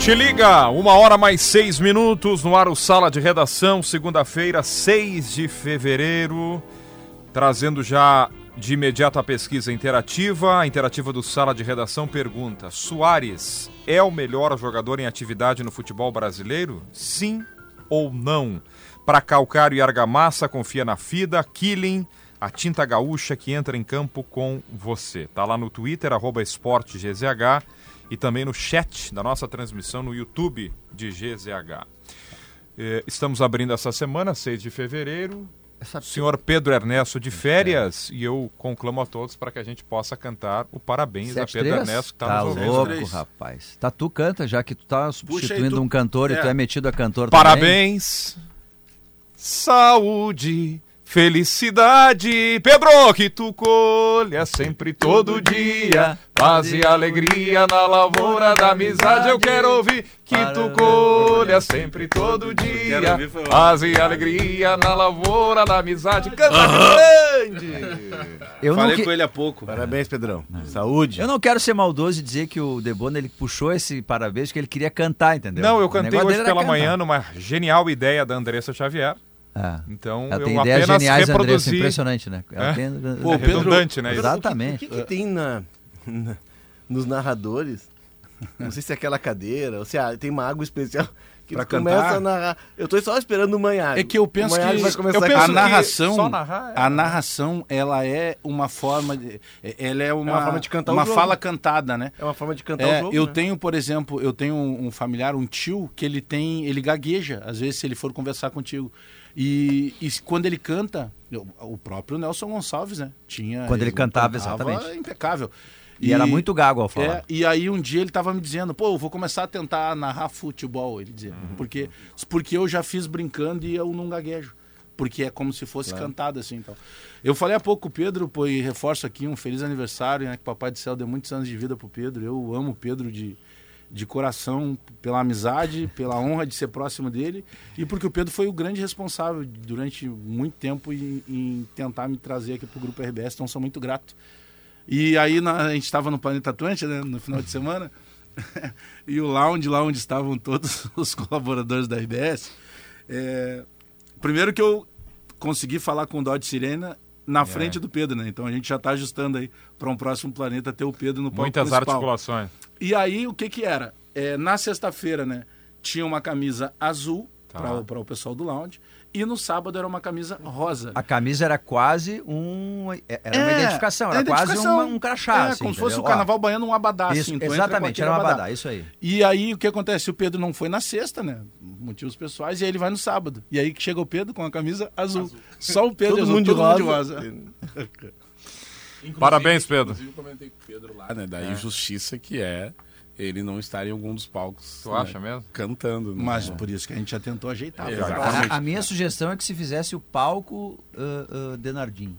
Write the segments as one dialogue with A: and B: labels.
A: Te liga, uma hora mais seis minutos no ar o Sala de Redação, segunda-feira, 6 de fevereiro, trazendo já de imediato a pesquisa interativa. A interativa do Sala de Redação pergunta: Soares é o melhor jogador em atividade no futebol brasileiro? Sim ou não? Para calcário e argamassa, confia na FIDA, Killing, a tinta gaúcha que entra em campo com você. Tá lá no Twitter, arroba esportegzh e também no chat da nossa transmissão no YouTube de GZH. Eh, estamos abrindo essa semana, 6 de fevereiro. O senhor Pedro Ernesto de férias e eu conclamo a todos para que a gente possa cantar o parabéns a Pedro Ernesto que está
B: tá
A: nos ouvindo.
B: louco, rapaz. Tá, tu canta, já que tu tá substituindo
C: tu-
B: um cantor e
C: é.
B: tu é metido a cantor
A: Parabéns, saúde, felicidade, Pedro, que tu colha sempre todo dia, paz e alegria na lavoura da amizade. Eu quero ouvir que tu colha sempre todo dia, paz e alegria na lavoura da amizade. Canta grande!
B: Eu
C: Falei
B: que-
C: com ele há pouco.
D: Parabéns, Pedrão. Saúde.
B: eu não quero ser maldoso e dizer que o Debona ele puxou esse parabéns porque ele queria cantar, entendeu?
A: Não, eu cantei hoje pela
B: cantar.
A: manhã numa genial ideia da Andressa Xavier.
B: É.
A: Então
B: Ela
A: eu
B: tem ideias
A: apenas
B: geniais, Andressa,
A: reproduzi.
B: impressionante, né? Ela
A: É?
B: tem...
C: Pô,
A: É
C: Pedro-
A: redundante, né?
B: Exatamente.
D: O que, que tem na, na- nos narradores? Não sei se é aquela cadeira, ou se ah, tem uma água especial que
C: Pra cantar?
D: a narrar. Eu tô só esperando o manhado.
C: É que eu penso
D: o
C: que
D: vai começar
A: eu
D: a
A: penso
C: a
A: que
C: narração,
A: só narrar é-
C: a narração, ela é uma forma, de, ela é uma,
D: uma forma de cantar o
C: uma
D: jogo.
C: fala cantada, né?
D: É uma forma de cantar
C: É,
D: o jogo.
C: eu
D: né?
C: tenho, por exemplo, eu tenho um, um familiar, um tio, que ele tem, ele gagueja, às vezes, se ele for conversar contigo. E, e quando ele canta, o próprio Nelson Gonçalves, né? Tinha.
B: Quando ele cantava, exatamente.
C: Impecável.
B: E, era muito gago ao falar.
C: É, e aí um dia ele tava me dizendo, pô, eu vou começar a tentar narrar futebol, ele dizia.
B: Uhum.
C: Porque, porque eu já fiz brincando e eu não gaguejo. Porque é como se fosse cantado assim. Então. Eu falei há pouco Pedro, pô, e reforço aqui um feliz aniversário, né? Que o Papai do Céu deu muitos anos de vida pro Pedro. Eu amo o Pedro de, de coração, pela amizade, pela honra de ser próximo dele. E porque o Pedro foi o grande responsável durante muito tempo em, em tentar me trazer aqui pro Grupo RBS. Então sou muito grato. E aí na- a gente estava no Planeta Atlântica, né, no final de semana, e o lounge, lá onde estavam todos os colaboradores da RBS, é, primeiro que eu consegui falar com o Dodge Sirena na frente do Pedro, né? Então a gente já está ajustando aí para um próximo planeta ter o Pedro no palco
A: Muitas
C: principal.
A: articulações.
C: E aí, o que que era? É, na sexta-feira, né, tinha uma camisa azul
A: Tá.
C: para o pessoal do lounge, e no sábado era uma camisa rosa.
B: A camisa era quase um... Era uma
C: É,
B: identificação, era
C: é
B: quase
C: identificação.
B: uma- um crachá,
C: É,
B: assim,
C: como se fosse o carnaval baiano, um abadá,
B: Isso,
C: assim. entra com
B: exatamente, era um abadá, isso aí.
C: E aí, o que acontece? O Pedro não foi na sexta, né? Motivos pessoais, e aí ele vai no sábado. E aí que chega o Pedro com a camisa azul. Só o Pedro
D: Todo
C: azul,
D: mundo de
C: todo
D: rosa.
A: Parabéns, Pedro.
E: Inclusive, eu comentei com o Pedro lá, né? Da injustiça que é ele não estar em algum dos palcos.
A: Tu
E: né,
A: acha mesmo?
E: Cantando. né?
C: Mas por isso que a gente já tentou ajeitar.
E: Exatamente.
B: A, a minha sugestão é que se fizesse o palco uh, uh, Denardim.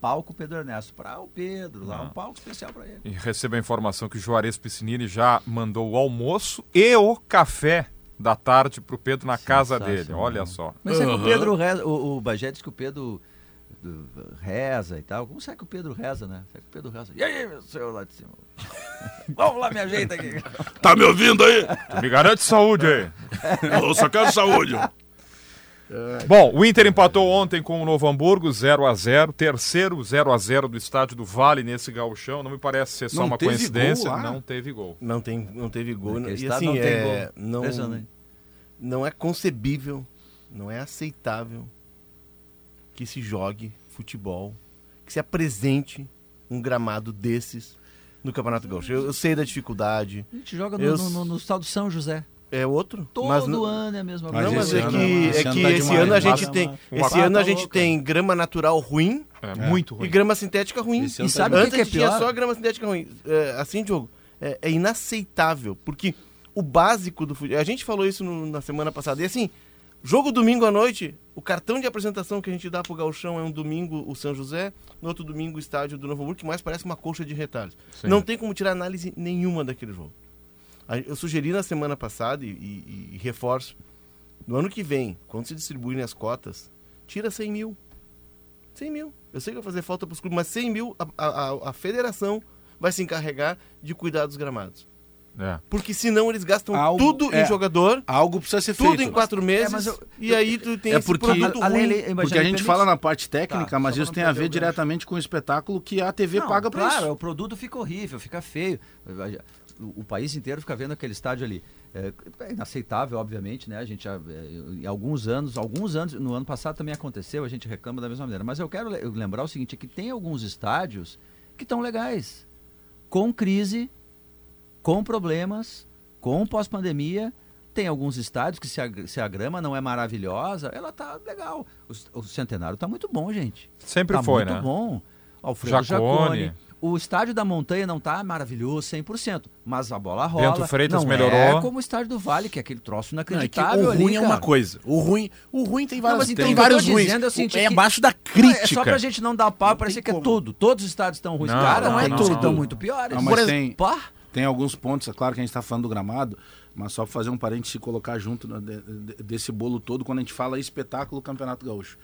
B: Palco Pedro Ernesto. Para o Pedro, lá, um palco especial para ele.
A: E recebo a informação que o Juarez Piscinini já mandou o almoço e o café da tarde pro Pedro na casa dele. Olha só.
B: Mas é que o Pedro o, o Bagé diz que o Pedro reza e tal. Como será que o Pedro reza, né? Será que o Pedro reza? E aí, meu senhor lá de cima? Vamos lá, me ajeita aqui.
C: Tá me ouvindo aí?
A: Tu me garante saúde aí.
C: Eu só quero saúde.
A: Bom, o Inter empatou ontem com o Novo Hamburgo 0 a 0 terceiro 0 a 0 do estádio do Vale nesse gauchão. Não me parece ser só
C: Não
A: uma coincidência.
C: gol?
A: Não teve gol.
D: Não, tem, não teve gol.
B: Naquele
D: E
B: estado
D: assim,
B: não tem
D: é,
B: gol.
D: não, não é concebível, não é aceitável que se jogue futebol, que se apresente um gramado desses no Campeonato Gaúcho. Eu, eu sei da dificuldade,
B: A gente joga no,
D: Eu-
B: no, no, no estado São José.
D: é outro,
B: Todo
D: mas
B: ano é a mesma
C: Mas
D: não,
B: coisa.
D: mas
C: esse
D: é que,
C: esse
D: é
C: ano
D: que
C: tá
D: esse ano a gente tem, esse ano a gente tem grama natural ruim
A: É, muito ruim.
D: e grama sintética ruim.
B: E
C: tá
B: sabe o que,
D: Antes
B: que é
D: tinha
B: pior?
D: só grama sintética ruim. É, assim, Diogo, é, é inaceitável, porque o básico do futebol. A gente falou isso no- na semana passada. E assim, jogo domingo à noite O cartão de apresentação que a gente dá pro Gauchão é um domingo o São José, no outro domingo o estádio do Novo Hamburgo, que mais parece uma colcha de retalhos.
A: Sim.
D: Não tem como tirar análise nenhuma daquele jogo. Eu sugeri na semana passada e, e- e reforço. No ano que vem, quando se distribuírem as cotas, tira 100 mil. 100 mil. Eu sei que vai fazer falta para os clubes, mas 100 mil a- a- a federação vai se encarregar de cuidar dos gramados.
A: É.
D: Porque senão eles gastam
C: Algo-
D: tudo
C: é.
D: em jogador,
C: Algo precisa ser
D: tudo
C: feito.
D: em quatro meses,
B: mas eu-
D: e aí tu tem
C: É
D: esse
C: porque-
D: produto
B: A-
D: ruim.
C: Porque
B: já
C: a gente fala na parte técnica,
B: Tá,
C: mas isso tem a ver diretamente com o espetáculo que a TV
B: Não,
C: paga pra
B: claro,
C: isso.
B: o produto fica horrível, fica feio. O, o país inteiro fica vendo aquele estádio ali. É, é inaceitável, obviamente, né? A gente já, é, em alguns anos, alguns anos, no ano passado também aconteceu, a gente reclama da mesma maneira. Mas eu quero le- lembrar o seguinte, é que tem alguns estádios que estão legais, com crise, com problemas, com pós-pandemia. Tem alguns estádios que se a, se a grama não é maravilhosa, ela tá legal. O, o Centenário tá muito bom, gente.
A: Sempre
B: tá
A: foi,
B: muito
A: né?
B: bom. Alfredo
A: Jacone.
B: Jacone. O estádio da Montanha não tá maravilhoso 100%, mas a bola rola.
A: Bento Freitas
B: não
A: melhorou.
B: É como o estádio do Vale, que é aquele troço
E: Não, é que
B: inacreditável
E: o ruim
B: ali,
E: é uma coisa. O ruim, o ruim tem
B: Não,
E: vários,
B: mas então
E: tem vários ruins.
B: dizendo é
E: é
B: é
E: abaixo da
B: Não,
E: crítica.
B: É só pra gente não dar pau,
E: Não
B: parecer
E: tem
B: que é tudo. Todos os estádios estão ruins.
A: Não,
B: cara, não,
A: não,
B: é
A: não,
B: tudo.
A: não.
B: Estão muito piores.
C: Não, mas
B: Por
C: tem-
B: exemplo, pá,
C: Tem alguns pontos, é claro que a gente está falando do gramado, mas só para fazer um parênteses e colocar junto né, de- de- desse bolo todo, quando a gente fala espetáculo Campeonato Gaúcho.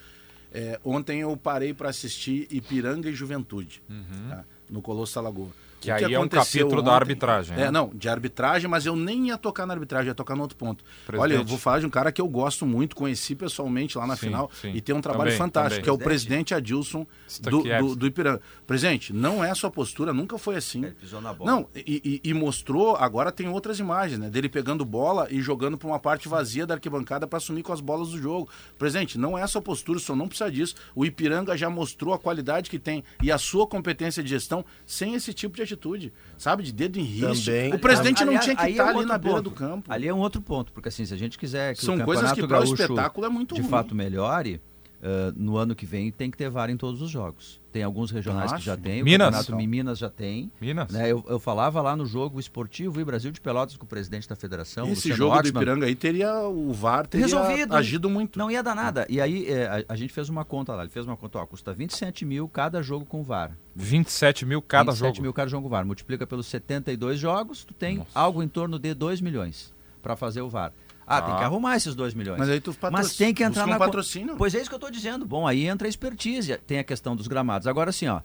C: É, ontem eu parei para assistir Ipiranga e Juventude, tá, no Colosso da Lagoa.
A: Que
C: O
A: aí é um
C: aconteceu
A: capítulo da arbitragem,
C: É,
A: né?
C: não, de arbitragem, mas eu nem ia tocar na arbitragem, ia tocar no outro ponto.
A: Presidente.
C: Olha, eu vou falar de um cara que eu gosto muito, conheci pessoalmente lá na
A: Sim,
C: final
A: sim.
C: e tem um trabalho
A: Também,
C: fantástico,
A: também.
C: que é o presidente Adilson do, do, do Ipiranga. Presidente, não é a sua postura, nunca foi assim.
B: Ele pisou na bola.
C: Não, e, e- e mostrou, agora tem outras imagens, né? Dele pegando bola e jogando para uma parte vazia da arquibancada para assumir com as bolas do jogo. Presidente, não é essa postura, o senhor não precisa disso. O Ipiranga já mostrou a qualidade que tem e a sua competência de gestão sem esse tipo de atitude, sabe? De dedo em riste.
D: Também.
C: O presidente não tinha que
B: aí é
C: estar
B: um
C: ali na beira
B: ponto.
C: do campo.
B: Ali é um outro ponto, porque assim, se a gente quiser que
C: São
B: o
C: coisas que para o espetáculo é muito
B: de
C: ruim.
B: fato melhore, eh, no ano que vem tem que ter VAR em todos os jogos. Tem alguns regionais que já tem,
A: Minas.
B: o Campeonato Minas já tem.
A: Minas?
B: Né, eu, eu falava lá no jogo esportivo e Brasil de Pelotas com o presidente da federação,
C: Esse
B: Luciano
C: jogo do
B: Oxman.
C: Ipiranga aí teria o VAR teria
B: Resolvido.
C: agido muito.
B: Não ia dar nada. E aí eh, a, a gente fez uma conta lá, ele fez uma conta, ó, custa 27 mil cada jogo com VAR.
A: 27 mil cada
B: 27
A: jogo.
B: mil cada jogo VAR. Multiplica pelos 72 jogos, tu tem algo em torno de 2 milhões para fazer o VAR. Ah, tem
A: Tá.
B: que arrumar esses 2 milhões.
C: Mas aí tu patro-
B: Mas tem que entrar
C: um
B: na
C: patrocínio.
B: Pois é isso que eu estou dizendo. Bom, aí entra a expertise, tem a questão dos gramados. Agora assim, ó,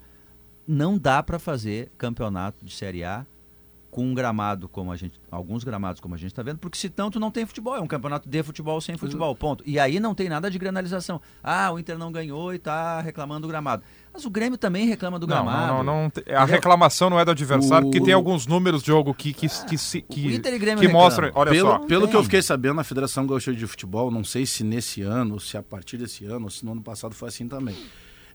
B: não dá para fazer campeonato de Série A com um gramado como a gente, alguns gramados como a gente está vendo, porque se tanto não tem futebol, é um campeonato de futebol sem futebol, ponto. E aí não tem nada de granalização. Ah, o Inter não ganhou e está reclamando do gramado. Mas o Grêmio também reclama do
A: Não,
B: gramado.
A: não, não, não te- a reclamação não é do adversário,
C: O-
A: porque tem alguns números de jogo que, que, que, se- que,
B: o Inter e Grêmio
A: que
B: reclamam.
A: mostram. Olha
C: pelo
A: só.
C: pelo
B: tem.
C: que eu fiquei sabendo, a Federação Gaúcha de Futebol, não sei se nesse ano, se a partir desse ano, ou se no ano passado foi assim também.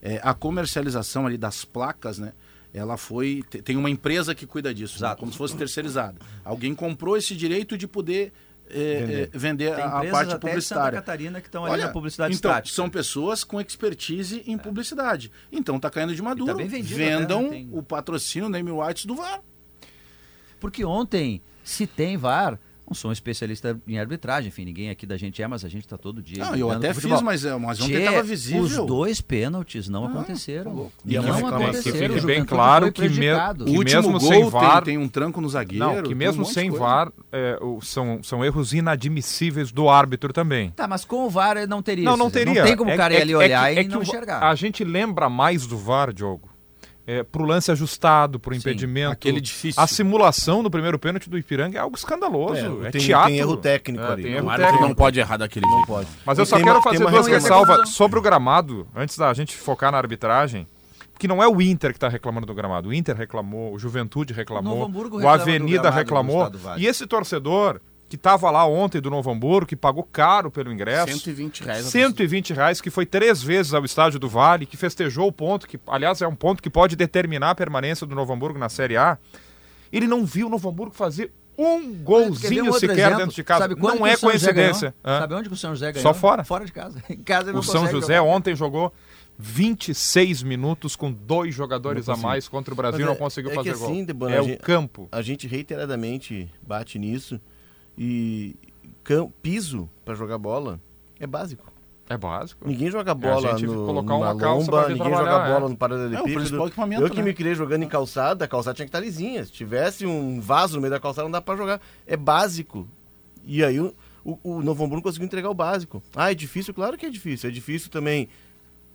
C: É, a comercialização ali das placas, né? Ela foi. te- Tem uma empresa que cuida disso, né,
B: Exato.
C: como se fosse terceirizada. Alguém comprou esse direito de poder é, é, vender,
B: Tem
C: a, parte
B: até de Santa
C: publicitária.
B: Catarina que estão ali na publicidade
C: então,
B: estática.
C: são pessoas com expertise em publicidade. Então tá caindo de maduro.
B: tá vendido até,
C: Vendam
B: né? Tem-
C: o patrocínio name rights do VAR.
B: Porque ontem, se tem VAR, não sou um especialista em arbitragem, enfim, ninguém aqui da gente é, mas a gente está todo dia.
C: Não, eu até fiz, mas, é, mas ontem estava visível.
B: Os dois pênaltis não aconteceram.
D: E é uma
B: não aconteceram.
A: Que
B: o
A: fique bem claro que me-.
C: O
A: que
C: último
A: mesmo
C: gol
A: sem
C: tem-
A: VAR-
C: tem, um tranco no zagueiro.
A: Não, que
C: tem um
A: mesmo
C: de
A: sem. VAR, é, o- são, são erros inadmissíveis do árbitro também.
B: Tá, mas com o VAR não teria.
A: Não, não teria.
B: Não tem como o
A: É-
B: cara
A: é
B: ir
A: que-
B: ali
A: é
B: olhar
A: que- é
B: e
A: que
B: não
A: o-
B: enxergar.
A: A gente lembra mais do VAR, Diogo, é, pro lance ajustado, pro
B: Sim,
A: impedimento.
E: aquele difícil.
A: A simulação do primeiro pênalti do Ipiranga é algo escandaloso. É,
D: tem,
A: teatro.
D: tem erro técnico
A: É,
D: ali.
A: tem
D: não
A: erro
E: O
A: técnico.
E: não pode errar daquele
D: Não
E: jeito.
D: pode.
A: Mas eu
D: E
A: só
D: tem
A: quero
D: uma-
A: fazer duas ressalvas sobre o gramado, antes da gente focar na arbitragem. Que não é o Inter que está reclamando do gramado. O Inter reclamou, o Juventude reclamou, o Avenida reclamou. E esse torcedor que estava lá ontem do Novo Hamburgo, que pagou caro pelo ingresso,
E: 120 reais. a
A: 120 reais, que foi três vezes ao estádio do Vale, que festejou o ponto, que aliás é um ponto que pode determinar a permanência do Novo Hamburgo na Série A. Ele não viu o Novo Hamburgo fazer um
B: um
A: golzinho sequer
B: exemplo?
A: dentro de casa. Não é coincidência.
B: Sabe onde que o São José ganhou?
A: Só fora?
B: Fora de casa. Em casa ele não
A: O São José
B: jogar.
A: ontem jogou 26 minutos com dois jogadores a mais contra o Brasil e
D: Mas
A: não
D: é-
A: conseguiu
D: é
A: fazer
D: que
A: gol.
D: assim, Debona,
A: é
D: a
A: o
D: gente-
A: campo.
D: A gente reiteradamente bate nisso e piso para jogar bola é básico.
A: É básico.
D: Ninguém joga bola
A: gente
D: no,
A: colocar uma calça
D: lomba, ninguém joga bola
A: é.
D: no
C: É,
D: paralelepípedo.
C: principal equipamento,
D: Eu que
C: né?
D: me criei jogando em calçada, a calçada tinha que estar lisinha. Se tivesse um vaso no meio da calçada, não dá pra jogar. É básico. E aí o, o, o Novo Hamburgo conseguiu entregar o básico. Ah, é difícil? Claro que é difícil. É difícil também,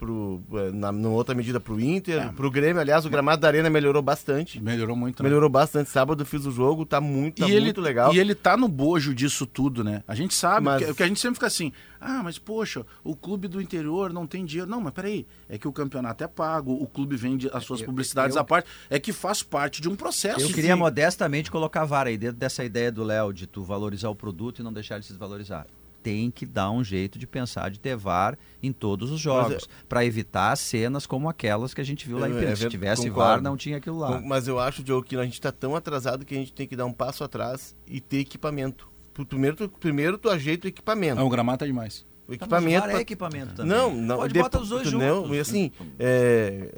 D: pro, eh, na, numa outra medida, pro Inter,
C: É.
D: pro Grêmio. Aliás, o gramado da Arena melhorou bastante.
C: Melhorou muito, né?
D: Melhorou bastante. Sábado eu fiz o jogo, tá muito, tá
C: e ele,
D: muito legal.
C: E ele tá no bojo disso tudo, né? A gente sabe,
D: Mas-
C: que, que a gente sempre fica assim, ah, mas poxa, o clube do interior não tem dinheiro. Não, mas peraí, é que o campeonato é pago, o clube vende as suas publicidades
B: eu-
C: à parte, é que faz parte de um processo.
B: Eu queria modestamente colocar a vara aí dentro dessa ideia do Léo de tu valorizar o produto e não deixar ele se desvalorizar. Tem que dar um jeito de pensar de ter VAR em todos os jogos, para evitar cenas como aquelas que a gente viu lá em
D: É,
B: Piranga.
D: é
B: Se
D: ver-
B: tivesse
D: concordo.
B: VAR, não tinha aquilo lá.
D: Com- Mas eu acho, Diogo, que a gente tá tão atrasado que a gente tem que dar um passo atrás e ter equipamento. Primeiro, tu, primeiro tu ajeita o equipamento.
C: Ah, o gramado tá demais.
D: O
B: Tá, mas
D: equipamento.
B: VAR é
D: pra-
B: equipamento também.
D: Não, não.
B: Pode botar os dois
D: não,
B: juntos.
D: e assim, é,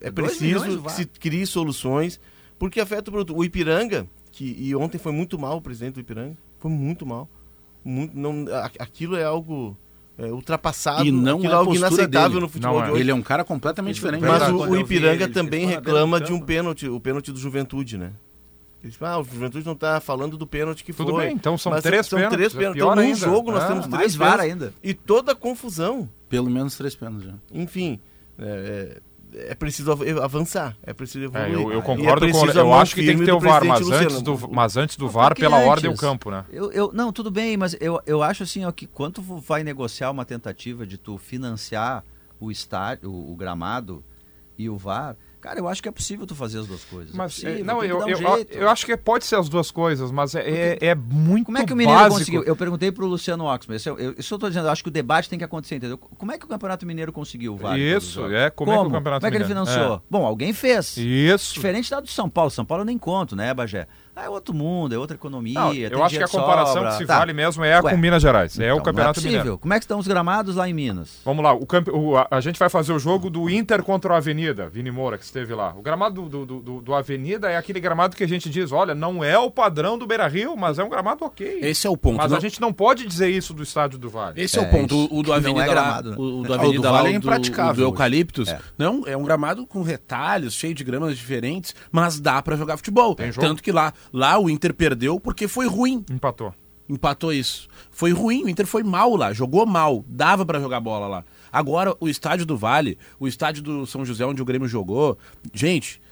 D: é- é preciso que se crie soluções, porque afeta o produto. O Ipiranga, que, e ontem foi muito mal o presidente do Ipiranga, foi muito mal. Muito, não, a- aquilo é algo é, ultrapassado,
C: E não
D: aquilo
C: é a
D: algo inaceitável
C: dele.
D: no futebol
A: Não é.
D: de hoje.
C: Ele é um cara completamente diferente.
D: Mas
B: Verdade,
D: o, o Ipiranga
B: ele,
D: também reclama de um pênalti, o pênalti do Juventude, né? Ele diz, ah, o Juventude não tá falando do pênalti que
A: Tudo
D: foi.
A: bem, então são
D: Mas
A: três
D: são
A: pênaltis,
D: três
A: é
D: pênaltis.
A: pior
D: Então, num
A: ainda.
D: jogo nós
A: É,
D: temos
B: mais
D: três
B: VAR
D: pênaltis.
B: ainda.
D: E toda a confusão.
C: Pelo menos três pênaltis já.
D: Enfim, é, é- é preciso av- avançar, é preciso
A: É,
D: evoluir.
A: eu, eu
D: E
A: concordo
D: é
A: com Eu acho que tem que ter
D: do
A: o VAR, mas antes, do, mas antes do VAR, pela ordem
B: antes?
A: o campo, né?
B: Eu, eu- não, tudo bem, mas eu, eu acho assim, ó, que quando tu vai negociar uma tentativa de tu financiar o estádio, o, o gramado e o VAR, cara, eu acho que é possível tu fazer as duas coisas. é
A: Mas,
B: possível,
A: é, não,
B: tem que
A: eu,
B: um
A: eu, eu acho que pode ser as duas coisas, mas é, é, é muito
B: Como é que o Mineiro
A: básico.
B: conseguiu? Eu perguntei pro Luciano Oxman, isso eu, eu, isso eu tô dizendo, eu acho que o debate tem que acontecer, entendeu? Como é que o Campeonato Mineiro conseguiu o os
A: Isso, é, como é que o Campeonato
B: Como é que ele
A: Mineiro-
B: financiou? Bom, alguém fez.
A: Isso.
B: Diferente da do São Paulo. São Paulo eu nem conto, né, Bagé? Ah, é outro mundo, é outra economia.
A: Não,
B: tem
A: eu acho que a comparação
B: sobra.
A: que se
B: Tá.
A: vale mesmo é a
B: Ué,
A: com Minas Gerais. É
B: Então,
A: o Campeonato
B: não é possível.
A: Mineiro.
B: Como é que estão os gramados lá em Minas?
A: Vamos lá, o campe... o- a, a gente vai fazer o jogo do Inter contra o Avenida, Vini Moura, que esteve lá. O gramado do, do, do, do Avenida é aquele gramado que a gente diz, olha, não é o padrão do Beira Rio, mas é um gramado ok.
E: Esse é o ponto.
A: Mas
E: não-
A: a gente não pode dizer isso do estádio do Vale.
E: Esse é,
B: É,
E: o ponto. O, o do
B: é
E: Avenida
B: gramado,
E: lá,
B: né?
E: o, o do
C: Ah, o
E: Avenida
C: do
E: lá,
C: Vale é impraticável
E: o do Eucaliptus.
B: É.
E: Não, é um gramado com retalhos, cheio de gramas diferentes, mas dá pra jogar futebol.
A: Tem jogo.
E: Tanto que lá, lá o Inter perdeu porque foi ruim.
A: Empatou.
E: Empatou isso. Foi ruim, o Inter foi mal lá, jogou mal, dava pra jogar bola lá. Agora, o estádio do Vale, o estádio do São José, onde o Grêmio jogou, gente,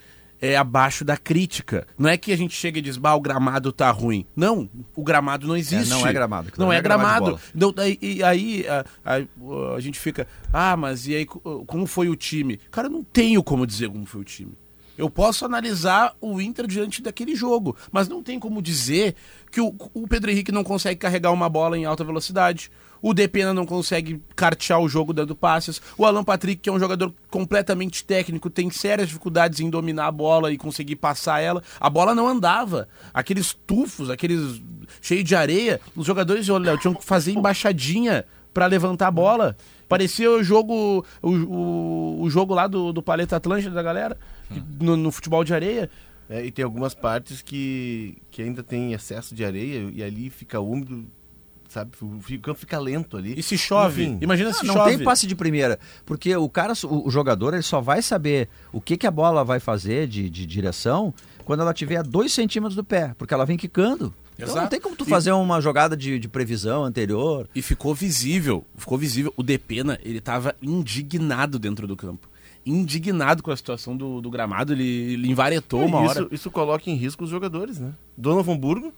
E: é abaixo da crítica. Não é que a gente chega e diz, bah, o gramado tá ruim. Não, o gramado não existe.
B: não é gramado,
E: Não
B: não
E: é
B: é gramado
E: gramado. Não, e aí a, a- a gente fica, ah, mas e aí co- como foi o time? Cara, eu não tenho como dizer como foi o time. Eu posso analisar o Inter diante daquele jogo, mas não tem como dizer que o, o Pedro Henrique não consegue carregar uma bola em alta velocidade. O Depena não consegue cartear o jogo dando passes. O Alan Patrick, que é um jogador completamente técnico, tem sérias dificuldades em dominar a bola e conseguir passar ela. A bola não andava. Aqueles tufos, aqueles cheios de areia, os jogadores olha, tinham que fazer embaixadinha para levantar a bola. Parecia o jogo o, o, o jogo lá do, do Paleta Atlântida da galera, no, no futebol de areia.
D: É, e tem algumas partes que, que ainda tem excesso de areia e ali fica úmido, sabe? O campo fica lento ali.
E: E se chove,
D: Enfim.
E: imagina
B: Ah,
E: se
B: não
E: chove.
B: tem passe de primeira, porque o cara, o, o jogador, ele só vai saber o que, que a bola vai fazer de, de direção quando ela tiver a dois centímetros do pé, porque ela vem quicando. Então não tem como tu
E: E-
B: fazer uma jogada de, de previsão anterior.
E: E ficou visível, ficou visível. O Depena, ele tava indignado dentro do campo. Indignado com a situação do, do gramado, ele, ele envaretou uma
D: E
E: hora.
D: isso, isso coloca em risco os jogadores, né? Do Novo Hamburgo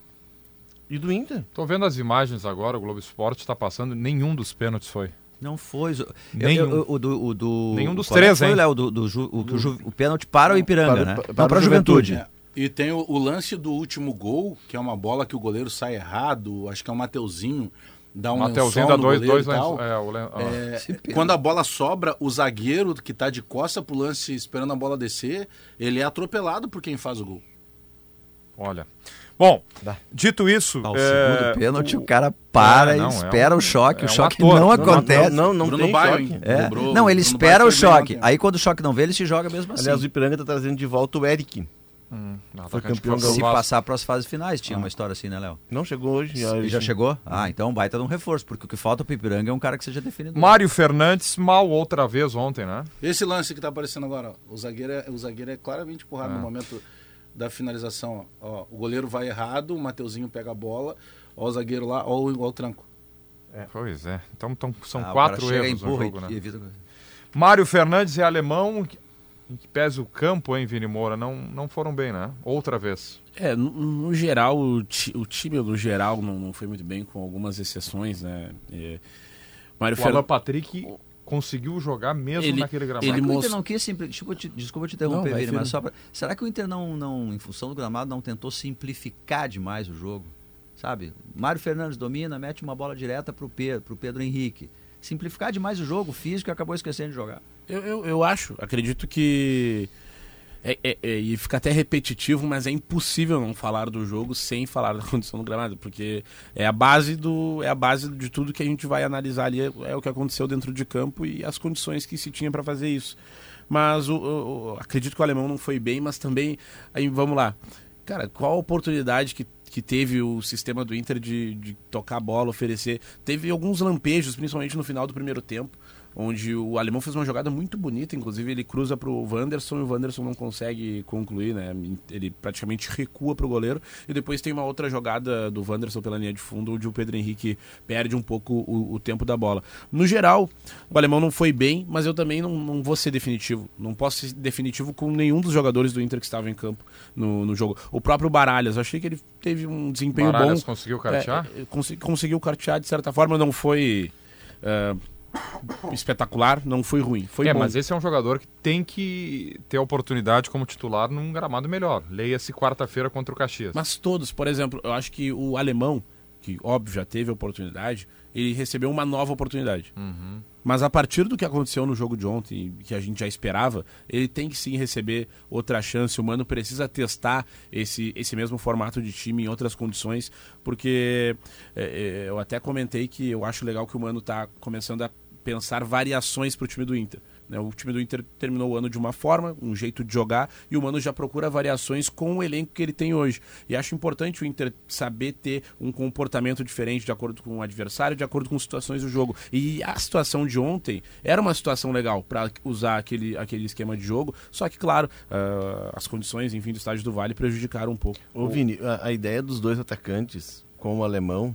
D: e do Inter.
A: Tô vendo as imagens agora, o Globo Esporte tá passando, nenhum dos pênaltis foi.
B: Não foi.
A: Nenhum.
B: Eu- eu- o do, o do-
A: Nenhum dos
B: é
A: três,
B: foi,
A: hein?
B: Léo, do, do ju- o, que o, pênalti para o Ipiranga,
D: Para-
B: né?
D: para-
B: Não,
D: para
B: para a juventude.
D: Juventude.
C: É. E tem o, o lance do último gol, que é uma bola que o goleiro sai errado, acho que é o Mateuzinho, dá um
A: Mateuzinho
C: lençol
A: dá dois, dois
C: tal.
A: lenços. É, o len- ah.
C: É, quando a bola sobra, o zagueiro que tá de costa pro lance esperando a bola descer, ele é atropelado por quem faz o gol.
A: Olha. Bom, dito isso.
B: Ao
A: é,
B: segundo pênalti, o, cara para
A: É, não,
B: e
A: é
B: espera
A: um-
B: o choque.
A: é
B: o
A: um
B: choque
A: ator.
B: não
A: Não,
B: acontece.
D: Não, não, não
C: Bruno
D: tem
C: Baio,
D: choque.
B: É. Não, ele
C: Bruno
B: espera o choque. Aí quando o choque não vê, ele se joga mesmo assim.
D: Aliás, o Ipiranga tá trazendo de volta o Eric. Foi
A: Atacante
D: campeão
A: foi
B: Se
A: Vasco.
B: passar para as fases finais, tinha uma história assim, né, Léo?
D: Não chegou hoje. Já,
B: E já chegou? Ah, então baita de um reforço, porque o que falta pro Ipiranga é um cara que seja definido.
A: Mário Fernandes mal outra vez ontem, né?
C: Esse lance que tá aparecendo agora, ó, o zagueiro é, o zagueiro é claramente empurrado
A: É.
C: no momento da finalização. Ó. Ó, o goleiro vai errado, o Mateuzinho pega a bola, ó o zagueiro lá, ó o, ó o tranco.
A: Pois é. Então, então são
B: Ah, o
A: quatro erros no jogo,
B: e-
A: né?
B: e evita-
A: Mário Fernandes é alemão, em que pese o campo, hein, Vini Moura? Não, não foram bem, né? Outra vez.
E: É, no, no geral, o, ti- o time no geral não, não foi muito bem, com algumas exceções, né? É, Mário
A: O Alan
E: Fernandes.
A: Patrick conseguiu jogar mesmo
E: Ele-
A: naquele gramado.
B: Será
E: Ele
B: que o Inter não quis simpli... desculpa, te, desculpa te interromper,
E: Não, vai,
B: Vini, mas só pra... Será que o Inter não, não, em função do gramado, não tentou simplificar demais o jogo? Sabe? Mário Fernandes domina, mete uma bola direta pro Pedro, pro Pedro Henrique. Simplificar demais o jogo, físico e acabou esquecendo de jogar.
E: Eu, eu, eu acho, acredito que. É, é- é- e fica até repetitivo, mas é impossível não falar do jogo sem falar da condição do gramado, porque é a base do é a base de tudo que a gente vai analisar ali é, o que aconteceu dentro de campo e as condições que se tinha para fazer isso. Mas o- o- acredito que o alemão não foi bem, mas também aí vamos lá, cara, qual a oportunidade que que teve o sistema do Inter de, de tocar a bola, oferecer. Teve alguns lampejos, principalmente no final do primeiro tempo, onde o alemão fez uma jogada muito bonita, inclusive ele cruza para o Wanderson e o Wanderson não consegue concluir, né? Ele praticamente recua para o goleiro e depois tem uma outra jogada do Wanderson pela linha de fundo, onde o Pedro Henrique perde um pouco o, o tempo da bola. No geral, o alemão não foi bem, mas eu também não, não vou ser definitivo. Não posso ser definitivo com nenhum dos jogadores do Inter que estavam em campo no, no jogo. O próprio Baralhas, achei que ele teve um desempenho
A: Baralhas
E: bom.
A: conseguiu cartear?
E: É, é, conseguiu cartear de certa forma, não foi é, espetacular, não foi ruim. Foi
A: é,
E: bom.
A: mas esse é um jogador que tem que ter oportunidade como titular num gramado melhor. Leia-se quarta-feira contra o Caxias.
E: Mas todos, por exemplo, eu acho que o alemão, que óbvio já teve oportunidade, ele recebeu uma nova oportunidade.
A: Uhum.
E: Mas a partir do que aconteceu no jogo de ontem, que a gente já esperava, ele tem que sim receber outra chance. O Mano precisa testar esse, esse mesmo formato de time em outras condições, porque é, é, eu até comentei que eu acho legal que o Mano está começando a pensar variações para o time do Inter. né? O time do Inter terminou o ano de uma forma, um jeito de jogar, e o Mano já procura variações com o elenco que ele tem hoje. E acho importante o Inter saber ter um comportamento diferente de acordo com o adversário, de acordo com situações do jogo. E a situação de ontem era uma situação legal para usar aquele, aquele esquema de jogo, só que, claro, ah, as condições, enfim, do estádio do Vale prejudicaram um pouco.
D: Ô, Vini, a, a ideia dos dois atacantes com o alemão,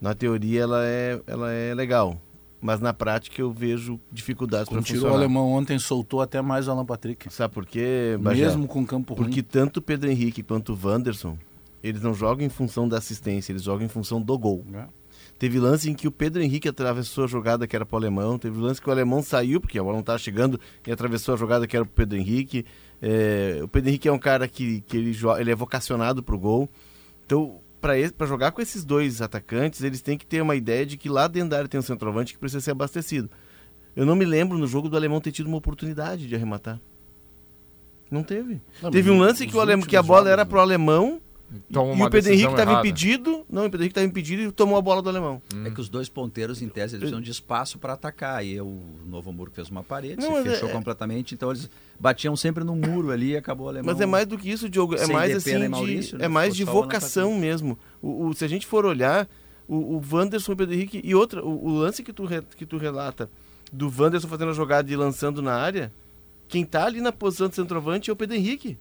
D: na teoria ela é, ela é legal. Mas na prática eu vejo dificuldades para funcionar.
C: o alemão ontem, soltou até mais o Alan Patrick.
D: Sabe por quê?
C: Mesmo com campo ruim.
D: Porque tanto o Pedro Henrique quanto o Wanderson, eles não jogam em função da assistência, eles jogam em função do gol.
C: É.
D: Teve lance em que o Pedro Henrique atravessou a jogada que era para o alemão. Teve lance que o alemão saiu, porque a bola não estava chegando, e atravessou a jogada que era para o Pedro Henrique. É, o Pedro Henrique é um cara que, que ele, ele é vocacionado para o gol. Então, para jogar com esses dois atacantes, eles têm que ter uma ideia de que lá dentro da área tem um centroavante que precisa ser abastecido. Eu não me lembro no jogo do alemão ter tido uma oportunidade de arrematar. Não teve.
E: Não,
D: teve um lance que, o alemão, que a bola
E: jogos,
D: era
E: né?
D: pro alemão
A: Toma
D: e
A: uma
D: o Pedro Henrique estava impedido. Não, o Pedro Henrique estava impedido e tomou a bola do alemão.
B: É que os dois ponteiros, em tese, eles precisam de espaço para atacar. E o Novo Hamburgo fez uma parede,
D: Não,
B: fechou
D: é-
B: completamente. Então eles batiam sempre no muro ali e acabou o alemão.
D: Mas é mais do que isso, Diogo. É mais assim
B: e
D: de,
B: Maurício, né?
D: é mais de
B: Ficou
D: vocação mesmo. O, o- se a gente for olhar, o, o Wanderson e o Pedro Henrique e outra, o, o lance que tu, re- que tu relata do Wanderson fazendo a jogada e lançando na área, quem tá ali na posição de centroavante é o Pedro Henrique.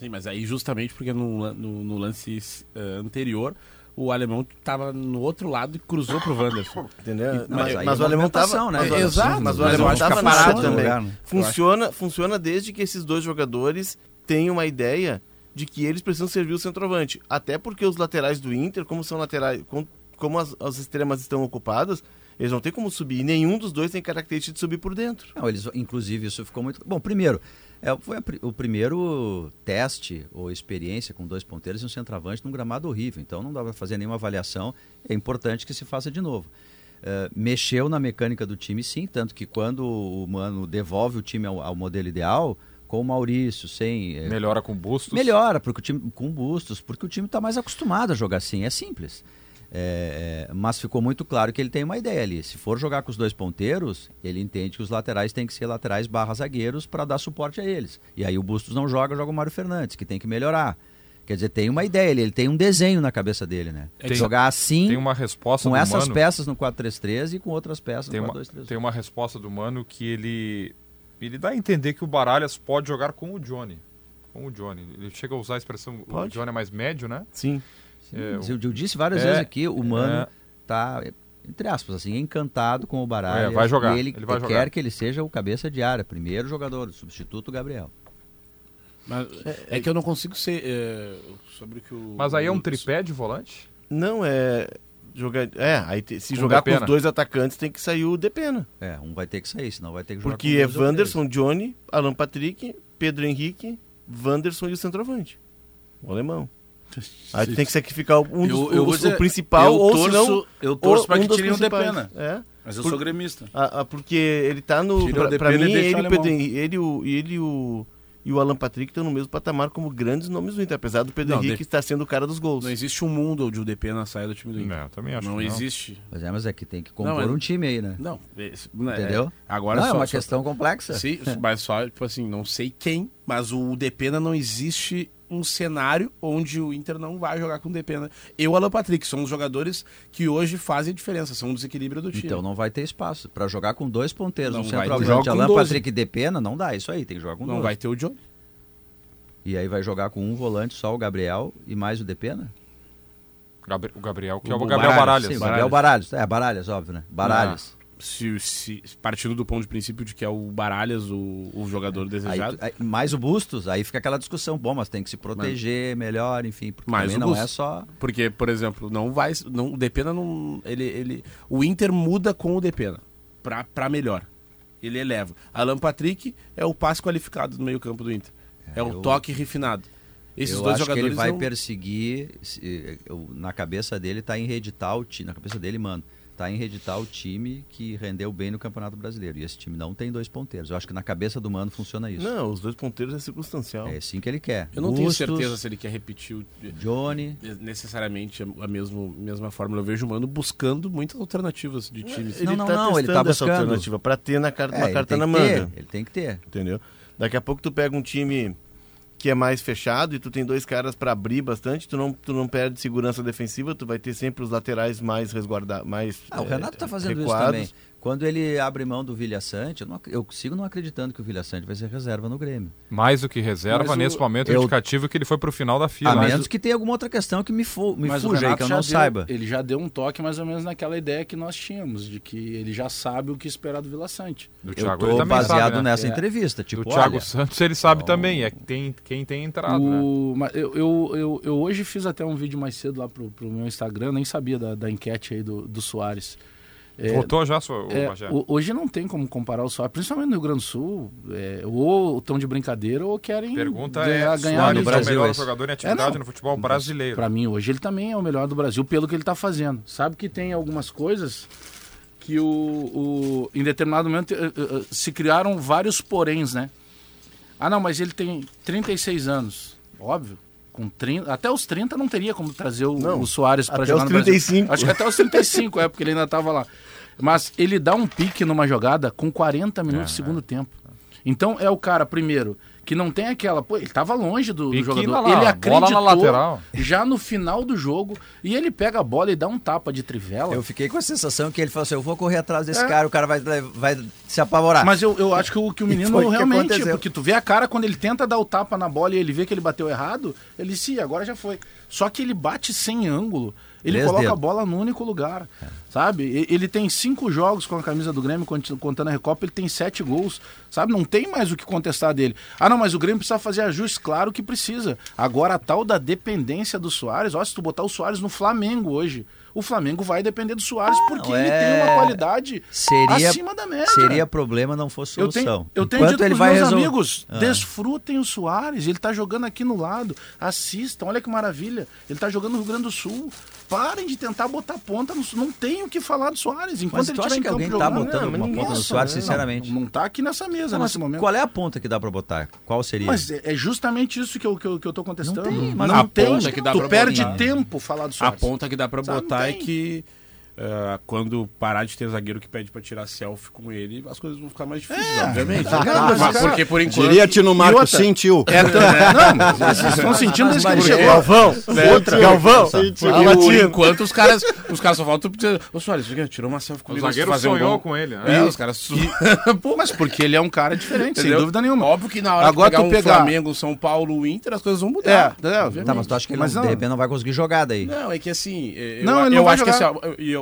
E: Sim, mas aí justamente porque no, no, no lance eh, anterior o alemão estava no outro lado e cruzou pro Wanderson.
D: Entendeu?
B: Não,
D: mas,
B: aí
D: mas
B: é
D: o alemão tava,
B: né?
D: mas o-
E: Exato,
D: mas o
E: mas
D: alemão
E: acho que
D: tava
E: fica
D: parado também.
B: lugar, né?
D: Funciona, funciona desde que esses dois jogadores tenham uma ideia de que eles precisam servir o centroavante. Até porque os laterais do Inter, como são laterais, com- como as, as extremas estão ocupadas, eles não têm como subir. E nenhum dos dois tem característica de subir por dentro.
B: Não, eles, inclusive, isso ficou muito. Bom, primeiro, é, foi a o primeiro teste ou experiência com dois ponteiros e um centroavante num gramado horrível. Então não dá para fazer nenhuma avaliação. É importante que se faça de novo. É, mexeu na mecânica do time, sim, tanto que quando o Mano devolve o time ao, ao modelo ideal, com o Maurício, sem. é,
A: Melhora com bustos.
B: Melhora, porque o time com bustos, porque o time está mais acostumado a jogar assim, é simples. É, é, mas ficou muito claro que ele tem uma ideia ali. Se for jogar com os dois ponteiros, ele entende que os laterais têm que ser laterais barra zagueiros para dar suporte a eles. E aí o Bustos não joga, joga o Mário Fernandes, que tem que melhorar. Quer dizer, tem uma ideia, ele, ele tem um desenho na cabeça dele, né?
A: Tem-
B: jogar assim,
A: Tem uma resposta
B: com
A: do
B: essas
A: Mano.
B: peças no 4-3-3 e com outras peças
A: Tem
B: no
A: uma,
B: 4-2-3.
A: tem uma resposta do Mano que ele ele dá a entender que o Baralhas pode jogar com o Johnny. Com o Johnny. Ele chega a usar a expressão o
D: Pode.
A: Johnny é mais médio, né?
D: Sim.
A: É,
B: Eu, eu disse várias
A: É,
B: vezes aqui, o Mano
A: é.
B: tá, entre aspas, assim, encantado com o Baralhas.
A: É, vai jogar,
B: E ele,
A: ele vai
B: quer
A: jogar.
B: que ele seja o cabeça de área, primeiro jogador, substituto Gabriel.
E: Mas é, que eu não consigo ser. é, sobre o que o.
A: Mas aí é um tripé de volante?
D: Não, é. Jogar, é, aí te- se
A: Com
D: jogar com os dois atacantes tem que sair o Depena.
B: É, um vai ter que sair, senão vai ter que jogar
D: Porque
B: com
D: é. Wanderson, Johnny, Alan Patrick, Pedro Henrique, Wanderson e o centroavante. O alemão. Aí tem que sacrificar um dos,
C: Eu- eu
D: o-
C: vou
D: o,
C: dizer,
D: principal,
C: eu
D: ou
C: torço-
D: senão.
C: eu torço
D: ou
C: pra que tirem o. Depena.
D: É.
C: Mas eu
D: Por-
C: sou gremista.
D: Ah, ah, porque ele tá no.
C: Depena e
D: mim, ele, o
C: alemão.
D: Pedro ele, o, ele o, e o Alan Patrick estão no mesmo patamar como grandes nomes do Inter, apesar do Pedro
E: Não,
D: Henrique
E: de-
D: estar sendo o cara dos gols.
E: Não existe um mundo onde o DP não saia do time do Inter.
A: Não, também acho
E: não
A: que não.
E: existe.
B: Pois é, mas é que tem que compor
E: Não, é-
B: um time aí, né?
E: Não. esse- né,
B: Entendeu?
E: é, agora
B: não, é
E: só,
B: uma
E: só-
B: questão complexa.
E: Sim, mas só, tipo assim, não sei quem, mas o Depena não existe um cenário onde o Inter não vai jogar com o Depena. Eu e o Alan Patrick são os jogadores que hoje fazem a diferença, são um desequilíbrio do time.
B: Então não vai ter espaço. Pra jogar com dois ponteiros,
E: Não
B: um
E: vai ter.
B: centroavante, Alan
E: 12.
B: Patrick e Depena, não dá isso aí, tem que jogar com
E: não
B: dois.
E: vai ter o John.
B: E aí vai jogar com um volante, só o Gabriel e mais o Depena?
A: Gabri- O Gabriel, que é
E: O
A: o Gabriel
E: Baralhas,
A: Baralhas.
B: Sim, o
E: Baralhas.
B: Gabriel Baralhas. É, Baralhas, óbvio, né? Baralhas.
E: Se, se- partindo do ponto de princípio de que é o Baralhas o, o jogador
B: Aí,
E: desejado.
B: tu- aí- mais o Bustos, aí fica aquela discussão. Bom, mas tem que se proteger melhor, enfim. Porque
E: o
B: não
E: Bustos.
B: é só...
E: Porque, por exemplo, não vai. Não, o Depena não. Ele, ele, o Inter muda com o Depena. Pra, pra melhor. Ele eleva. Alan Patrick é o passe qualificado no meio-campo do Inter. É, o
B: eu-
E: toque refinado. Esses
B: eu
E: dois
B: acho que
E: jogadores
B: ele vai
E: não-
B: perseguir, na cabeça dele tá em reeditar o time, na cabeça dele, mano, tá em reeditar o time que rendeu bem no Campeonato Brasileiro. E esse time não tem dois ponteiros. Eu acho que na cabeça do mano funciona isso.
D: Não, os dois ponteiros é circunstancial.
B: É assim que ele quer.
E: Eu não tenho
B: Bustos,
E: certeza se ele quer repetir o-
B: Johnny.
E: necessariamente a, a mesmo, mesma fórmula. Eu vejo o Mano buscando muitas alternativas de times.
D: Ele
B: Não, não,
D: tá
B: não, ele tá
D: essa
B: buscando.
D: alternativa pra ter na carta,
B: É,
D: uma
B: ele
D: carta
B: tem
D: na
B: que ter,
D: manga.
B: ele tem que ter.
D: Entendeu? Daqui a pouco tu pega um time que é mais fechado e tu tem dois caras pra abrir bastante, tu não, tu não perde segurança defensiva, tu vai ter sempre os laterais mais resguardados, mais
B: Ah, o
D: eh,
B: Renato tá fazendo
D: recuados.
B: isso também. Quando ele abre mão do Vilha Sante, eu, não eu sigo não acreditando que o Vilha Sante vai ser reserva no Grêmio.
A: Mais do que reserva,
C: Mas o-
A: nesse momento,
B: eu-
A: o indicativo é que ele foi pro final da fila.
B: A
A: Mas
B: menos que tenha alguma outra questão que me, fu me
C: o
B: fuja aí, que eu não
C: deu-
B: saiba.
C: Ele já deu um toque mais ou menos naquela ideia que nós tínhamos, de que ele já sabe o que esperar do Vila Sante.
A: do
B: Eu
A: Thiago
B: tô
A: também
B: baseado
A: sabe, né?
B: nessa
C: É.
B: entrevista. Tipo,
A: Do Thiago
B: olha,
A: Santos ele sabe também, é que tem, quem tem entrado, né?
C: O- mas eu, eu, eu, eu hoje fiz até um vídeo mais cedo lá pro, pro meu Instagram, nem sabia da, da enquete aí do, do Soares. É,
A: Votou já, sua, o
C: é, hoje não tem como comparar o Soares, principalmente no Rio Grande do Sul, é, ou estão de brincadeira ou querem
A: Pergunta
C: ganhar,
A: é,
C: ganhar
B: no
A: é o
B: Brasil
A: melhor
B: esse.
A: jogador em atividade
C: não.
A: no futebol brasileiro.
C: Pra mim, hoje ele também é o melhor do Brasil, pelo que ele tá fazendo. Sabe que tem algumas coisas que o, o- em determinado momento eh, eh, se criaram vários poréns, né? Ah, não, mas ele tem 36 anos. Óbvio. Com 30, até os 30 não teria como trazer o,
D: Não,
C: o Soares para
D: até
C: jogar
D: os
C: no Brasil.
D: 35.
C: Acho que até os 35, é, porque ele ainda tava lá. Mas ele dá um pique numa jogada com 40 minutos
A: É,
C: do segundo tempo. Então é o cara, primeiro, que não tem aquela. Pô, ele tava longe do, do jogador.
A: lá,
C: ele
A: bola na
C: acreditou
A: lateral.
C: já no final do jogo e ele pega a bola e dá um tapa de trivela.
B: Eu fiquei com a sensação que ele falou assim: eu vou correr atrás desse
C: É.
B: cara, o cara vai, vai se apavorar.
C: Mas eu, eu acho que o, que o menino
B: que
C: realmente.
B: aconteceu.
C: Porque tu vê a cara quando ele tenta dar o tapa na bola e ele vê que ele bateu errado, ele sim, agora já foi. Só que ele bate sem ângulo. Ele
B: Três
C: coloca a bola no único lugar. Sabe? E- Ele tem cinco jogos com a camisa do Grêmio, cont- contando a Recopa, ele tem sete gols. Sabe? Não tem mais o que contestar dele. Ah, não, mas o Grêmio precisa fazer ajustes, claro que precisa. Agora, a tal da dependência do Soares, ó, se tu botar o Soares no Flamengo hoje, o Flamengo vai depender do Soares porque ele
B: é-
C: tem uma qualidade
B: seria,
C: acima da média.
B: seria problema não fosse
C: Eu
B: solução.
C: tenho, eu tenho
B: Enquanto
C: dito
B: ele vai
C: meus
B: resol-
C: amigos,
B: Ah.
C: desfrutem o Soares, ele tá jogando aqui no lado, assistam, olha que maravilha, ele tá jogando no Rio Grande do Sul, parem de tentar botar ponta, no, não tem o que falar do Soares, enquanto
B: Mas
C: ele
B: tu acha
C: em
B: que
C: campo
B: alguém tá
C: jogando.
B: botando
D: Não,
B: uma
D: ninguém
B: ponta no Soares, sinceramente?
C: Não, não tá aqui nessa mesa
B: Não, mas
C: nesse momento.
B: qual é a ponta que dá pra botar? Qual seria?
C: Mas é é justamente isso que eu, que eu, que eu tô contestando.
B: Não tem,
C: Não
B: mas
E: a
C: tem.
E: ponta que dá
C: tu
E: pra
C: perde
E: botar.
C: tempo falar do
E: A
C: Soares.
E: ponta que dá pra
C: Sabe,
E: botar é que ah, quando parar de ter zagueiro que pede pra tirar selfie com ele, as coisas vão ficar mais difíceis, obviamente.
C: Não, mas, cara,
E: porque por enquanto.
F: Diria Tino
C: E
F: Marco,
C: outra?
F: sim, tio.
C: É, tanto- não, mas vocês estão sentindo desde que ele chegou.
F: Galvão, outra. Galvão. Fala,
E: por enquanto os caras, os caras só faltam ô Soares, tirou uma selfie
A: O
E: antes de
A: zagueiro
E: fazer um
A: sonhou
E: gol."
A: com ele, né?
E: É, os caras.
C: Pô, mas porque ele é um cara diferente, sem
E: Entendeu?
C: dúvida nenhuma.
E: Óbvio que na hora
C: Agora
E: pegar
C: tu
E: um
C: pegar-
E: Flamengo, São Paulo, o Inter, as coisas vão
C: É,
E: mudar.
C: é,
B: Tá, mas tu acha que ele de repente não vai conseguir jogar daí?
E: Não, é que assim. Eu,
C: Não,
E: eu,
C: ele não
E: eu
C: vai
E: acho que assim,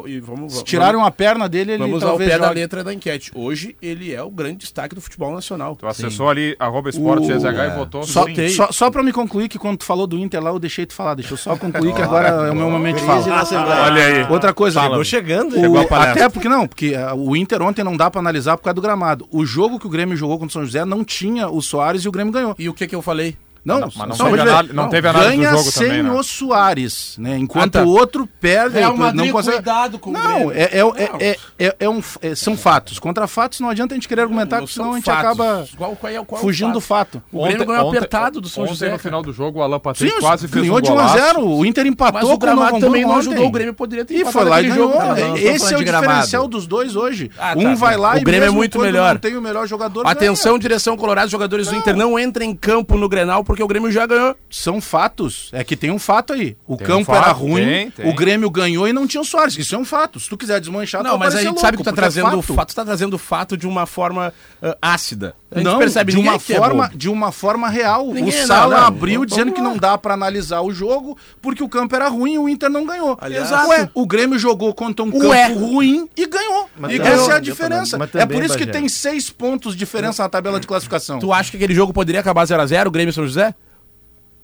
E: e, vamos,
C: Se tiraram a perna dele, ele
E: vamos ao
C: talvez
E: pé da
C: jogue.
E: letra da enquete. Hoje ele é o grande destaque do futebol nacional.
A: Tu acessou ali, arroba esporte
C: O-
A: GZH e
B: é.
A: votou
C: Só,
A: sim.
C: só, só pra me concluir que quando tu falou do Inter lá, eu deixei tu falar. Deixa eu só concluir que agora é o meu momento de falar.
E: Olha aí.
C: Outra coisa,
F: Chegou chegando.
C: O-
F: Chegou a
C: até porque não, porque ah, o Inter ontem não dá pra analisar por causa do gramado. O jogo que o Grêmio jogou contra o São José não tinha o Soares e o Grêmio ganhou.
E: E o que que eu falei?
C: Não,
A: Mas não- mas não
C: só
A: teve análise- não teve análise do
C: ganha
A: jogo
C: sem
A: também, né?
C: o Soares, né? Enquanto
E: Ah, tá.
C: o outro perde,
E: Real
C: não
E: Madrid,
C: consegue.
E: cuidado com o
C: não,
E: Grêmio.
C: é, é,
E: Não.
C: é, é, é, é um, é- são fatos. Contra fatos não adianta a gente querer argumentar,
E: Não
C: porque senão a gente
E: fatos.
C: acaba
E: Qual, qual é, qual é o
C: fugindo do
E: fato? O Grêmio ganhou apertado do São
A: ontem,
E: José.
A: no final do jogo, o Alan Patrick
C: Sim,
A: quase fez
C: ganhou
A: um
C: de 1 a
A: golaço.
C: 0 O Inter empatou
E: Mas o
C: com o
E: gramado
C: Novo
E: também não ajudou. O Grêmio poderia ter
C: E foi lá e ganhou.
B: Não, não, não
C: Esse é o diferencial dos dois hoje.
E: Ah, tá.
C: um vai lá
E: O
C: e
E: Grêmio é muito melhor.
C: não tem o melhor jogador.
E: Atenção, direção colorada, os jogadores do Inter não entrem em campo no Grenal porque o Grêmio já ganhou.
C: São fatos. É que tem um fato aí. O
A: Tem um
C: campo
A: fato,
C: era ruim,
A: tem, tem.
C: o Grêmio ganhou e não tinha o Soares. Isso é um fato. Se tu quiser desmanchar,
E: Não,
C: vai
E: mas a gente
C: louco,
E: sabe que tu tá
C: porque é
E: trazendo o
C: fato.
E: fato, tu tá trazendo o fato de uma forma ah, ácida. A gente
C: não,
E: percebe
C: de uma
E: é
C: forma,
E: bobo.
C: de uma forma real.
E: Ninguém-
C: o
E: não,
C: Sala
E: não,
C: abriu
E: vamos
C: dizendo que não dá pra analisar o jogo porque o campo era ruim e o Inter não ganhou.
E: Aliás-
C: Ué, o Grêmio jogou contra um campo
E: Ué.
C: ruim e ganhou.
D: Mas
C: e
D: também-
C: essa é a diferença.
D: também-
C: é por isso que tem seis pontos de diferença na tabela de classificação.
E: Tu acha que aquele jogo poderia acabar 0x0, o Grêmio e São José?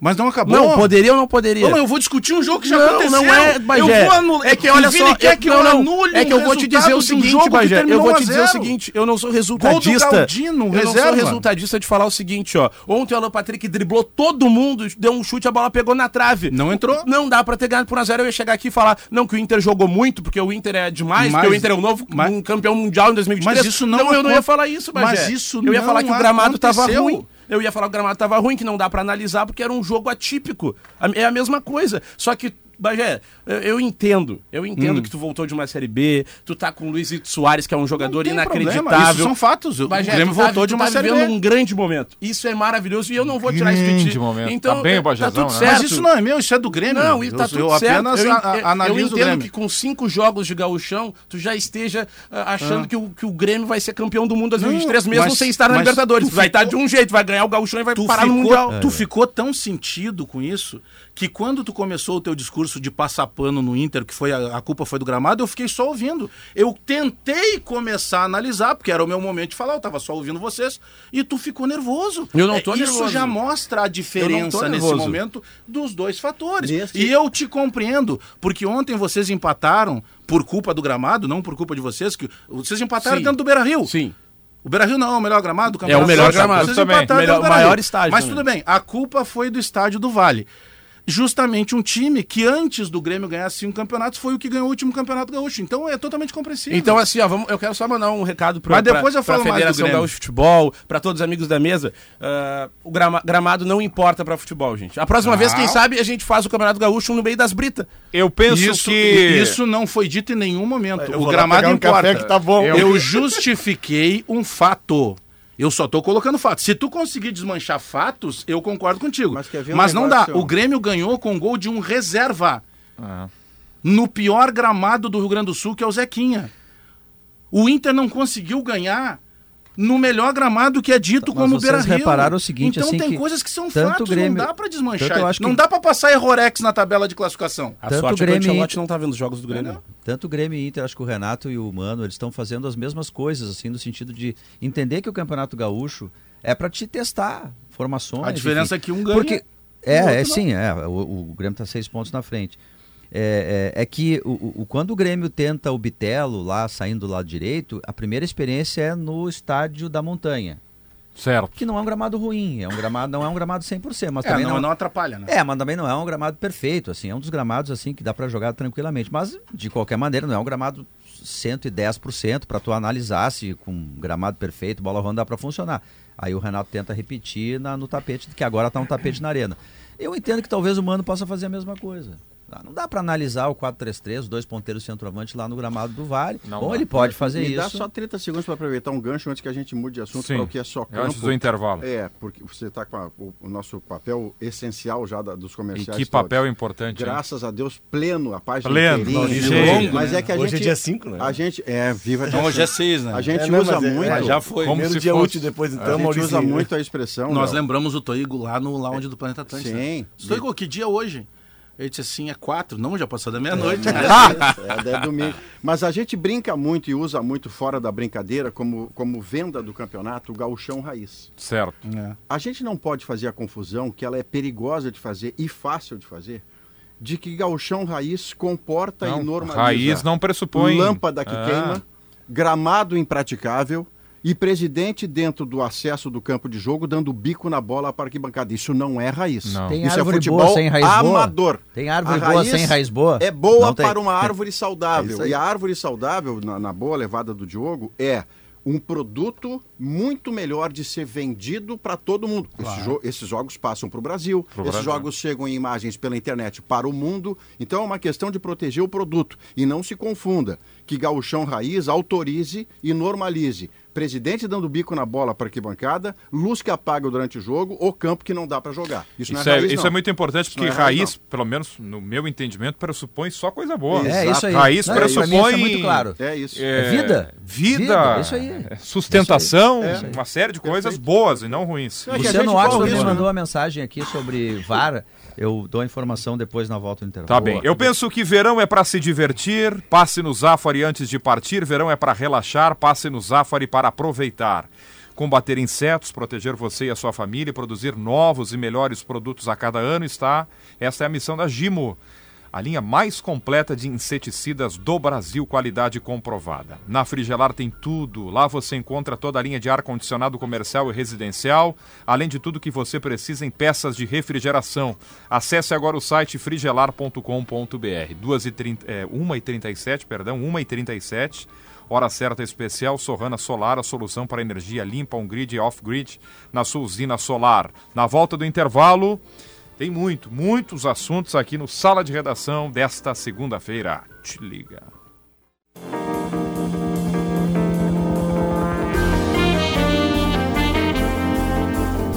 C: Mas não acabou.
E: Não, poderia ou não poderia?
C: Mas eu vou discutir um jogo que já
E: não,
C: aconteceu.
E: não é, Bagé.
C: Eu vou anular.
E: É que olha só,
C: quer
E: eu-
C: que
E: não,
C: eu
E: não.
C: anule
E: É que eu
C: um
E: vou te dizer o
C: um
E: seguinte,
C: que
E: Bagé. Eu vou
C: 1
E: te dizer o
C: 0.
E: seguinte, eu não sou resultadista.
C: Galdino,
E: eu não sou
C: reserva.
E: resultadista de falar o seguinte, ó. Ontem o Alan Patrick driblou todo mundo, deu um chute, a bola pegou na trave.
C: Não entrou.
E: Não dá pra ter ganhado por 1x0. Eu ia chegar aqui e falar, não, que o Inter jogou muito, porque o Inter é demais,
C: Mas-
E: porque o Inter é o novo
C: mas-
E: um campeão mundial em 2023.
C: Mas isso não
E: eu não ia falar isso, Bagé.
C: Mas isso
E: Eu ia
C: não
E: falar que o gramado tava
C: aconteceu.
E: ruim. Eu ia falar que o gramado tava ruim, que não dá pra analisar, porque era um jogo atípico. É a mesma coisa. Só que, Bagé, eu, eu entendo. Eu entendo
C: Hum.
E: que tu voltou de uma Série B, tu tá com o Luizito Soares, que é um jogador
C: problema,
E: inacreditável.
C: Isso são fatos. O
E: Bagé,
C: Grêmio
E: tu tá-
C: voltou de uma
E: tá
C: série B.
E: um grande momento. Isso é maravilhoso e eu não vou tirar isso de
A: Grande
E: ti.
A: momento.
E: Então,
A: Tá bem o
E: é,
A: Bajezão,
E: tá tudo
A: né?
E: certo.
C: Mas isso não é meu, isso é do Grêmio.
E: Não, e tá
C: eu,
E: tudo
C: eu
E: certo.
C: apenas
E: eu,
C: a-
E: en-
C: a-
E: eu
C: analiso o
E: entendo
C: Grêmio.
E: que com cinco jogos de gauchão, tu já esteja ah, achando que, o, que o Grêmio vai ser campeão do mundo em 2023,
C: Não,
E: mesmo
C: mas-
E: sem estar na Libertadores. Vai estar de
C: ficou-
E: um jeito, vai ganhar o gauchão e vai parar no Mundial.
C: tu ficou tão sentido com isso que quando tu começou o teu discurso de passar pano no Inter, que foi a, a culpa foi do gramado, eu fiquei só ouvindo. Eu tentei começar a analisar, porque era o meu momento de falar, eu tava só ouvindo vocês, e tu ficou nervoso.
E: Eu não tô
C: É, Isso
E: nervoso.
C: já mostra a diferença nesse momento dos dois fatores. E eu te compreendo, porque ontem vocês empataram por culpa do gramado, não por culpa de vocês, que vocês empataram
E: Sim.
C: dentro do Beira-Rio.
E: Sim.
C: O Beira-Rio não é o melhor gramado do
E: É o melhor gramado
C: Vocês
A: também.
E: Melhor-
C: Beira-Rio.
E: maior estádio
C: Mas
E: também.
C: tudo bem, a culpa foi do estádio do Vale. Justamente um time que antes do Grêmio ganhar cinco campeonatos foi o que ganhou o último campeonato gaúcho. Então é totalmente compreensível.
E: Então, assim, ó, vamos, eu quero só mandar um recado pra,
C: Mas depois
E: pra,
C: eu falo
E: pra
C: mais do
E: Federação. Gaúcho de Futebol, pra todos os amigos da mesa. Ah, o grama- gramado não importa pra futebol, gente. A próxima vez, quem sabe, a gente faz o Campeonato Gaúcho no meio das britas.
A: Eu penso
C: isso,
A: que.
C: isso não foi dito em nenhum momento.
D: Eu
C: o gramado
D: um
C: importa.
D: café que tá bom.
C: Eu,
A: Eu-
C: justifiquei um fato. Eu só tô colocando fatos. Se tu conseguir desmanchar fatos, eu concordo contigo.
D: Mas um
C: Mas não dá. O Grêmio ganhou com gol de um reserva.
A: Ah.
C: no pior gramado do Rio Grande do Sul, que é o Zequinha. O Inter não conseguiu ganhar no melhor gramado que é dito
B: Mas
C: como
B: vocês
C: Beira-Rio.
B: repararam o seguinte,
C: então
B: assim,
C: tem
B: que
C: coisas que são
B: tanto
C: fatos,
B: Grêmio-
C: não dá pra desmanchar.
B: tanto eu acho
C: Não
B: que-
C: dá pra passar errorex na tabela de classificação.
E: A
B: Tanto
E: sorte
B: o
E: é que o
B: Grêmio Inter-
E: não tá vendo os jogos do Grêmio.
B: Tanto o Grêmio e Inter, acho que o Renato e o Mano, eles estão fazendo as mesmas coisas, assim, no sentido de entender que o Campeonato Gaúcho é para te testar formações.
C: A diferença
B: enfim.
C: é que um ganha.
B: Porque, é, é
C: não.
B: sim, é. O, o Grêmio está seis pontos na frente. É, é, é que o, o- quando o Grêmio tenta o Bitelo lá, saindo do lado direito, a primeira experiência é no estádio da Montanha.
A: Certo.
B: Que não é um gramado ruim, é um gramado, não é um gramado 100%, mas
C: É,
B: também
C: não,
B: não,
C: não atrapalha, né?
B: é, mas também não é um gramado perfeito, assim, é um dos gramados assim que dá para jogar tranquilamente, mas de qualquer maneira não é um gramado 110% para tu analisar se com um gramado perfeito, bola rolando dá para funcionar. Aí o Renato tenta repetir na- no tapete, que agora tá um tapete na arena. Eu entendo que talvez o Mano possa fazer a mesma coisa. Tá? Não dá para analisar o 4-3-3, os dois ponteiros centroavante lá no gramado do Vale.
A: Não
B: Bom,
A: dá.
B: ele pode fazer
G: Me
B: isso.
G: dá só 30 segundos para aproveitar um gancho antes que a gente mude de assunto para o que é só
A: É Antes
G: campo.
A: do intervalo.
G: É, porque você está com a- o, o nosso papel essencial já da- dos
A: E
G: comerciais.
A: que
G: todos.
A: papel importante. hein?
G: Graças a Deus, pleno, a página
A: Pleno, longo,
G: mas é que a
D: Hoje
G: gente...
D: é dia 5, né?
G: A gente... É, viva
C: Então hoje é seis, né?
G: A gente
D: É, não,
G: usa
D: é-
G: muito...
D: mas
C: já foi.
A: Como
D: Primeiro
A: se
D: dia
A: fosse-
D: útil depois,
G: a
D: então,
G: gente
D: Maurício.
G: usa muito a expressão...
C: Nós lembramos o Toigo lá no lounge do Planeta Atlântico.
G: Sim.
C: Toigo, que dia é hoje? Ele disse assim, é quatro. Não, já passou da meia-noite.
G: É, é domingo. Mas a gente brinca muito e usa muito fora da brincadeira como, como venda do campeonato o gauchão raiz.
A: Certo.
G: A gente não pode fazer a confusão, que ela é perigosa de fazer e fácil de fazer, de que gauchão raiz comporta
A: Não,
G: e normaliza.
A: raiz não pressupõe.
G: Lâmpada que
A: Ah.
G: queima, gramado impraticável e presidente dentro do acesso do campo de jogo dando bico na bola para arquibancada. Isso não é raiz.
A: Não.
B: Tem
G: Isso é
B: árvore
G: futebol
B: boa sem raiz boa?
G: amador.
B: Tem árvore
G: A
B: boa
G: raiz
B: sem raiz boa?
G: É boa
B: Não tem.
G: para uma árvore
B: É
G: saudável.
B: aí.
G: e a árvore saudável, na, na boa levada do Diogo, é um produto muito melhor de ser vendido para todo mundo. Esse jo- esses jogos passam para o Brasil,
A: Pro
G: esses
A: Brasil.
G: jogos chegam em imagens pela internet para o mundo. Então é uma questão de proteger o produto. E não se confunda que Gauchão Raiz autorize e normalize. Presidente dando bico na bola para arquibancada, luz que apaga durante o jogo, ou campo que não dá para jogar. Isso,
A: Isso,
G: é
A: é,
G: raiz,
A: isso
G: não.
A: é muito importante,
G: Isso
A: porque
G: é raiz,
A: raiz, pelo menos no meu entendimento, pressupõe só coisa boa.
B: É, isso aí.
A: Raiz
B: Não, mim isso é
A: pressupõe.
B: muito claro.
G: É isso.
B: É vida.
A: Vida.
B: Vida, isso aí.
A: é, Sustentação,
G: Isso aí. É.
A: uma série de coisas boas e não ruins.
G: É
B: Luciano Oxford me
G: risco,
B: mandou
G: né?
B: uma mensagem aqui sobre VAR. Eu dou a informação depois na volta do intervalo.
A: Tá bem. Eu penso que verão é para se divertir, passe no Zafari antes de partir, verão é para relaxar, passe no Zafari para aproveitar. Combater insetos, proteger você e a sua família produzir novos e melhores produtos a cada ano está. Esta é a missão da Gimo. A linha mais completa de inseticidas do Brasil, qualidade comprovada. Na Frigelar tem tudo. Lá você encontra toda a linha de ar-condicionado comercial e residencial, além de tudo que você precisa em peças de refrigeração. Acesse agora o site frigelar.com.br. 2h30, é, 1h37, perdão, 1h37. Hora certa especial, Sorrana Solar, a solução para energia limpa, on-grid e off-grid na sua usina solar. Na volta do intervalo, tem muito, muitos assuntos aqui no Sala de Redação desta segunda-feira. Te liga.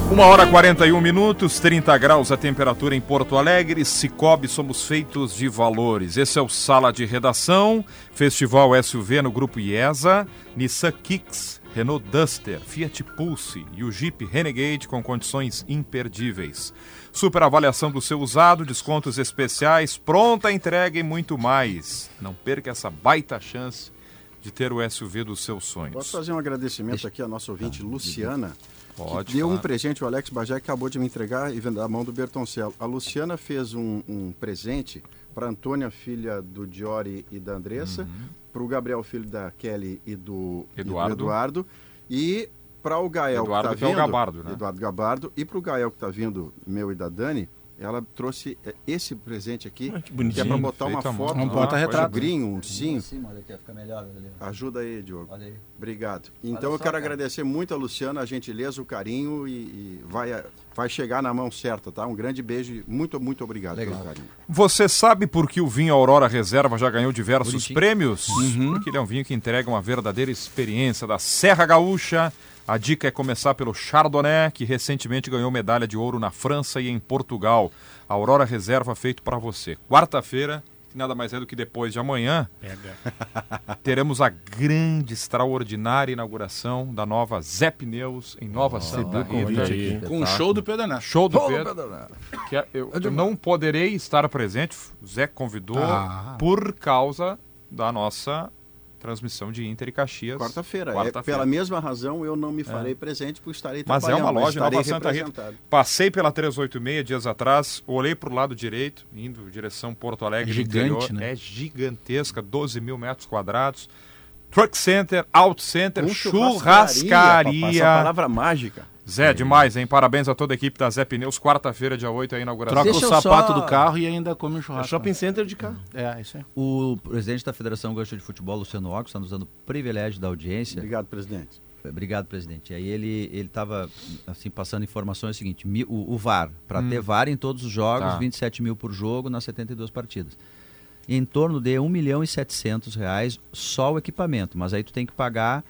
A: Uma hora e 41 minutos, 30 graus a temperatura em Porto Alegre. Cicobi, somos feitos de valores. Esse é o Sala de Redação, Festival SUV no Grupo IESA, Nissan Kicks, Renault Duster, Fiat Pulse e o Jeep Renegade com condições imperdíveis. Super avaliação do seu usado, descontos especiais, pronta entrega e muito mais. Não perca essa baita chance de ter o SUV dos seus sonhos.
G: Posso fazer um agradecimento aqui à nossa ouvinte Luciana,
A: Pode,
G: que deu um
A: claro.
G: presente, o Alex Bagé acabou de me entregar e vender a mão do Bertoncello. A Luciana fez um, um presente para Antônia, filha do Diori e da Andressa, para o Gabriel, filho da Kelly e do e do
A: Eduardo.
G: Eduardo, e para o Gael
A: Eduardo
G: que está
A: é o
G: vindo,
A: Gabardo, né?
G: Eduardo Gabardo, e para o Gael que está vindo, meu e da Dani, ela trouxe eh, esse presente aqui,
D: Ah, que
G: que é para botar uma foto,
A: Um
G: um
C: porta-retrato.
G: tigrinho, um ursinho.
B: Sim, olha aqui, fica melhor. ali.
G: Ajuda aí, Diogo.
B: Olha aí.
G: Obrigado. Então
B: Olha
G: eu quero
B: cara.
G: agradecer muito a Luciana, a gentileza, o carinho e, e vai, vai chegar na mão certa, tá? Um grande beijo e muito, muito obrigado
B: Legal.
G: pelo carinho.
A: Você sabe por que o vinho Aurora Reserva já ganhou diversos
B: Bonitinho.
A: prêmios? Porque ele é um vinho que entrega uma verdadeira experiência da Serra Gaúcha. A dica é começar pelo Chardonnay, que recentemente ganhou medalha de ouro na França e em Portugal. A Aurora Reserva feito para você. Quarta-feira, que nada mais é do que depois de amanhã, teremos a grande, extraordinária inauguração da nova Zé Pneus em Nova Santa Rita.
C: Com o show do Pedro.
A: Show do Pedro. que é- eu, eu não poderei estar presente, o Zé convidou,
C: Ah.
A: por causa da nossa transmissão de Inter e Caxias.
G: Quarta-feira. É,
A: Quarta-feira.
G: pela mesma razão, eu não me farei presente por estarei
A: Mas é uma loja Nova Santa Rita. Passei pela 386 dias atrás, olhei para o lado direito, indo direção Porto Alegre.
C: É
A: do
C: gigante,
A: interior.
C: né?
A: É gigantesca, 12 mil metros quadrados. Truck Center, Auto Center,
G: Com
A: churrascaria.
G: papai, Essa palavra mágica.
A: Zé, demais, hein? Parabéns a toda a equipe da Zé Pneus. Quarta-feira, dia 8, a inauguração.
C: Troca
B: Deixa
C: o sapato
B: só-
C: do carro e ainda come um
D: É
C: churrasco.
D: shopping center de carro.
C: É, isso aí.
B: O presidente da Federação Gaúcha de Futebol, Luciano Ox, está nos dando o privilégio da audiência.
G: Obrigado, presidente.
B: Obrigado, presidente. Aí ele ele estava assim passando informações é o seguinte: o, o VAR para ter VAR em todos os jogos,
A: Tá.
B: 27 mil por jogo nas 72 partidas. Em torno de 1 milhão e 700 reais só o equipamento, mas aí tu tem que pagar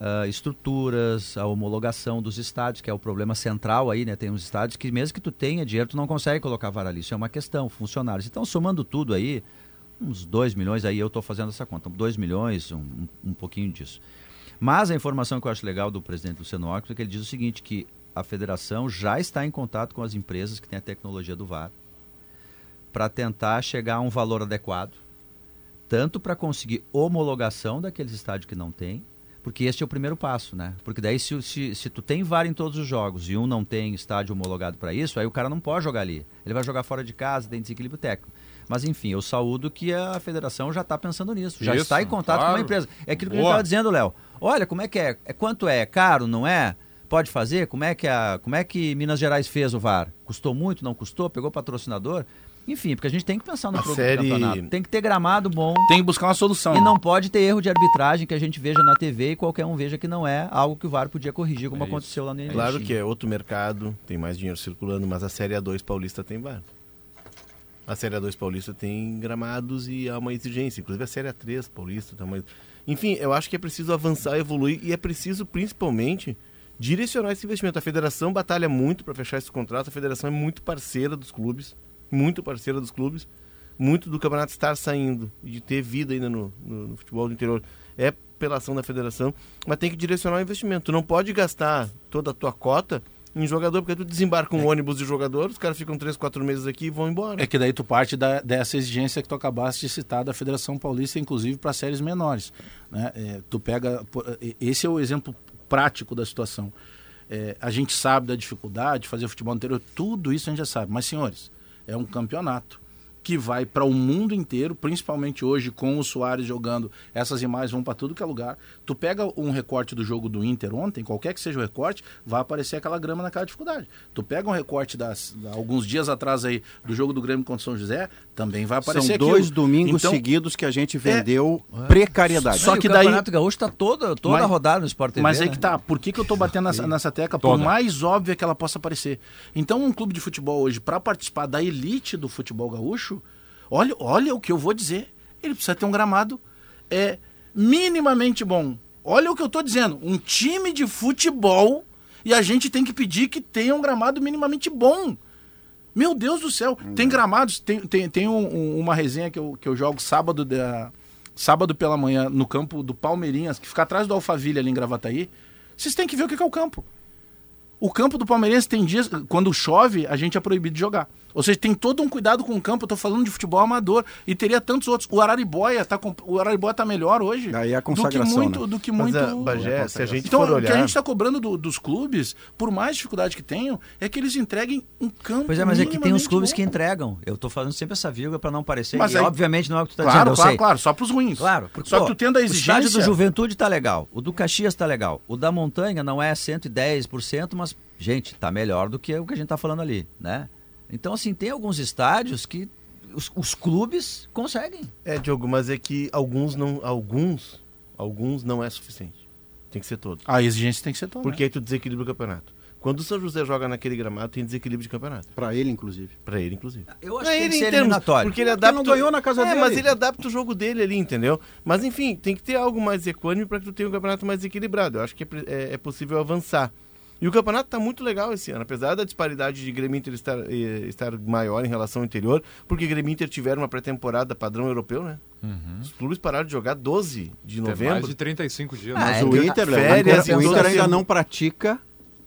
B: ah, estruturas, a homologação dos estádios, que é o problema central aí, né? Tem uns estádios que mesmo que tu tenha dinheiro, tu não consegue colocar VAR ali. Isso é uma questão, funcionários. Então, somando tudo aí, uns 2 milhões, aí eu estou fazendo essa conta, 2 milhões, um, um- pouquinho disso. Mas a informação que eu acho legal do presidente Luciano Occhio é que ele diz o seguinte, que a federação já está em contato com as empresas que têm a tecnologia do VAR para tentar chegar a um valor adequado, tanto para conseguir homologação daqueles estádios que não tem, porque este é o primeiro passo, né? Porque daí se, se, se tu tem VAR em todos os jogos e um não tem estádio homologado para isso, aí o cara não pode jogar ali. Ele vai jogar fora de casa, tem desequilíbrio técnico. Mas enfim, eu saúdo que a federação já está pensando nisso, já
A: Isso,
B: está em contato com
A: claro.
B: uma empresa. É aquilo que
A: Boa.
B: ele estava dizendo, Léo. Olha, como é que é? é? Quanto é? Caro, não é? Pode fazer? Como é que a, como é que Minas Gerais fez o VAR? Custou muito, não custou? Pegou patrocinador? Enfim, porque a gente tem que pensar no
D: A
B: produto
D: série-
B: do campeonato. Tem que ter gramado bom
C: Tem que buscar uma solução.
B: e não pode ter erro de arbitragem que a gente veja na TV e qualquer um veja que não é algo que o VAR podia corrigir, como
A: É
B: aconteceu lá no
D: Claro
B: Erechim.
D: que é outro mercado, tem mais dinheiro circulando, mas a Série A2 Paulista tem VAR. A Série A2 Paulista tem gramados e há uma exigência. Inclusive a Série A3 Paulista tem uma... Enfim, eu acho que é preciso avançar, evoluir e é preciso principalmente direcionar esse investimento. A federação batalha muito para fechar esse contrato, a federação é muito parceira dos clubes, muito parceira dos clubes. Muito do campeonato estar saindo e de ter vida ainda no, no- no futebol do interior é pela ação da federação, mas tem que direcionar o investimento. Tu não pode gastar toda a tua cota em jogador, porque tu desembarca um ônibus de jogador, os caras ficam três, quatro meses aqui e vão embora.
C: É que daí tu parte da- dessa exigência que tu acabaste de citar da Federação Paulista, inclusive para séries menores. Né? É, tu pega. Esse é o exemplo prático da situação. É, a gente sabe da dificuldade de fazer futebol no interior, tudo isso a gente já sabe. Mas, senhores, é um campeonato que vai para o mundo inteiro, principalmente hoje com o Soares jogando, essas imagens vão para tudo que é lugar. Tu pega um recorte do jogo do Inter ontem, qualquer que seja o recorte, vai aparecer aquela grama naquela dificuldade. Tu pega um recorte das alguns dias atrás aí do jogo do Grêmio contra o São José, também vai aparecer
G: São
C: aquilo.
G: dois domingos
C: Então,
G: seguidos que a gente vendeu precariedade.
C: Só que
B: o
C: daí-
B: Campeonato Gaúcho está toda, toda
C: Mas-
B: rodada no Sport TV.
C: Mas aí
B: né?
C: que tá, por que, que eu tô batendo nessa, nessa tecla? Por
A: Toda.
C: mais óbvia que ela possa parecer. Então, um clube de futebol hoje, para participar da elite do futebol gaúcho, olha, olha o que eu vou dizer. Ele precisa ter um gramado é, minimamente bom. Olha o que eu tô dizendo. Um time de futebol e a gente tem que pedir que tenha um gramado minimamente bom. Meu Deus do céu. Tem gramados, tem, tem, tem um- um- uma resenha que eu, que eu jogo sábado, da, sábado pela manhã no campo do Palmeirinhas, que fica atrás do Alphaville ali em Gravataí. Vocês têm que ver o que que é o campo. O campo do Palmeirense tem dias, quando chove, a gente é proibido de jogar. Ou seja, tem todo um cuidado com o campo. Eu tô falando de futebol amador. E teria tantos outros. O Araribóia tá, com- o Araribóia tá melhor hoje.
G: Aí é a
C: do que
G: consagração,
C: muito.
G: né?
C: Do que
D: Mas,
C: muito
D: ah, Bagé, se a gente
C: então,
D: for
C: o que a
D: olhar...
C: gente está cobrando do- dos clubes, por mais dificuldade que tenham, é que eles entreguem um campo.
B: Pois é, mas é que tem uns
C: minimamente
B: clubes
C: bom.
B: que entregam. Eu tô falando sempre essa vírgula para não parecer.
C: Mas
B: e
C: aí-
B: obviamente não é o que tu tá
C: Claro,
B: dizendo, eu
C: claro,
B: sei.
C: claro, só para os ruins.
B: Claro, porque,
C: só
B: pô,
C: que tu tendo a
B: O estádio
C: exigência.
B: do Juventude tá legal, o do Caxias tá legal, o da Montanha não é 110%, mas, gente, tá melhor do que o que a gente tá falando ali, né? Então, assim, tem alguns estádios que os, os clubes conseguem.
D: É, Diogo, mas é que alguns não, alguns, alguns não é suficiente. Tem que ser todos.
C: A exigência tem que ser toda.
D: Porque aí tu desequilibra o campeonato. Quando o São José joga naquele gramado, tem desequilíbrio de campeonato.
G: Para ele, inclusive.
D: Pra ele, inclusive.
B: Eu acho
D: Pra
B: que tem
D: ele
B: que
D: em
B: ser
D: termos-
B: eliminatório.
D: Porque ele
G: Porque
D: adapta.
G: não ganhou na casa
D: é,
G: dele.
D: mas ele adapta o jogo dele ali, entendeu? Mas enfim, tem que ter algo mais equânime para que tu tenha um campeonato mais equilibrado. Eu acho que é, é- é possível avançar. E o campeonato está muito legal esse ano, apesar da disparidade de Grêmio Inter estar, eh, estar maior em relação ao anterior, porque Grêmio Inter tiveram uma pré-temporada padrão europeu, né? Os clubes pararam de jogar 12 de
A: Tem mais
D: novembro.
A: de 35 dias.
B: Ah,
A: né?
G: Mas
B: é
G: o Inter,
D: férias,
G: o Inter
D: então,
G: ainda
D: assim,
G: não pratica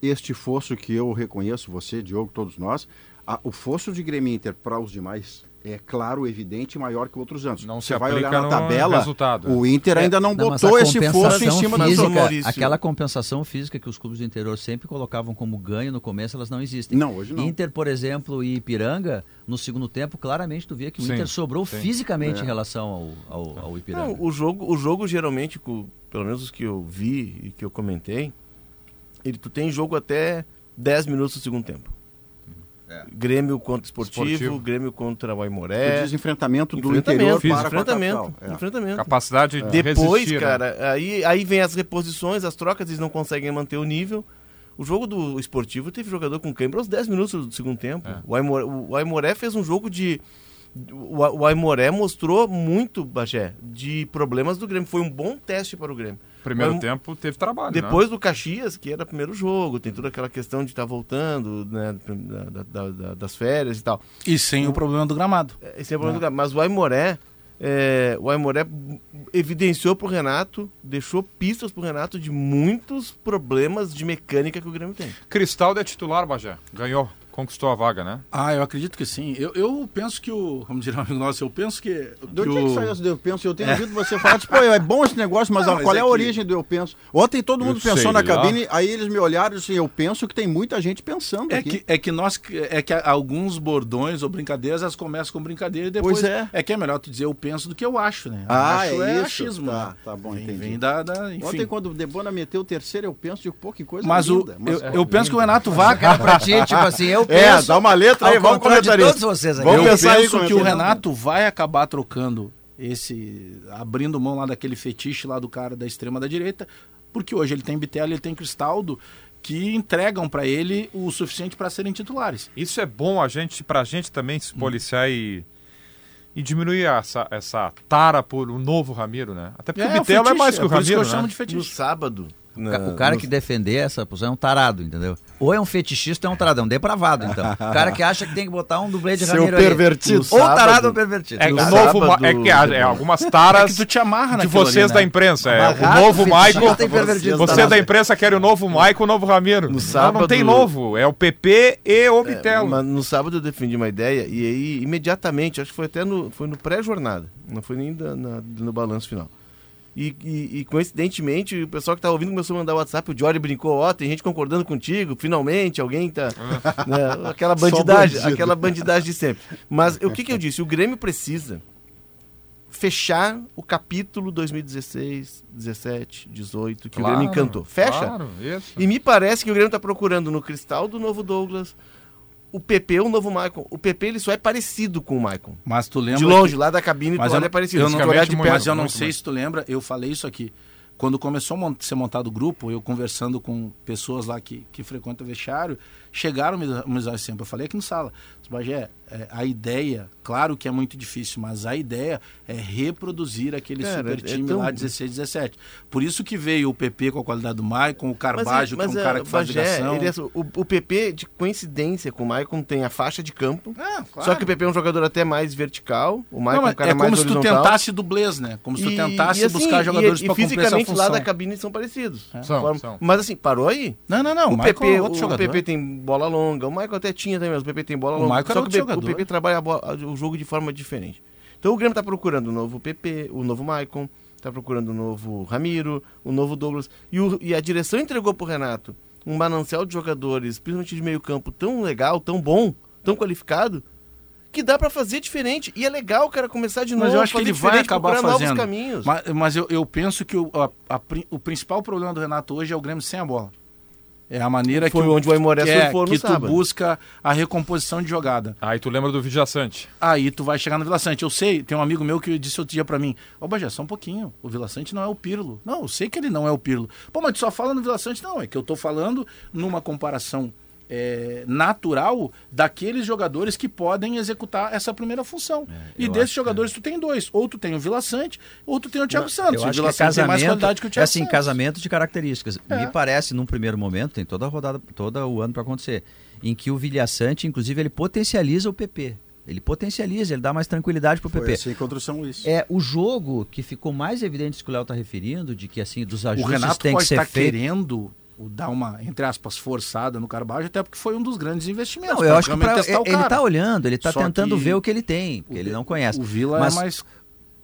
G: este fosso que eu reconheço, você, Diogo, todos nós. A- o fosso de Grêmio Inter para os demais é claro, evidente e maior que outros anos.
A: Não se
G: Você vai olhar na tabela,
A: resultado.
G: o Inter ainda não,
B: Não, mas
G: botou
B: a
G: esse fosso em cima da
B: física,
D: Maurício.
B: Aquela compensação física que os clubes do interior sempre colocavam como ganho no começo, elas não existem.
G: Não, hoje não.
B: Inter, por exemplo, e Ipiranga, no segundo tempo, claramente tu via que o
A: Sim,
B: Inter sobrou
A: sim.
B: fisicamente
G: É.
B: em relação ao, ao, ao Ipiranga.
D: Não, o jogo, o jogo geralmente, pelo menos os que eu vi e que eu comentei, ele, tu tem jogo até 10 minutos do segundo tempo. Grêmio contra Esportivo,
A: Esportivo.
D: Grêmio contra o
G: O
D: Aimoré.
G: desenfrentamento do
D: Enfrentamento,
G: interior
A: físico.
G: para
D: enfrentamento.
G: É.
D: enfrentamento.
A: Capacidade de
D: Depois,
A: resistir, né?
D: cara, aí, aí vem as reposições, as trocas, eles não conseguem manter o nível. O jogo do esportivo teve jogador com câimbra aos 10 minutos do segundo tempo.
A: É.
D: O, Aimoré, o Aimoré fez um jogo de. O, o Aimoré mostrou muito, Bagé, de problemas do Grêmio. Foi um bom teste para o Grêmio.
A: Primeiro
D: Mas-
A: tempo teve trabalho, né?
D: Depois do Caxias, que era o primeiro jogo, tem toda aquela questão de estar voltando né, da- da- da- das férias e tal.
C: E sem o problema do gramado.
D: Esse é o problema do Galo. Mas o Aimoré, é, o Aimoré evidenciou pro Renato, deixou pistas pro Renato de muitos problemas de mecânica que o Grêmio tem.
A: Cristaldo é titular, Bagé. Ganhou, conquistou a vaga, né?
C: Ah, eu acredito que sim. Eu, eu penso que o. Como diria um amigo nosso, eu penso que.
G: De onde
C: que
G: é que
C: o-
G: saiu esse eu penso? Eu tenho ouvido você falar, tipo, pô, é bom esse negócio, mas,
C: Não, mas
G: qual é,
C: é
G: a
C: que-
G: origem do eu penso? Ontem todo mundo
A: Eu
G: pensou
A: sei
G: na
A: lá.
G: cabine, aí eles me olharam e disseram, eu penso que tem muita gente pensando
C: É
G: aqui.
C: que, é que nós é que alguns bordões ou brincadeiras elas começam com brincadeira e depois
G: Pois é.
C: que é melhor tu dizer eu penso do que eu acho, né?
G: Ah,
C: acho
G: é isso?
C: achismo,
G: Tá,
C: né?
G: tá bom,
C: vem,
G: entendi.
C: vem da, da enfim.
G: Ontem, quando o Debona meteu o terceiro, eu penso de pô, que coisa
C: mas o,
G: linda.
C: eu,
G: Mas-
C: eu penso que o Renato Vaca
B: pra ti, tipo assim, eu
D: É,
B: penso.
D: dá uma letra aí, vamos comentar
B: todos
D: isso.
B: vocês aqui.
D: Vamos
C: eu
D: pensar aí,
C: penso que o
D: comentário.
C: Renato vai acabar trocando esse abrindo mão lá daquele fetiche lá do cara da extrema da direita, porque hoje ele tem Bitelo e ele tem Cristaldo que entregam pra ele o suficiente pra serem titulares.
A: Isso é bom a gente, pra gente também se policiar e, e diminuir essa, essa tara por um novo Ramiro, né? Até porque o Bitelo é mais que o
C: por isso que
A: Ramiro,
C: eu chamo
A: né?
C: de fetiche.
D: No sábado.
B: O ca- O cara que defender essa posição é um tarado, entendeu? Ou é um fetichista ou é um tarado, é um depravado, então. O cara que acha que tem que botar um dublê de
G: Seu
B: Ramiro
G: pervertido.
B: ali. Ou
D: Sábado.
B: tarado ou pervertido.
A: É,
D: No
A: o novo, é que é algumas taras
C: É que tu te amarra
A: de vocês
C: ali,
A: da
C: né?
A: imprensa. É, o novo Michael. Você da imprensa quer o novo Michael, o novo Ramiro.
D: No
A: Não,
D: sábado-
A: não tem novo, é o PP e o
D: É,
A: Bitelo.
D: mas no sábado eu defendi uma ideia e aí imediatamente, acho que foi até no, foi no pré-jornada, não foi nem da- na- no balanço final. E, e- e, coincidentemente, o pessoal que tá ouvindo começou a mandar WhatsApp, o Jory brincou, ó, tem gente concordando contigo, finalmente, alguém tá. né, aquela bandidagem, aquela bandidagem de sempre. Mas o que, que eu disse? O Grêmio precisa fechar o capítulo 2016, 17, 18, que o Grêmio encantou. Fecha?
A: Claro, isso.
D: E me parece que o Grêmio tá procurando no Cristal do novo Douglas, o PP, o novo Maicon. O PP ele só é parecido com o Maicon.
C: Mas tu lembra
D: De longe, lá da cabine,
C: Mas
D: tu olha
C: não-
D: é parecido.
C: eu não,
D: olhar de perto,
C: mas eu não sei
A: mais.
C: se tu lembra, eu falei isso aqui. Quando começou a ser montado o grupo, eu conversando com pessoas lá que, que frequentam o vestiário, chegaram a me usar esse exemplo. Eu falei aqui no sala, Bagé, é, a ideia, claro que é muito difícil, mas a ideia é reproduzir aquele
D: Cara,
C: super
D: é
C: time
D: tão-
C: lá 16, 17. Por isso que veio o PP com a qualidade do Maicon, o
D: Mas,
C: Carbajo, que é um cara que faz
D: Bagé,
C: ligação.
D: ele é- o, o PP, de coincidência com o Maicon, tem a faixa de campo.
C: Ah, claro.
D: Só que o PP é um jogador até mais vertical. O Maicon é um cara
C: é
D: mais
C: como se tu
D: horizontal.
C: tentasse dublês, né? Como se tu
D: E-
C: tentasse
D: e assim,
C: buscar jogadores
D: e,
C: para
D: e
C: cumprir essa
D: fisicamente
C: função.
D: lá da cabine são parecidos.
A: São,
D: Forma-
A: são.
D: Mas assim, parou aí?
C: Não, não, não.
D: o,
C: Michael
D: PP,
C: é outro
D: o
C: jogador.
D: PP tem bola longa. O Michael até tinha também, mas o PP tem bola
C: O
D: longa.
C: Michael
D: Só que o o. PP trabalha bola- o jogo de forma diferente. Então o Grêmio tá procurando o novo PP, o novo Maicon, tá procurando o novo Ramiro, o novo Douglas. E, o- e a direção entregou pro Renato um manancial de jogadores, principalmente de meio campo, tão legal, tão bom, tão qualificado, que dá pra fazer diferente. E é legal o cara começar de novo,
C: Mas eu acho que ele vai acabar fazendo.
D: novos caminhos.
C: Mas, mas eu, eu penso que o, a- a o principal problema do Renato hoje é o Grêmio sem a bola. É a maneira
D: Foi
C: que, o-
D: onde o Aimoré
C: que, é,
D: surfou no
C: que tu
D: sábado.
C: busca a recomposição de jogada.
A: Aí tu lembra do Vijaçante.
C: Aí tu vai chegar no Vila Sante. Eu sei, tem um amigo meu que disse outro dia pra mim: Ô Bajé, só um pouquinho. O Vila Sante não é o Pirlo. Não, eu sei que ele não é o Pirlo. Pô, mas tu só fala no Vila Sante? Não, é que eu tô falando numa comparação é, natural daqueles jogadores que podem executar essa primeira função. e
B: É, eu
C: desses
B: que
C: jogadores tu tem dois. Ou tu tem o Vila Sante, ou tu tem o Thiago Santos.
B: Eu
C: o
B: acho
C: Vila
B: que é
C: Sante tem mais qualidade que o
B: é
C: Thiago
B: assim,
C: Santos.
B: casamento de características.
C: É.
B: Me parece, num primeiro momento, tem toda a rodada, todo o ano para acontecer, em que o Vilhaçante, inclusive, ele potencializa o PP. Ele potencializa, ele dá mais tranquilidade pro
G: Foi
B: PP.
G: assim contra o São Luís.
B: É o jogo que ficou mais evidente isso que o Léo tá referindo, de que assim, dos
C: O
B: ajustes tem que
C: pode
B: ser
C: estar
B: feito.
C: querendo dar uma, entre aspas, forçada no Carvalho, até porque foi um dos grandes investimentos.
B: Não, eu acho que pra,
C: o
B: ele
C: cara.
B: tá olhando, ele tá
C: Só
B: tentando ver o que ele tem, porque ele não conhece.
C: O Vila
B: Mas
C: é mais.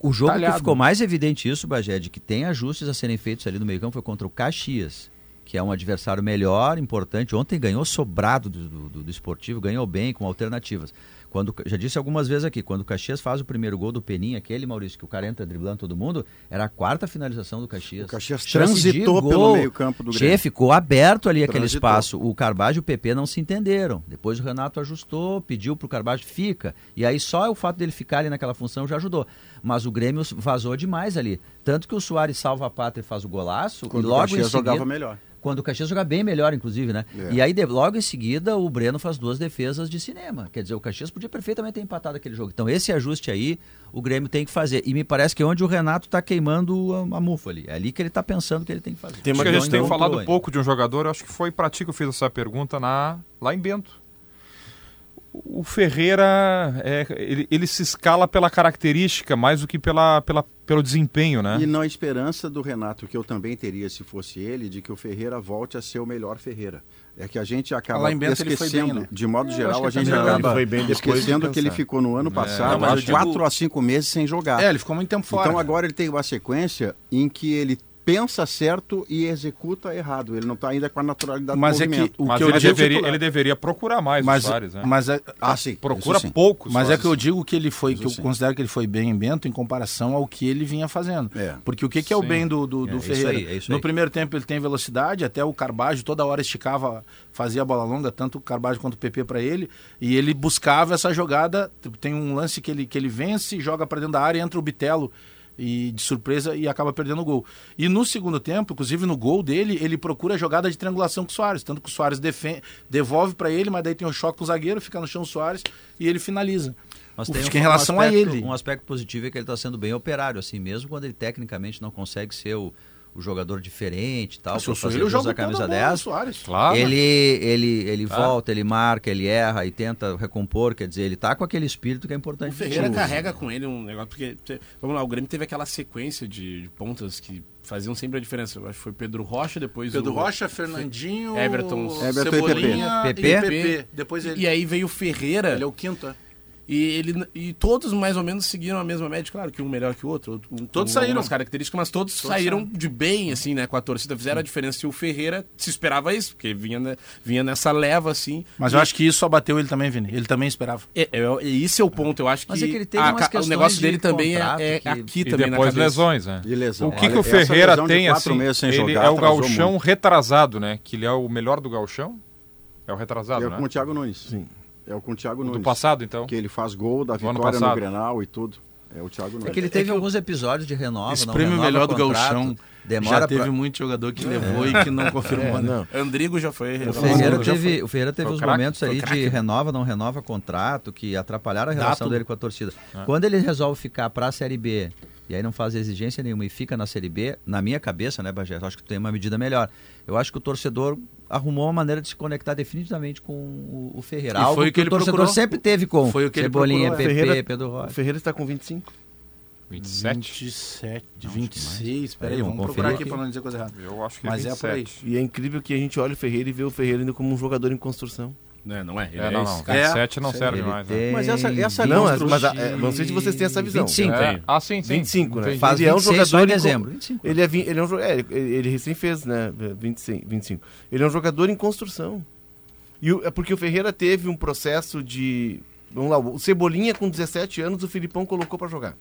B: O jogo
C: talhado.
B: que ficou mais evidente isso, Bagé, de que tem ajustes a serem feitos ali no meio campo foi contra o Caxias, que é um adversário melhor, importante. Ontem ganhou sobrado do, do, do esportivo, ganhou bem, com alternativas. Quando, já disse algumas vezes aqui, quando o Caxias faz o primeiro gol do Peninha, aquele, Maurício, que o cara entra driblando todo mundo, era a quarta finalização do Caxias.
G: O Caxias
B: Chance
G: transitou pelo meio-campo do
B: Che,
G: Grêmio.
B: ficou aberto ali aquele
G: Transitou.
B: espaço. O Carbajo e o PP não se entenderam. Depois o Renato ajustou, pediu pro Carbajo, fica. E aí só o fato dele ficar ali naquela função já ajudou. Mas o Grêmio vazou demais ali. Tanto que o Soares salva a pátria e faz o golaço.
G: Quando
B: e
G: o
B: logo
G: Caxias
B: em seguida,
G: jogava melhor.
B: Quando o Caxias joga bem melhor, inclusive, né?
G: É.
B: E aí, de- logo em seguida, o Breno faz duas defesas de cinema. Quer dizer, o Caxias podia perfeitamente ter empatado aquele jogo. Então, esse ajuste aí, o Grêmio tem que fazer. E me parece que é onde o Renato está queimando a, a mufa ali. É ali que ele está pensando que ele tem que fazer.
D: Tem
A: Acho que a gente
B: Não
A: tem falado
B: ainda.
A: pouco de um jogador, eu acho que foi pra ti que eu fiz essa pergunta na, lá em Bento. O Ferreira, é, ele, ele se escala pela característica mais do que pela, pela, pelo desempenho, né?
G: E na esperança do Renato, que eu também teria se fosse ele, de que o Ferreira volte a ser o melhor Ferreira. É que a gente acaba
C: Lá em Bento
G: esquecendo,
C: bem, né?
G: de modo
B: Eu
G: geral, a gente acaba
D: foi bem depois de
G: esquecendo que ele ficou no ano passado
C: Não, mas eu digo-
G: quatro a cinco meses sem jogar.
C: É, ele ficou muito tempo fora.
G: então agora ele tem uma sequência em que ele pensa certo e executa errado. Ele não está ainda com a naturalidade
C: Mas
G: do
C: é que
G: movimento.
C: o
A: Mas
C: que eu
A: ele,
C: digo-
A: deveria, ele deveria procurar mais
C: mas,
A: o Soares, né?
C: mas é,
G: Ah, sim.
A: Procura
G: isso sim.
A: poucos.
C: Mas é que eu digo que ele foi, que eu
G: Isso sim.
C: considero que ele foi bem em Bento em comparação ao que ele vinha fazendo.
G: É.
C: Porque o que, que é o bem do, do, do
B: É, isso
C: Ferreira?
B: aí, é isso
C: no
B: aí.
C: primeiro tempo ele tem velocidade, até o Carbajo toda hora esticava, fazia a bola longa, tanto o Carbajo quanto o PP para ele, e ele buscava essa jogada. Tem um lance que ele, que ele vence, joga para dentro da área, entra o Bitelo e de surpresa e acaba perdendo o gol. E no segundo tempo, inclusive no gol dele, ele procura a jogada de triangulação com o Soares, tanto que o Soares devolve para ele, mas daí tem um choque com o zagueiro, fica no chão o Soares e ele finaliza.
B: Mas
C: O-
B: tem
C: acho que em relação a
B: aspecto,
C: ele.
B: Um aspecto positivo é que ele está sendo bem operário, assim, mesmo quando ele tecnicamente não consegue ser o, o jogador diferente e tal,
C: Se eu sou ele, jogo
B: camisa
C: a no
B: 10.
C: Soares.
A: Claro.
B: Ele, ele, ele
A: Ah.
B: volta, ele marca, ele erra e tenta recompor, quer dizer, ele tá com aquele espírito que é importante.
E: O Ferreira carrega com ele um negócio, porque, vamos lá, o Grêmio teve aquela sequência de, de pontas que faziam sempre a diferença. Eu acho que foi Pedro Rocha, depois
C: Pedro
E: o...
C: Rocha, Fernandinho,
E: Everton.
G: Everton e
C: Cebolinha
B: PP.
C: e PP. Depois ele,
E: E aí veio o Ferreira,
C: ele é o quinto. é?
E: E, ele, e todos mais ou menos seguiram a mesma média. Claro que um melhor que o outro, um,
C: Todos
E: com
C: saíram.
E: algumas características, mas todos, saíram de bem, assim, né, com a torcida. Fizeram a diferença e o Ferreira se esperava isso, porque vinha, né, vinha nessa leva, assim.
C: Mas
E: E-
C: eu acho que isso abateu ele também, Vini. Ele também esperava.
E: É, é, é, esse é o ponto, eu acho que,
B: Mas é que ele teve
E: a o negócio
B: de
E: dele também é, é
B: que-
E: aqui
A: E
E: também na
A: depois lesões, né?
G: E lesão.
A: O que, que
G: Olha,
A: o
G: essa
A: Ferreira
G: de
A: tem assim? Ele
G: jogar
A: é o
G: atrasou
A: galchão
G: muito.
A: retrasado, né? Que ele é o melhor do galchão? É o retrasado,
G: É
A: né?
G: com o Thiago Nunes.
D: Sim.
G: É o com o Thiago
A: O
G: Nunes.
A: do passado, então.
G: Que ele faz gol da vitória no. Grenal e tudo. É o Thiago Nunes.
B: É que ele teve alguns episódios de renova,
C: Esse
B: não
C: prêmio
B: renova
C: melhor do Gauchão
B: demora
C: já teve
B: pra-
C: muito jogador que levou e que não confirmou.
D: É, não.
E: Andrigo já foi
B: O
E: revelado.
B: Ferreira teve,
E: foi.
B: o Ferreira teve
A: Foi o
B: uns
A: craque,
B: momentos
E: o
B: ali de renova, não renova contrato, que atrapalharam a relação
C: Dá
B: dele com a torcida. Quando ele resolve ficar para a Série B e aí não faz exigência nenhuma e fica na Série B, na minha cabeça, né, Bagé? eu Acho que tem uma medida melhor. Eu acho que o torcedor arrumou uma maneira de se conectar definitivamente com o, o Ferreira.
C: E
B: Algo
C: foi o que
B: o
C: ele
B: torcedor
C: procurou.
B: sempre teve com
C: Foi o que ele
B: Cebolinha,
C: procurou,
B: PP,
D: é. Ferreira-
B: Pedro
D: O
B: Rocha.
D: Ferreira está com 25.
A: 27?
C: 27, 26. Peraí,
B: Peraí,
C: vamos
B: vamos
C: procurar aqui
B: aqui.
C: para não dizer coisa errada.
A: Eu acho que
C: Mas
A: é
C: é por aí.
A: 27.
D: E é incrível que a gente olha o Ferreira e vê o Ferreira ainda como um jogador em construção.
E: Não, não é. Ele
A: É,
E: é
A: não, não.
E: cara.
A: 27 não serve
B: Ele
A: mais. né?
B: tem
G: Mas essa- essa
D: Não, mas, a- é, não sei se vocês têm essa visão.
B: 25.
A: É. Ah, sim, sim.
D: 25, né?
B: Faz
D: ele é um
B: 26 só
D: jogador
B: em
D: em
B: dezembro.
D: con-
B: 25.
D: Ele é, ele é um é, ele, ele recém fez, né? 25, 25. Ele é um jogador em construção. E o- é porque o Ferreira teve um processo de. Vamos lá, o Cebolinha com 17 anos, o Filipão colocou pra jogar.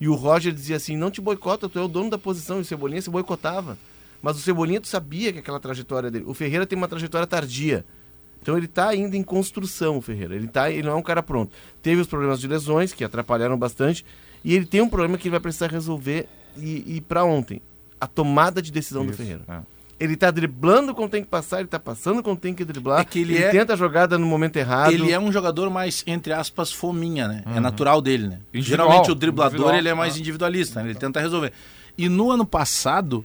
D: E o Roger dizia assim: não te boicota, tu é o dono da posição. E o Cebolinha se boicotava. Mas o Cebolinha, tu sabia que aquela trajetória dele. O Ferreira tem uma trajetória tardia. Então ele está ainda em construção, o Ferreira. Ele, tá, ele não é um cara pronto. Teve os problemas de lesões, que atrapalharam bastante. E ele tem um problema que ele vai precisar resolver e, e para ontem. A tomada de decisão do
A: Isso,
D: Ferreira.
A: é.
D: Ele tá driblando quando tem que passar, ele tá passando quando tem que driblar.
C: É que ele é-
D: tenta a jogada no momento errado.
C: Ele é um jogador mais, entre aspas, fominha, né? É natural dele, né?
A: Individual,
C: Geralmente o driblador ele é mais
A: Ah.
C: individualista, né? ele tenta resolver. E no ano passado,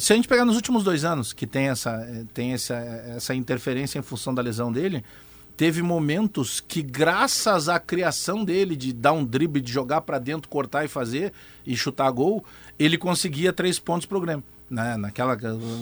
C: se a gente pegar nos últimos dois anos, que tem essa, eh, tem essa, essa interferência em função da lesão dele, teve momentos que, graças à criação dele de dar um drible, de jogar pra dentro, cortar e fazer e chutar gol, ele conseguia três pontos pro Grêmio. Né? Naquela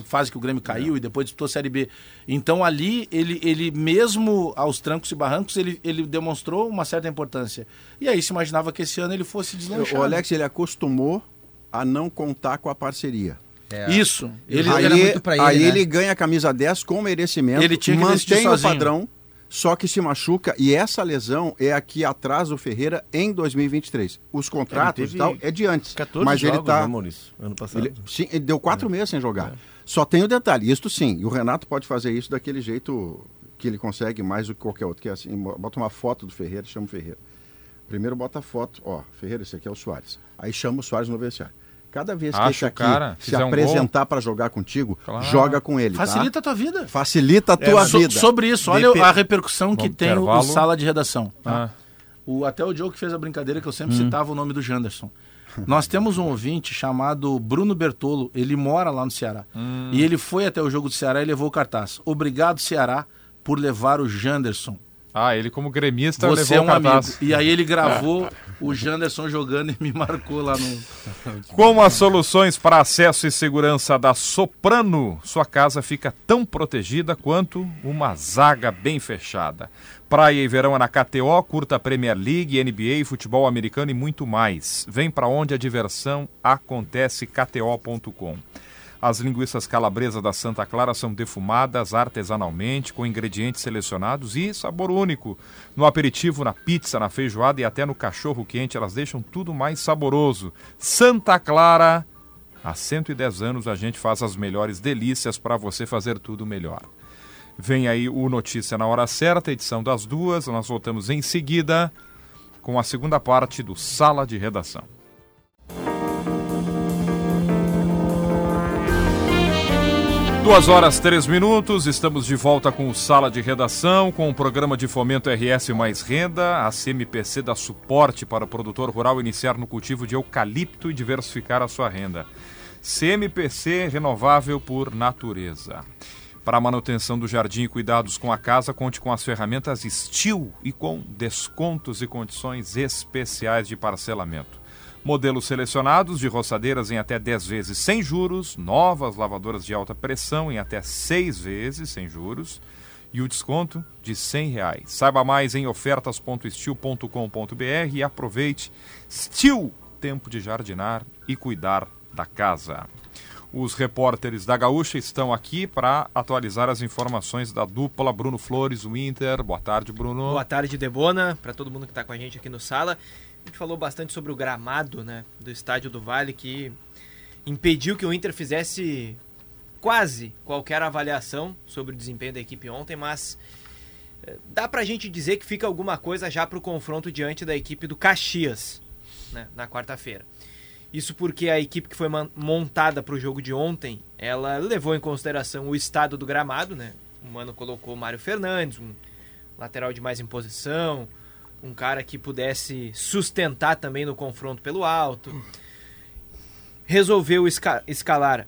C: fase que o Grêmio caiu e depois disputou a Série B. Então ali, ele, ele mesmo aos trancos e barrancos, ele, ele demonstrou uma certa importância. E aí se imaginava que esse ano ele fosse deslanchar.
G: O Alex ele acostumou a não contar com a parceria.
B: É.
C: Isso.
B: Ele,
G: aí
B: era muito pra ele,
G: aí
B: né?
G: ele ganha a camisa 10 com merecimento,
C: Ele tinha que
G: mantém o
C: sozinho.
G: padrão, Só que se machuca e essa lesão é aqui atrás do Ferreira em 2023. Os contratos e tal é de antes.
D: 14
G: mas
D: jogos,
G: ele tá
D: né, Maurício? Ano passado.
G: ele, sim, ele deu quatro meses sem jogar. Só tem o detalhe, isto sim, e o Renato pode fazer isso daquele jeito que ele consegue mais do que qualquer outro, que é assim, bota uma foto do Ferreira, chama o Ferreira. Primeiro bota a foto, ó, Ferreira, esse aqui é o Soares. Aí chama o Soares no vestiário. Cada vez que
A: Acha
G: esse
A: o
G: aqui
A: cara,
G: se
A: fizer um
G: apresentar para jogar contigo,
A: Claro.
G: joga com ele, tá?
C: Facilita a tua vida.
G: Facilita a tua
C: So-
G: vida.
C: sobre isso, olha
D: Depe-
C: a repercussão que
A: Vamos
C: tem o,
A: intervalo.
C: o sala de redação. tá?
A: Ah.
C: O, até o Joe que fez a brincadeira que eu
A: Hum.
C: sempre citava o nome do Janderson. Nós temos um ouvinte chamado Bruno Bertolo, ele mora lá no Ceará.
A: Hum.
C: E ele foi até o jogo do Ceará e levou o cartaz. Obrigado, Ceará, por levar o Janderson.
A: Ah, ele como gremista
C: Você
A: levou
C: é um amigo. E aí ele gravou o Janderson jogando e me marcou lá no.
A: Com as soluções para acesso e segurança da Soprano, sua casa fica tão protegida quanto uma zaga bem fechada. Praia e verão é na KTO, curta Premier League, NBA, futebol americano e muito mais. Vem para onde a diversão acontece, kto.com. As linguiças calabresas da Santa Clara são defumadas artesanalmente, com ingredientes selecionados e sabor único. No aperitivo, na pizza, na feijoada e até no cachorro quente, elas deixam tudo mais saboroso. Santa Clara, há 110 anos a gente faz as melhores delícias para você fazer tudo melhor. Vem aí o Notícia na Hora Certa, edição das duas. Nós voltamos em seguida com a segunda parte do Sala de Redação. Duas horas, três minutos, estamos de volta com o Sala de Redação, com o programa de fomento RS Mais Renda. A CMPC dá suporte para o produtor rural iniciar no cultivo de eucalipto e diversificar a sua renda. CMPC renovável por natureza. Para a manutenção do jardim e cuidados com a casa, conte com as ferramentas Steel e com descontos e condições especiais de parcelamento. Modelos selecionados de roçadeiras em até 10 vezes sem juros, novas lavadoras de alta pressão em até 6 vezes sem juros e o desconto de 100 reais. Saiba mais em ofertas.estil.com.br e aproveite Steel, tempo de jardinar e cuidar da casa. Os repórteres da Gaúcha estão aqui para atualizar as informações da dupla Bruno Flores, Winter. Boa tarde, Bruno.
H: Boa tarde, Debona, para todo mundo que está com a gente aqui no sala. A gente falou bastante sobre o gramado né, do Estádio do Vale, que impediu que o Inter fizesse quase qualquer avaliação sobre o desempenho da equipe ontem, mas eh, dá pra gente dizer que fica alguma coisa já pro confronto diante da equipe do Caxias né, na quarta-feira. Isso porque a equipe que foi montada para o jogo de ontem, ela levou em consideração o estado do gramado, né? O Mano colocou o Mário Fernandes, um lateral de mais imposição, um cara que pudesse sustentar também no confronto pelo alto. Resolveu esca- escalar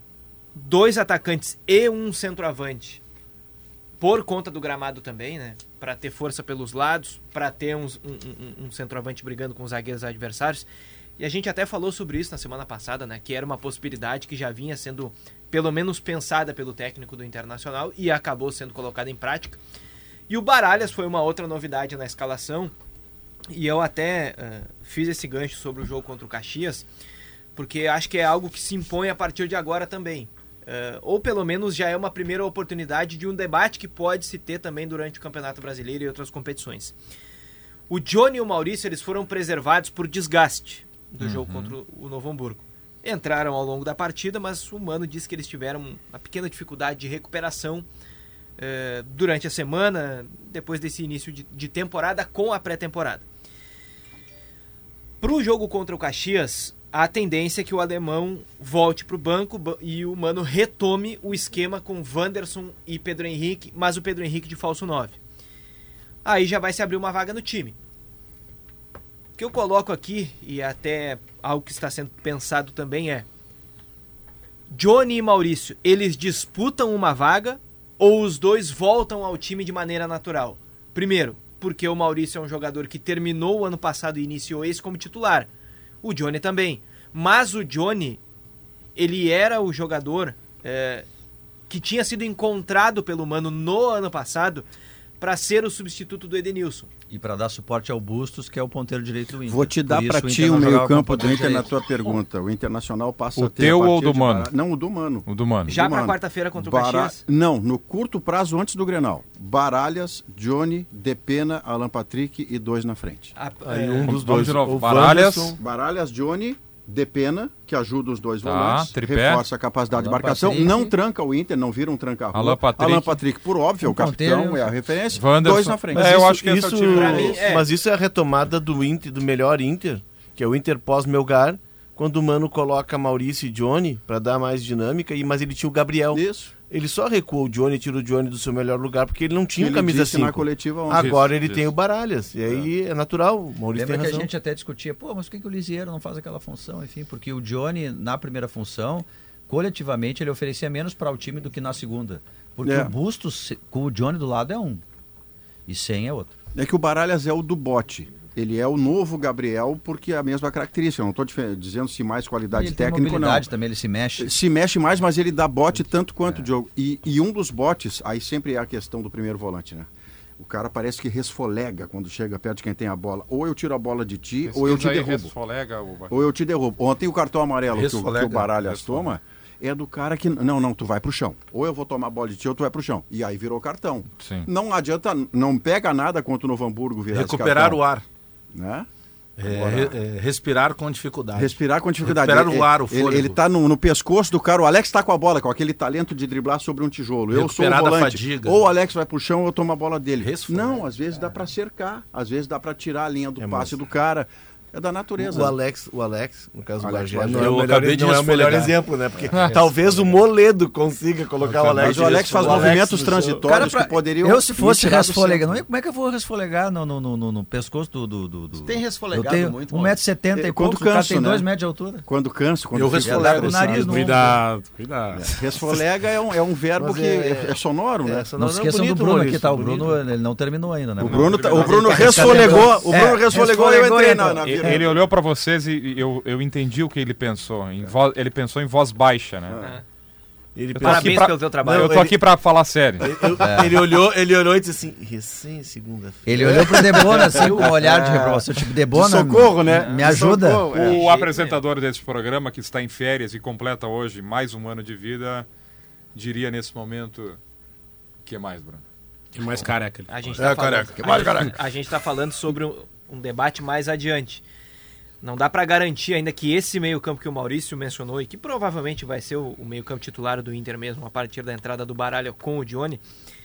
H: dois atacantes e um centroavante por conta do gramado também, né? Para ter força pelos lados, para ter uns- um, um- um centroavante brigando com os zagueiros adversários. E a gente até falou sobre isso na semana passada, né? Que era uma possibilidade que já vinha sendo, pelo menos, pensada pelo técnico do Internacional e acabou sendo colocada em prática. E o Baralhas foi uma outra novidade na escalação. E eu até eh, fiz esse gancho sobre o jogo contra o Caxias, porque acho que é algo que se impõe a partir de agora também. Eh, ou pelo menos já é uma primeira oportunidade de um debate que pode se ter também durante o Campeonato Brasileiro e outras competições. O Johnny e o Maurício eles foram preservados por desgaste do jogo contra o- Novo Hamburgo. Entraram ao longo da partida, mas o Mano disse que eles tiveram uma pequena dificuldade de recuperação eh, durante a semana, depois desse início de, de temporada com a pré-temporada. Para o jogo contra o Caxias, a tendência é que o alemão volte para o banco ba- e o Mano retome o esquema com Wanderson e Pedro Henrique, mas o Pedro Henrique de falso 9. Aí já vai se abrir uma vaga no time. O que eu coloco aqui, e até algo que está sendo pensado também é: Johnny e Maurício, eles disputam uma vaga ou os dois voltam ao time de maneira natural? Primeiro, porque o Maurício é um jogador que terminou o ano passado e iniciou esse como titular. O Johnny também. Mas o Johnny, ele era o jogador é, que tinha sido encontrado pelo Mano no ano passado para ser o substituto do Edenilson.
B: E para dar suporte ao Bustos, que é o ponteiro direito do Inter.
G: Vou te dar para ti o meio-campo do Inter na tua pergunta. O Internacional passa
A: O
G: a ter.
A: teu
G: a
A: ou
G: partir
A: do Mano?
G: Não, o do Mano.
A: O do Mano.
H: Já para quarta-feira contra o
G: Bara-
H: Caxias?
G: Não, no curto prazo antes do Grenal. Baralhas, Johnny, Depena, Alan Patrick e dois na frente.
H: A-
D: Aí
H: é,
D: um dos dois.
A: de novo.
D: o
A: Baralhas.
G: Baralhas, Johnny, Depena, que ajuda os dois
A: Tá,
G: volantes,
A: tripé.
G: reforça a capacidade de
B: Alan
G: marcação,
B: Patrick.
G: não tranca o Inter, não vira um tranca-rua.
A: Alan Patrick.
G: Alan Patrick, por óbvio, é o
B: ponteiro
G: capitão, é a referência.
A: Wanderson.
G: Dois na frente.
A: É, eu
D: isso-
A: acho que é o
D: isso,
H: mim, é.
D: Mas isso é a retomada do Inter, do melhor Inter, que é o Inter pós-Melgar, quando o Mano coloca Maurício e Johnny para dar mais dinâmica, e mas ele tinha o Gabriel.
G: Isso.
D: Ele só recuou o Johnny, tira o Johnny do seu melhor lugar, porque ele não tinha
G: Ele
D: camisa
G: disse na
D: 5.
G: coletiva ontem.
D: Agora
A: Isso,
D: ele tem o Baralhas. E aí é, natural, o Maurício
B: Lembra
D: tem
B: que a
D: razão.
B: gente até discutia, pô, mas por que, que o Lisieiro não faz aquela função? Enfim, porque o Johnny, na primeira função, coletivamente, ele oferecia menos para o time do que na segunda. Porque
G: É.
B: o Bustos, se- com o Johnny do lado, é um. E sem é outro.
G: É que o Baralhas é o do bote. Ele é o novo Gabriel porque é a mesma característica. Eu não estou dizendo se mais qualidade
B: ele tem
G: técnica ou não.
B: mobilidade também, ele se mexe.
G: Se mexe mais, mas ele dá bote tanto quanto o Diogo. E, e um dos botes, aí sempre é a questão do primeiro volante, né? O cara parece que resfolega quando chega perto de quem tem a bola. Ou eu tiro a bola de ti, ou eu te derrubo.
A: resfolega
G: Ou eu te derrubo. Ontem o cartão amarelo que o, que o Baralhas
A: Resfolega.
G: toma é do cara que. Não, não, tu vai pro chão. Ou eu vou tomar a bola de ti, ou tu vai pro chão. E aí virou cartão.
A: Sim.
G: Não adianta, não pega nada contra o Novo Hamburgo virar esse
E: Recuperar o ar.
G: Né?
E: É, é, respirar com dificuldade.
G: Respirar com dificuldade.
E: Recuperar
G: Ele-
E: o ar, o fôlego.
G: ele tá no, no pescoço do cara. O Alex tá com a bola, com aquele talento de driblar sobre um tijolo. Eu sou o volante.
E: fadiga.
G: Ou o Alex vai pro chão ou eu tomo a bola dele.
E: Resfolega.
G: Não, às vezes dá pra cercar. Às vezes dá pra tirar a linha do passe do cara. É da natureza.
D: O Alex, o Alex, no caso do
G: Alex
D: Bagé,
G: Bagé.
D: não é,
E: Eu
D: o melhor,
E: acabei de
D: não é o melhor exemplo, né? Porque talvez o Moledo consiga colocar o Alex.
G: Mas o Alex faz
D: o Alex
G: movimentos
D: no chão.
G: transitórios que poderiam.
B: eu, se fosse
G: do
B: é, como é que eu vou resfolegar no, no, no, no- no pescoço do. do, do, do...
F: tem resfolegado
B: eu tenho
F: muito,
B: 1,70m
G: É,
B: e
G: quando
B: pouco, o cara
G: canso,
B: tem
G: né?
B: 2 metros de altura.
G: Quando canso, quando
E: Eu resfolego.
B: o nariz no
E: Cuidado, cuidado.
G: Resfolega é um, é um verbo que
D: é-
G: é, é sonoro, né?
B: Não, se esqueçam do Bruno
D: Maurício,
B: aqui, tá? O. Bruno, ele não terminou ainda, né?
G: O Bruno, tá-
B: tá
G: resfolegou, o Bruno
B: É,
G: resfolegou e eu entrei na,
A: Ele, ele olhou pra vocês e eu, eu entendi o que ele pensou. Em voz- ele pensou em voz baixa, né?
D: Ele
A: Eu
H: Parabéns
A: aqui pra-
H: pelo teu trabalho.
A: Eu
D: Não,
A: tô
D: ele-
A: aqui pra falar sério.
D: eu- ele, olhou, ele olhou e disse assim, recém segunda-feira.
B: Ele olhou pro Debona assim, com um olhar de reprovação, tipo, Debona,
G: De socorro, né?
B: me ajuda.
G: socorro, é.
A: O apresentador desse programa, que está em férias e completa hoje mais um ano de vida, diria nesse momento. que mais, Bruno?
E: Que mais careca.
H: A gente
E: É,
H: tá falando,
E: careca.
H: a gente- a gente tá falando sobre um, debate mais adiante. Não dá pra garantir ainda que esse meio-campo que o Maurício mencionou e que provavelmente vai ser o, o meio-campo titular do Inter mesmo a partir da entrada do Baralha com o Johnny.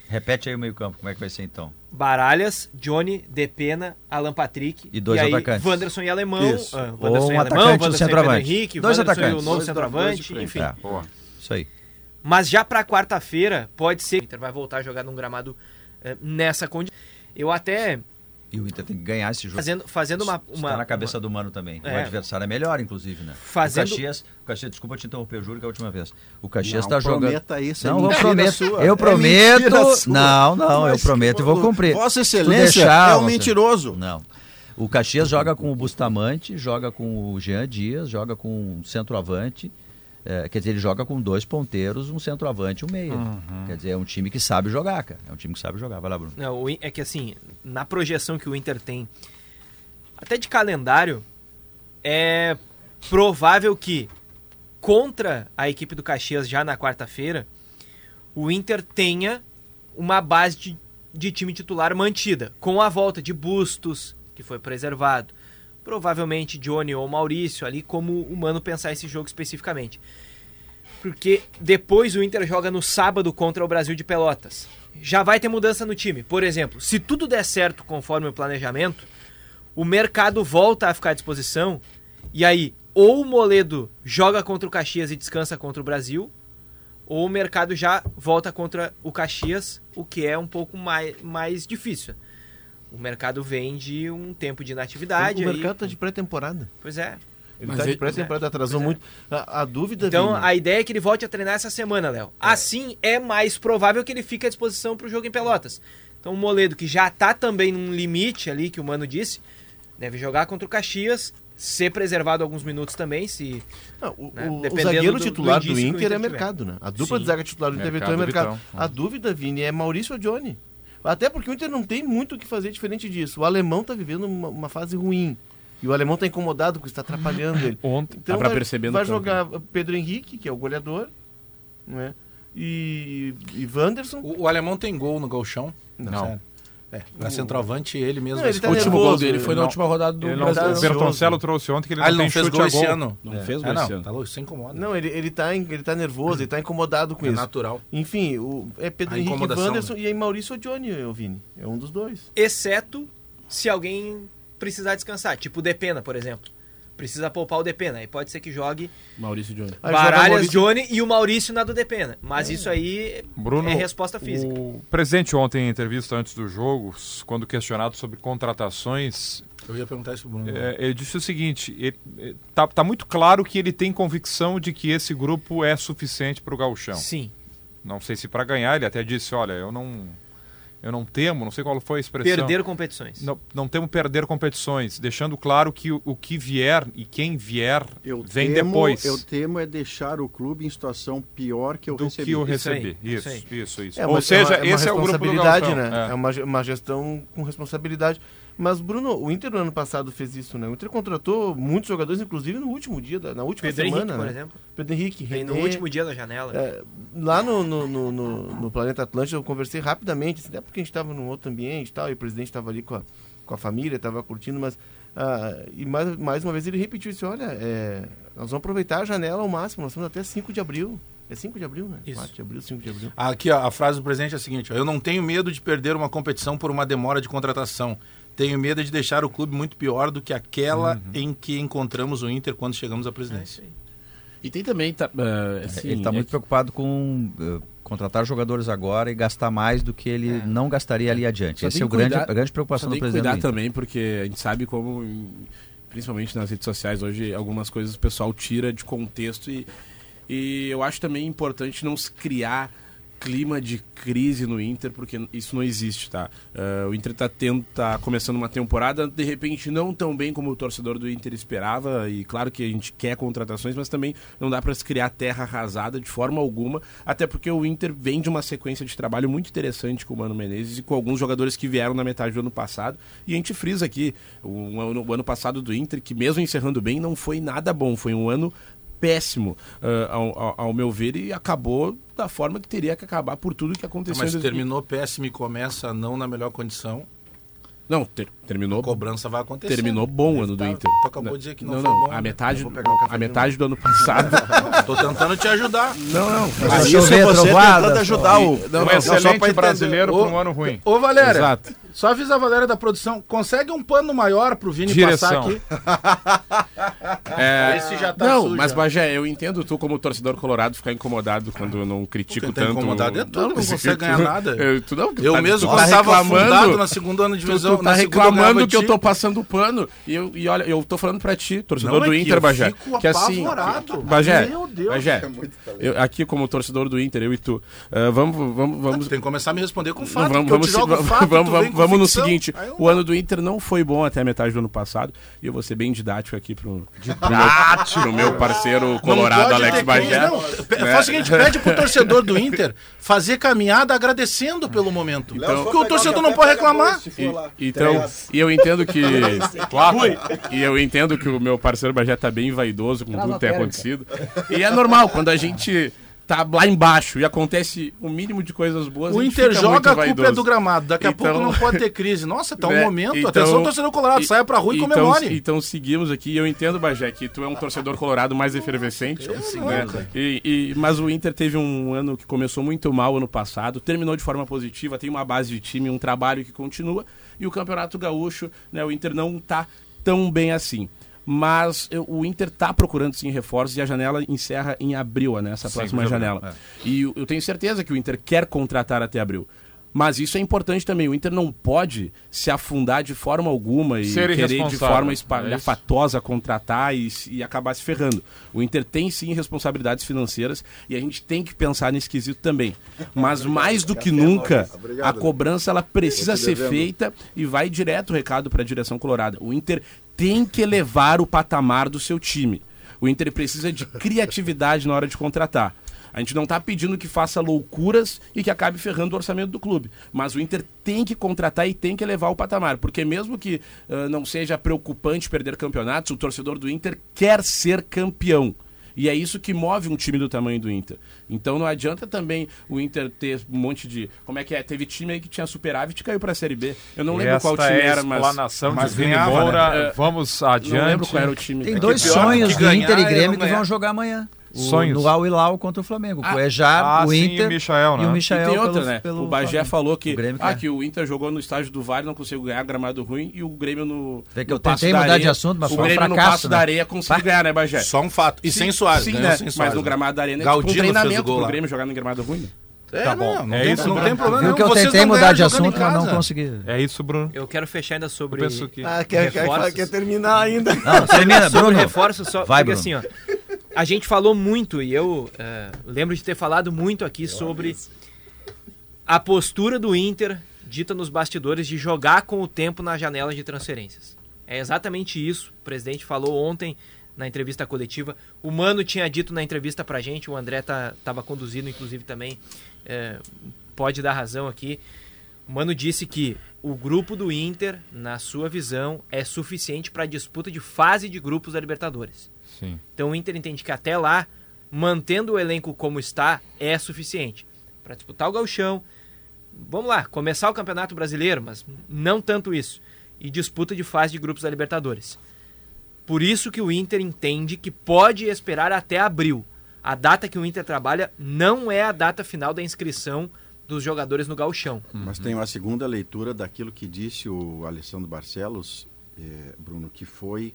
B: Repete aí o meio campo, como é que vai ser então?
H: Baralhas, Johnny, Depena, Alan Patrick
B: E dois
H: aí,
B: atacantes.
H: Wanderson e Alemão,
G: Isso.
H: ah, Wanderson
B: um
H: e Alemão,
B: atacante do
H: Wanderson e Pedro
B: centroavante.
H: Henrique,
B: Dois
H: Wanderson e o
B: atacantes.
H: novo
G: Dois-
H: centroavante,
G: dois
H: enfim.
B: É,
A: Boa.
B: isso aí.
H: Mas já pra quarta-feira, pode ser que o Inter vai voltar a jogar num gramado eh, nessa condição. Eu até
B: E o Inter tem que ganhar esse jogo.
H: fazendo, fazendo uma,
B: Está
H: uma
B: na cabeça do Mano também. O
H: É.
B: adversário é melhor, inclusive, né?
H: Fazendo-
B: O Caxias, o Caxias, desculpa te interromper, eu juro que é a última vez. O Caxias está jogando.
G: prometa isso, é
B: não, eu
G: mentira
B: prometo.
G: sua.
B: Eu
G: É
B: prometo.
G: sua.
B: não, não, eu
G: Mas
B: prometo e vou cumprir.
G: Vossa Excelência
B: deixar,
G: é um
B: você-
G: mentiroso.
B: Não. O Caxias joga com o Bustamante, joga com o Jean Dias, joga com um centroavante. É, quer dizer, ele joga com dois ponteiros, um centroavante e um meia. Quer dizer, é um time que sabe jogar, cara. É um time que sabe jogar. Vai lá, Bruno.
H: Não, é que assim, na projeção que o Inter tem, até de calendário, é provável que contra a equipe do Caxias já na quarta-feira, o Inter tenha uma base de, de time titular mantida, com a volta de Bustos, que foi preservado. Provavelmente Johnny ou Maurício ali, como o Mano pensar esse jogo especificamente. Porque depois o Inter joga no sábado contra o Brasil de Pelotas. Já vai ter mudança no time. Por exemplo, se tudo der certo conforme o planejamento, o mercado volta a ficar à disposição. E aí, ou o Moledo joga contra o Caxias e descansa contra o Brasil, ou o mercado já volta contra o Caxias, o que é um pouco mais, mais difícil. O mercado vem de um tempo de inatividade.
D: o
H: aí-
D: mercado tá de pré-temporada.
H: Pois é.
D: Ele
E: Mas
D: tá de pré-temporada, atrasou muito. A, a dúvida,
H: Então
D: Vini,
H: a ideia é que ele volte a treinar essa semana, Léo. Assim é mais provável que ele fique à disposição para o jogo em Pelotas. Então o Moledo, que já tá também num limite ali, que o Mano disse, deve jogar contra o Caxias, ser preservado alguns minutos também, se.
D: Não, o,
H: né?
D: o- zagueiro
H: do- do
D: titular do,
H: indício que o
D: Inter é
H: Inter tiver.
D: mercado, né? A dupla
H: Sim.
D: de zaga titular do Inter
A: Mercado
D: é mercado.
A: Vitão.
D: A dúvida, Vini, é Maurício ou Johnny? Até porque o Inter não tem muito o que fazer diferente disso. O alemão tá vivendo uma, uma fase ruim. E o alemão tá incomodado porque está atrapalhando ele.
A: Ontem.
D: Então
E: Dá pra
D: vai, vai
E: campo,
D: jogar Pedro Henrique, que é o goleador, né? E, e Wanderson.
C: O, o alemão tem gol no Galchão?
A: Não.
C: Sério. É, pra centroavante ele mesmo.
D: Não, ele tá
E: O último
D: nervoso,
E: gol dele foi na
A: não-
E: última rodada do
A: Ele não,
E: Brasileiro.
A: o Bertoncello trouxe ontem que ele
C: Ah,
A: não
C: ele
A: tem
C: não fez
A: chute
C: gol
A: a
C: esse ano?
E: Não fez
C: É,
E: gol
C: não,
E: esse ano.
C: tá louco, isso incomoda.
D: Não, ele, ele, tá, ele tá nervoso, ele tá incomodado com
C: é
D: isso.
C: natural.
D: Enfim, o, é Pedro
C: A
D: Henrique Wanderson
C: né?
D: e aí Maurício Odioni, eu Vini. É um dos dois.
H: Exceto se alguém precisar descansar. Tipo o Depena, por exemplo. Precisa poupar o Depena. Aí pode ser que jogue
E: Maurício Johnny.
H: Baralhas,
D: Maurício-
H: Johnny e o Maurício na do Depena. Mas isso aí
A: Bruno,
H: é resposta física.
A: O presidente ontem em entrevista antes do jogo, quando questionado sobre contratações,
C: Eu ia perguntar isso pro Bruno.
A: é, ele disse o seguinte: ele, é, tá, tá muito claro que ele tem convicção de que esse grupo é suficiente para o gauchão.
H: Sim.
A: Não sei se para ganhar, ele até disse, olha, eu não, eu não temo, não sei qual foi a expressão.
H: Perder competições.
A: Não, não temo perder competições, deixando claro que o, o que vier e quem vier
G: Eu
A: vem
G: temo,
A: depois
G: Eu temo é deixar o clube em situação pior que eu
A: do
G: recebi.
A: que eu
H: Isso aí,
A: recebi.
H: isso
A: Isso, isso, isso.
D: É
A: Ou
D: uma-
A: seja,
D: é uma,
A: esse é o grupo do
D: responsabilidade,
A: Galchão.
D: né?
A: É.
D: É, uma, uma gestão com responsabilidade. Mas, Bruno, o Inter no ano passado fez isso, né? O Inter contratou muitos jogadores, inclusive no último dia, da, na última
H: Pedro
D: semana,
H: Henrique, por
D: né?
H: exemplo.
D: Pedro Henrique,
H: Vem no
D: René.
H: último dia da janela.
D: É, lá no, no, no, no- no Planeta Atlântico eu conversei rapidamente, assim, até porque a gente estava num outro ambiente e tal, e o presidente estava ali com a, com a família, estava curtindo, mas. ah, e mais, mais uma vez ele repetiu isso: olha, é, nós vamos aproveitar a janela ao máximo, nós estamos até 5 de abril. É 5 de abril, né?
H: Isso.
D: 4 de abril, 5 de abril.
C: Aqui, ó, a frase do presidente é a seguinte: ó, Eu não tenho medo de perder uma competição por uma demora de contratação. Tenho medo de deixar o clube muito pior do que aquela em que encontramos o Inter quando chegamos à
H: É
C: presidência.
H: aí.
E: E tem também. Tá, ah, assim,
B: ele está
E: é
B: muito
E: que-
B: preocupado com eh, contratar jogadores agora e gastar mais do que ele não gastaria ali adiante.
E: Só
B: Essa é o
E: que
B: grande,
E: cuidar-
B: a grande preocupação do presidente.
E: cuidar também, porque a gente sabe como, principalmente nas redes sociais, hoje algumas coisas o pessoal tira de contexto e, e eu acho também importante não se criar clima de crise no Inter, porque isso não existe, tá? Ah, o Inter tá, tendo, tá começando uma temporada, de repente, não tão bem como o torcedor do Inter esperava, e claro que a gente quer contratações, mas também não dá para se criar terra arrasada de forma alguma, até porque o Inter vem de uma sequência de trabalho muito interessante com o Mano Menezes e com alguns jogadores que vieram na metade do ano passado, e a gente frisa aqui, o o ano passado do Inter, que mesmo encerrando bem, não foi nada bom, foi um ano péssimo, ah, ao, ao- ao meu ver, e acabou da forma que teria que acabar por tudo que aconteceu.
C: Mas
E: em 2000.
C: terminou péssimo e começa não na melhor condição,
E: Não, ter- terminou
C: a cobrança vai acontecer.
E: terminou bom o ano do
C: Tá,
E: Inter.
C: tu acabou de dizer que não
E: não,
C: foi
E: não,
C: bom,
E: a
C: né?
E: metade,
D: Eu vou pegar um
E: a
D: de
E: metade do ano passado.
C: Tô tentando te ajudar.
E: não, não.
D: Mas isso é você tentando ajudar o.
E: Não,
A: um
E: não,
A: excelente brasileiro para um ano ruim.
C: Ô, Valéria,
E: Exato.
C: Só avisa a Valéria da produção. Consegue um pano maior pro Vini
A: Direção.
C: passar aqui?
E: É,
C: Esse já tá
E: não,
C: sujo,
E: mas. Bagé, eu entendo tu como torcedor colorado ficar incomodado quando eu não critico
C: Quem tá
E: tanto.
C: incomodado é tu, não
E: mas
C: consegue
E: tu-
C: ganhar nada.
E: Eu, tu não,
C: Eu
E: tá-
C: mesmo,
E: tu
C: quando
E: tá
C: estava
E: reclamando,
C: afundado na segunda
E: Tu,
C: divisão,
E: tu tá
C: na segunda eu
E: reclamando que eu
C: de
E: tô passando pano. E, eu, e olha, eu tô falando pra ti, torcedor
C: Não, é
E: do
C: que
E: Inter,
C: eu
E: Bagé.
C: fico
E: Que assim.
C: apavorado.
E: Bagé,
C: Meu Deus.
E: Bagé, eu, aqui como torcedor do Inter, eu e tu, ah, vamos, vamos, vamos,
C: Tem que começar a me responder com
E: não,
C: fato,
E: vamos,
C: porque eu
E: vamos,
C: te jogo
E: vamos,
C: fato,
E: vamos,
C: tu
E: vamos, no seguinte: o ano do Inter não foi bom até a metade do ano passado, e eu vou ser bem didático aqui pro, meu, pro meu parceiro colorado Alex Bagé. né?
C: Faz o seguinte, pede pro torcedor do Inter fazer caminhada agradecendo pelo momento.
E: Então-
C: porque o torcedor não pode reclamar.
E: E- então, e eu entendo que. E eu entendo que o meu parceiro Bagé tá bem vaidoso com tudo que tem acontecido. E é normal, quando a gente tá lá embaixo e acontece o mínimo de coisas boas.
C: O
E: a
C: Inter joga, a culpa é do gramado. Daqui a
E: Então-
C: pouco não pode ter crise. Nossa, tá um
E: Né?
C: momento.
E: Então-
C: Atenção, torcedor colorado,
E: e-
C: saia pra rua e
E: então,
C: comemore.
E: Então seguimos aqui. Eu entendo, Bagé, que tu é um torcedor colorado mais efervescente. né? E- e- mas o Inter teve um ano que começou muito mal ano passado, terminou de forma positiva, tem uma base de time, um trabalho que continua. E o Campeonato Gaúcho, né, o Inter não tá tão bem assim. Mas eu- o Inter tá procurando sim reforços e a janela encerra em abril, né, essa próxima
A: fevereiro,
E: janela. E eu eu tenho certeza que o Inter quer contratar até abril. Mas isso é importante também. O Inter não pode se afundar de forma alguma e
A: Ser
E: querer de forma
A: é
E: espalhafatosa contratar e, e acabar se ferrando. O Inter tem sim responsabilidades financeiras e a gente tem que pensar nesse quesito também. Mas mais do que nunca, a cobrança ela precisa ser feita e vai direto o recado para a direção colorada. O Inter tem que elevar o patamar do seu time. O Inter precisa de criatividade na hora de contratar. A gente não está pedindo que faça loucuras e que acabe ferrando o orçamento do clube. Mas o Inter tem que contratar e tem que elevar o patamar. Porque mesmo que uh, não seja preocupante perder campeonatos, o torcedor do Inter quer ser campeão. E é isso que move um time do tamanho do Inter. Então não adianta também o Inter ter um monte de. Como é que é? Teve time aí que tinha superávit e caiu pra Série B. Eu não lembro
A: Esta
E: qual time
A: é a
E: era, mas.
A: explanação
E: mas
A: de Vini Moura.
E: né? É,
A: Vamos
E: Não
A: adiante.
E: lembro qual era o time.
B: Tem
E: É
B: dois
E: pior
B: sonhos do Inter e
E: é
B: Grêmio
E: não
B: que vão jogar amanhã. O-
A: Sonhos.
B: No Al Hilal contra o Flamengo.
E: Ah,
B: o Ejar,
A: ah,
B: o
A: sim,
B: Inter
A: e o Michael, né?
B: e o
E: E
B: Michael
E: tem outra,
B: pelo-
E: né?
B: pelo
E: o Bagé
B: Flamengo.
E: falou que,
B: O Grêmio
E: ah,
B: quer.
E: que o Inter jogou no estádio do Vale não conseguiu ganhar gramado ruim e o Grêmio no.
B: Vê que
E: no
B: eu
E: Passo
B: tentei
E: da
B: mudar
E: Areia-
B: de assunto, mas
E: o
B: foi um
E: Grêmio no
B: fracasso,
E: Passo
B: né?
E: da Areia conseguiu ganhar, né, Bagé?
C: Só um fato. E sem Soares,
E: Sim, né?
C: sem
E: Mas
C: Soares.
E: no
C: né?
E: gramado da Arena é
C: Galdino
E: tipo um treinamento pro. Grêmio jogar no gramado ruim. né?
C: É,
A: Tá bom.
C: não, não,
A: É
C: tem,
A: isso,
C: não
A: Bruno.
C: tem problema.
B: Viu que eu tentei mudar de assunto, mas não consegui.
A: É isso, Bruno.
H: Eu quero fechar ainda sobre
A: Eu penso que-
D: Ah, quer, quer, quer terminar ainda.
B: Não, termina,
H: sobre
B: Bruno.
H: reforço só
B: Vai,
H: porque
B: Bruno.
H: assim, ó. A gente falou muito e eu eh, lembro de ter falado muito aqui sobre a postura do Inter dita nos bastidores de jogar com o tempo na janela de transferências. É exatamente isso. O presidente falou ontem na entrevista coletiva. O Mano tinha dito na entrevista pra gente, o André tá, tava conduzindo, inclusive, também. eh, pode dar razão aqui. O Mano disse que o grupo do Inter, na sua visão, é suficiente para a disputa de fase de grupos da Libertadores.
A: Sim.
H: Então o Inter entende que até lá, mantendo o elenco como está, é suficiente para disputar o gauchão. Vamos lá, começar o Campeonato Brasileiro, mas não tanto isso. E disputa de fase de grupos da Libertadores. Por isso que o Inter entende que pode esperar até abril. A data que o Inter trabalha não é a data final da inscrição dos jogadores no gauchão.
G: Mas tem uma segunda leitura daquilo que disse o Alessandro Barcelos, eh, Bruno, que foi.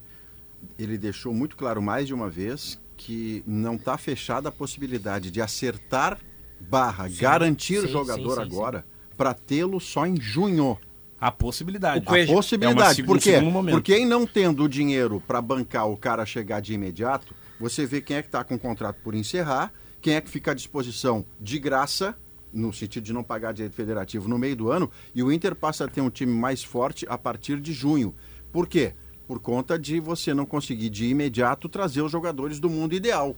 G: Ele deixou muito claro mais de uma vez que não está fechada a possibilidade de acertar barra, garantir o
H: sim,
G: jogador
H: sim, sim,
G: agora para tê-lo só em junho.
E: A possibilidade.
H: O Cueja-
G: A possibilidade.
E: É uma
G: Por quê? Porque em não tendo o dinheiro para bancar o cara chegar de imediato, você vê quem é que está com o contrato por encerrar, quem é que fica à disposição de graça, no sentido de não pagar direito federativo no meio do ano, e o Inter passa a ter um time mais forte a partir de junho. Por quê? Por conta de você não conseguir de imediato trazer os jogadores do mundo ideal.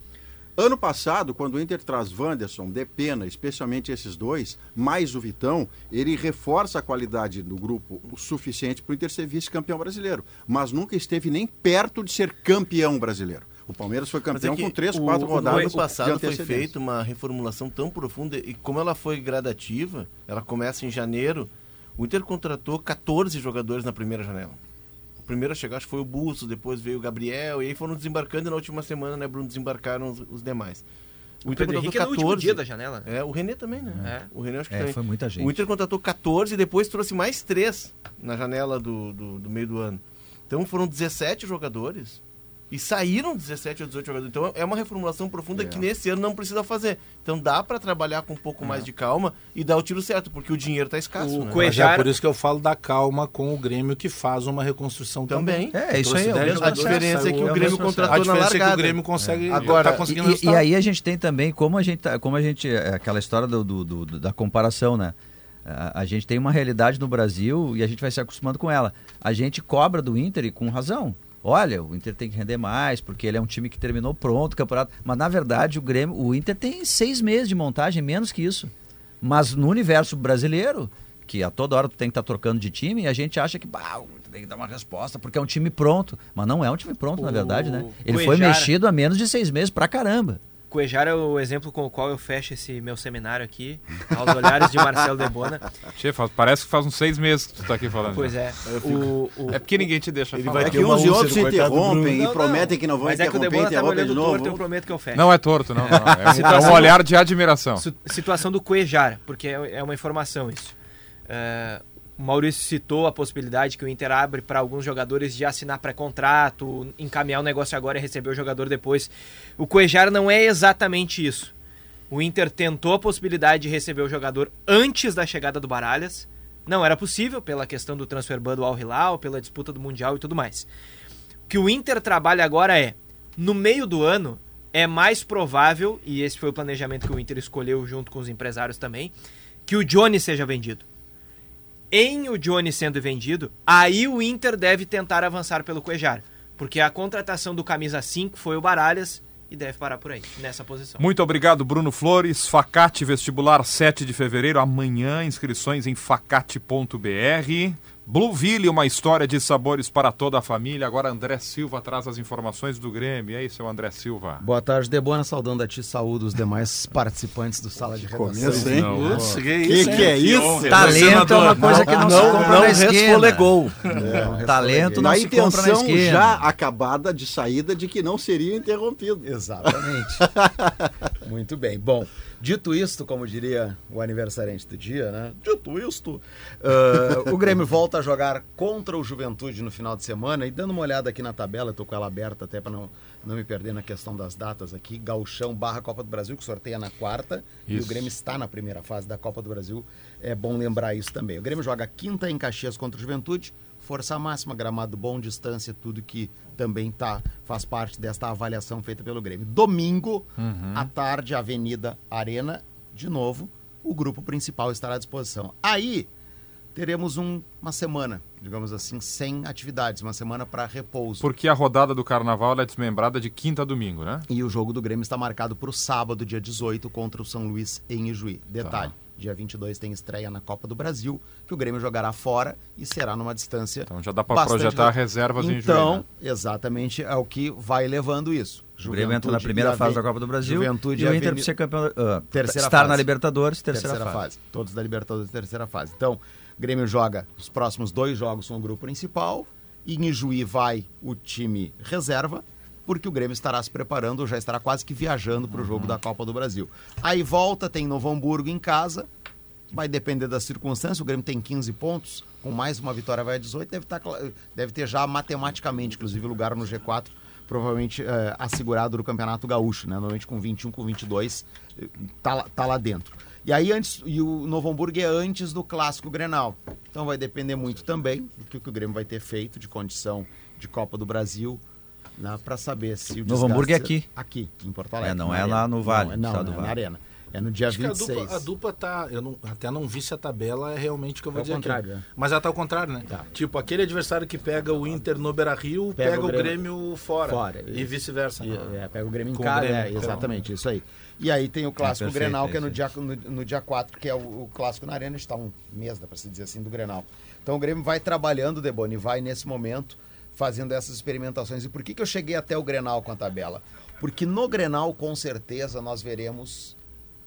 G: Ano passado, quando o Inter traz Wanderson, Depena, especialmente esses dois, mais o Vitão, ele reforça a qualidade do grupo o suficiente para o Inter ser vice-campeão brasileiro. Mas nunca esteve nem perto de ser campeão brasileiro. O Palmeiras foi
D: é
G: campeão
D: que
G: com três,
D: o-
G: quatro rodadas
D: ano passado foi feita uma reformulação tão profunda e como ela foi gradativa, ela começa em janeiro, o Inter contratou 14 jogadores na primeira janela. O primeiro a chegar acho que foi o Busto, depois veio o Gabriel, e aí foram desembarcando e na última semana, né, Bruno, desembarcaram os, os demais.
H: O Pedro Henrique é no último dia da janela. né?
D: É, o René também, né?
H: É.
D: O René acho que
B: É,
D: também.
B: foi muita gente.
D: O Inter contratou 14 e depois trouxe mais 3 na janela do, do, do meio do ano. Então foram 17 jogadores e saíram 17 ou 18 jogadores. Então é uma reformulação profunda
G: É.
D: que nesse ano não precisa fazer. Então dá para trabalhar com um pouco mais de calma e dar o tiro certo, porque o dinheiro tá escasso.
H: O
D: né?
H: Cuejar-
C: é por isso que eu falo da calma com o Grêmio que faz uma reconstrução também.
D: Também.
B: É, isso aí, é
D: A
B: processo.
D: diferença é que
B: É
D: o Grêmio contratou
C: A
D: na
C: diferença é que o
D: largada.
C: Grêmio consegue.
D: Agora,
C: tá conseguindo
B: E, e aí a gente tem também, como a gente, tá- como a gente é aquela história do, do- do- da comparação, né? A, a gente tem uma realidade no Brasil e a gente vai se acostumando com ela. A gente cobra do Inter e com razão. Olha, o Inter tem que render mais, porque ele é um time que terminou pronto o campeonato. Mas na verdade o Grêmio, o Inter tem seis meses de montagem, menos que isso. Mas no universo brasileiro, que a toda hora tu tem que estar trocando de time, a gente acha que bah, tem que dar uma resposta, porque é um time pronto. Mas não é um time pronto, na
H: O
B: verdade, né? Ele foi mexido há menos de seis meses pra caramba.
H: Cuejar é o exemplo com o qual eu fecho esse meu seminário aqui, aos olhares de Marcelo Debona.
A: Che, faz- parece que faz uns seis meses que tu tá aqui falando.
H: Pois é. O, o-
A: É porque ninguém te deixa
D: Ele
A: falar.
D: vai
G: É que uns e outros se interrompem e prometem
H: não.
G: que não vão
H: Mas é que o tava
G: interrompem de
H: olhando
G: novo.
H: torto, eu prometo que eu fecho.
A: Não é torto, não. não. É, um, é um olhar de admiração.
H: Situação do Cuejar, porque é é uma informação isso. É, o Maurício citou a possibilidade que o Inter abre para alguns jogadores de assinar pré-contrato, encaminhar o negócio agora e receber o jogador depois. O Cuejar não é exatamente isso. O Inter tentou a possibilidade de receber o jogador antes da chegada do Baralhas. Não era possível pela questão do transfer ban do Al Hilal, pela disputa do Mundial e tudo mais. O que o Inter trabalha agora é, no meio do ano, é mais provável, e esse foi o planejamento que o Inter escolheu junto com os empresários também, que o Johnny seja vendido. Em o Johnny sendo vendido, aí o Inter deve tentar avançar pelo Cuejar. Porque a contratação do camisa 5 foi o Baralhas e deve parar por aí, nessa posição.
A: Muito obrigado, Bruno Flores. Facate Vestibular 7 de fevereiro. Amanhã, inscrições em facate.br. Blueville, uma história de sabores para toda a família. Agora André Silva traz as informações do Grêmio. E aí, seu André Silva?
I: Boa tarde, Debona. Saudando a ti, saúdo os demais participantes do Sala de Redação.
G: Começo, hein?
A: Não,
C: Putz, que
G: Que
C: isso,
G: que é isso?
I: Talento é uma coisa que não, se compra
D: não
I: na esquina.
D: resfolegou.
I: Talento não
G: Na
I: se compra na esquina.
G: já acabada de saída de que não seria interrompido.
I: Exatamente. Muito bem. Bom, dito isto, como diria o aniversariante do dia, né? Dito isto, ah, o Grêmio volta a jogar contra o Juventude no final de semana e dando uma olhada aqui na tabela, eu tô com ela aberta até para não, não me perder na questão das datas aqui, Gauchão barra Copa do Brasil, que sorteia na quarta, e o
A: Isso.
I: Grêmio está na primeira fase da Copa do Brasil, é bom lembrar isso também. O Grêmio joga quinta em Caxias contra o Juventude, força máxima, gramado bom, distância, tudo que também tá, faz parte desta avaliação feita pelo Grêmio. Domingo, à tarde, Avenida Arena, de novo, o grupo principal estará à disposição. Aí teremos um- uma semana, digamos assim, sem atividades, uma semana para repouso.
A: Porque a rodada do Carnaval é desmembrada de quinta a domingo, né?
I: E o jogo do Grêmio está marcado para o sábado, dia 18, contra o São Luís em Ijuí. Detalhe, dia 22 tem estreia na Copa do Brasil, que o Grêmio jogará fora e será numa distância
A: Então já dá para projetar
I: grande.
A: reservas em
I: Então,
A: junho. né?
I: exatamente, é o que vai levando isso.
B: O Grêmio entra na
I: Juventude
B: primeira
I: e
B: fase da
I: Aven-
B: Copa do Brasil
I: Juventude
B: e o Inter para ser campeão, ah,
I: Terceira
B: estar na
I: fase.
B: Libertadores, terceira,
I: terceira,
B: fase.
I: fase. Todos da Libertadores, terceira fase. Então, o Grêmio joga os próximos dois jogos com o grupo principal. E em Ijuí vai o time reserva, porque o Grêmio estará se preparando, já estará quase que viajando para o jogo da Copa do Brasil. Aí volta, tem Novo Hamburgo em casa. Vai depender das circunstâncias. O Grêmio tem 15 pontos, com mais uma vitória vai a 18. Deve, cla- deve ter já matematicamente, inclusive, lugar no G4, provavelmente eh, assegurado no Campeonato Gaúcho, né? Normalmente com 21, com 22, eh, tá, lá- tá lá dentro. E aí antes, e o Novo Hamburgo é antes do clássico Grenal. Então vai depender muito também do que o Grêmio vai ter feito de condição de Copa do Brasil. Né, para saber se o
B: Novo Hamburgo é aqui.
I: Aqui, em Porto Alegre.
B: É, não
I: na
B: é
I: Arena.
B: lá no Vale,
I: Não, é,
B: no
I: não, não é na
B: Vale.
I: Arena. É no dia
C: Acho que a
I: 26.
C: dupla, a dupla tá. Eu não- até não vi se a tabela é realmente o que eu vou
I: É o
C: dizer. aqui.
I: contrário, é.
C: Mas ela tá ao contrário, né?
I: Tá.
C: Tipo, aquele adversário que pega o Inter no Beira Rio
I: Pega
C: pega,
I: o
C: o
I: Grêmio
C: Grêmio, fora.
I: fora,
C: E vice-versa.
I: E, é, pega o Grêmio em
C: Com
I: casa, é,
C: então.
I: exatamente, isso aí. E aí tem o clássico
B: perfeito,
I: Grenal,
B: é
I: que é no dia, no, no dia 4, que é o, o clássico na Arena, está um mês, dá para se dizer assim, do Grenal. Então o Grêmio vai trabalhando, Deboni, vai nesse momento fazendo essas experimentações. E por que, que eu cheguei até o Grenal com a tabela? Porque no Grenal, com certeza, nós veremos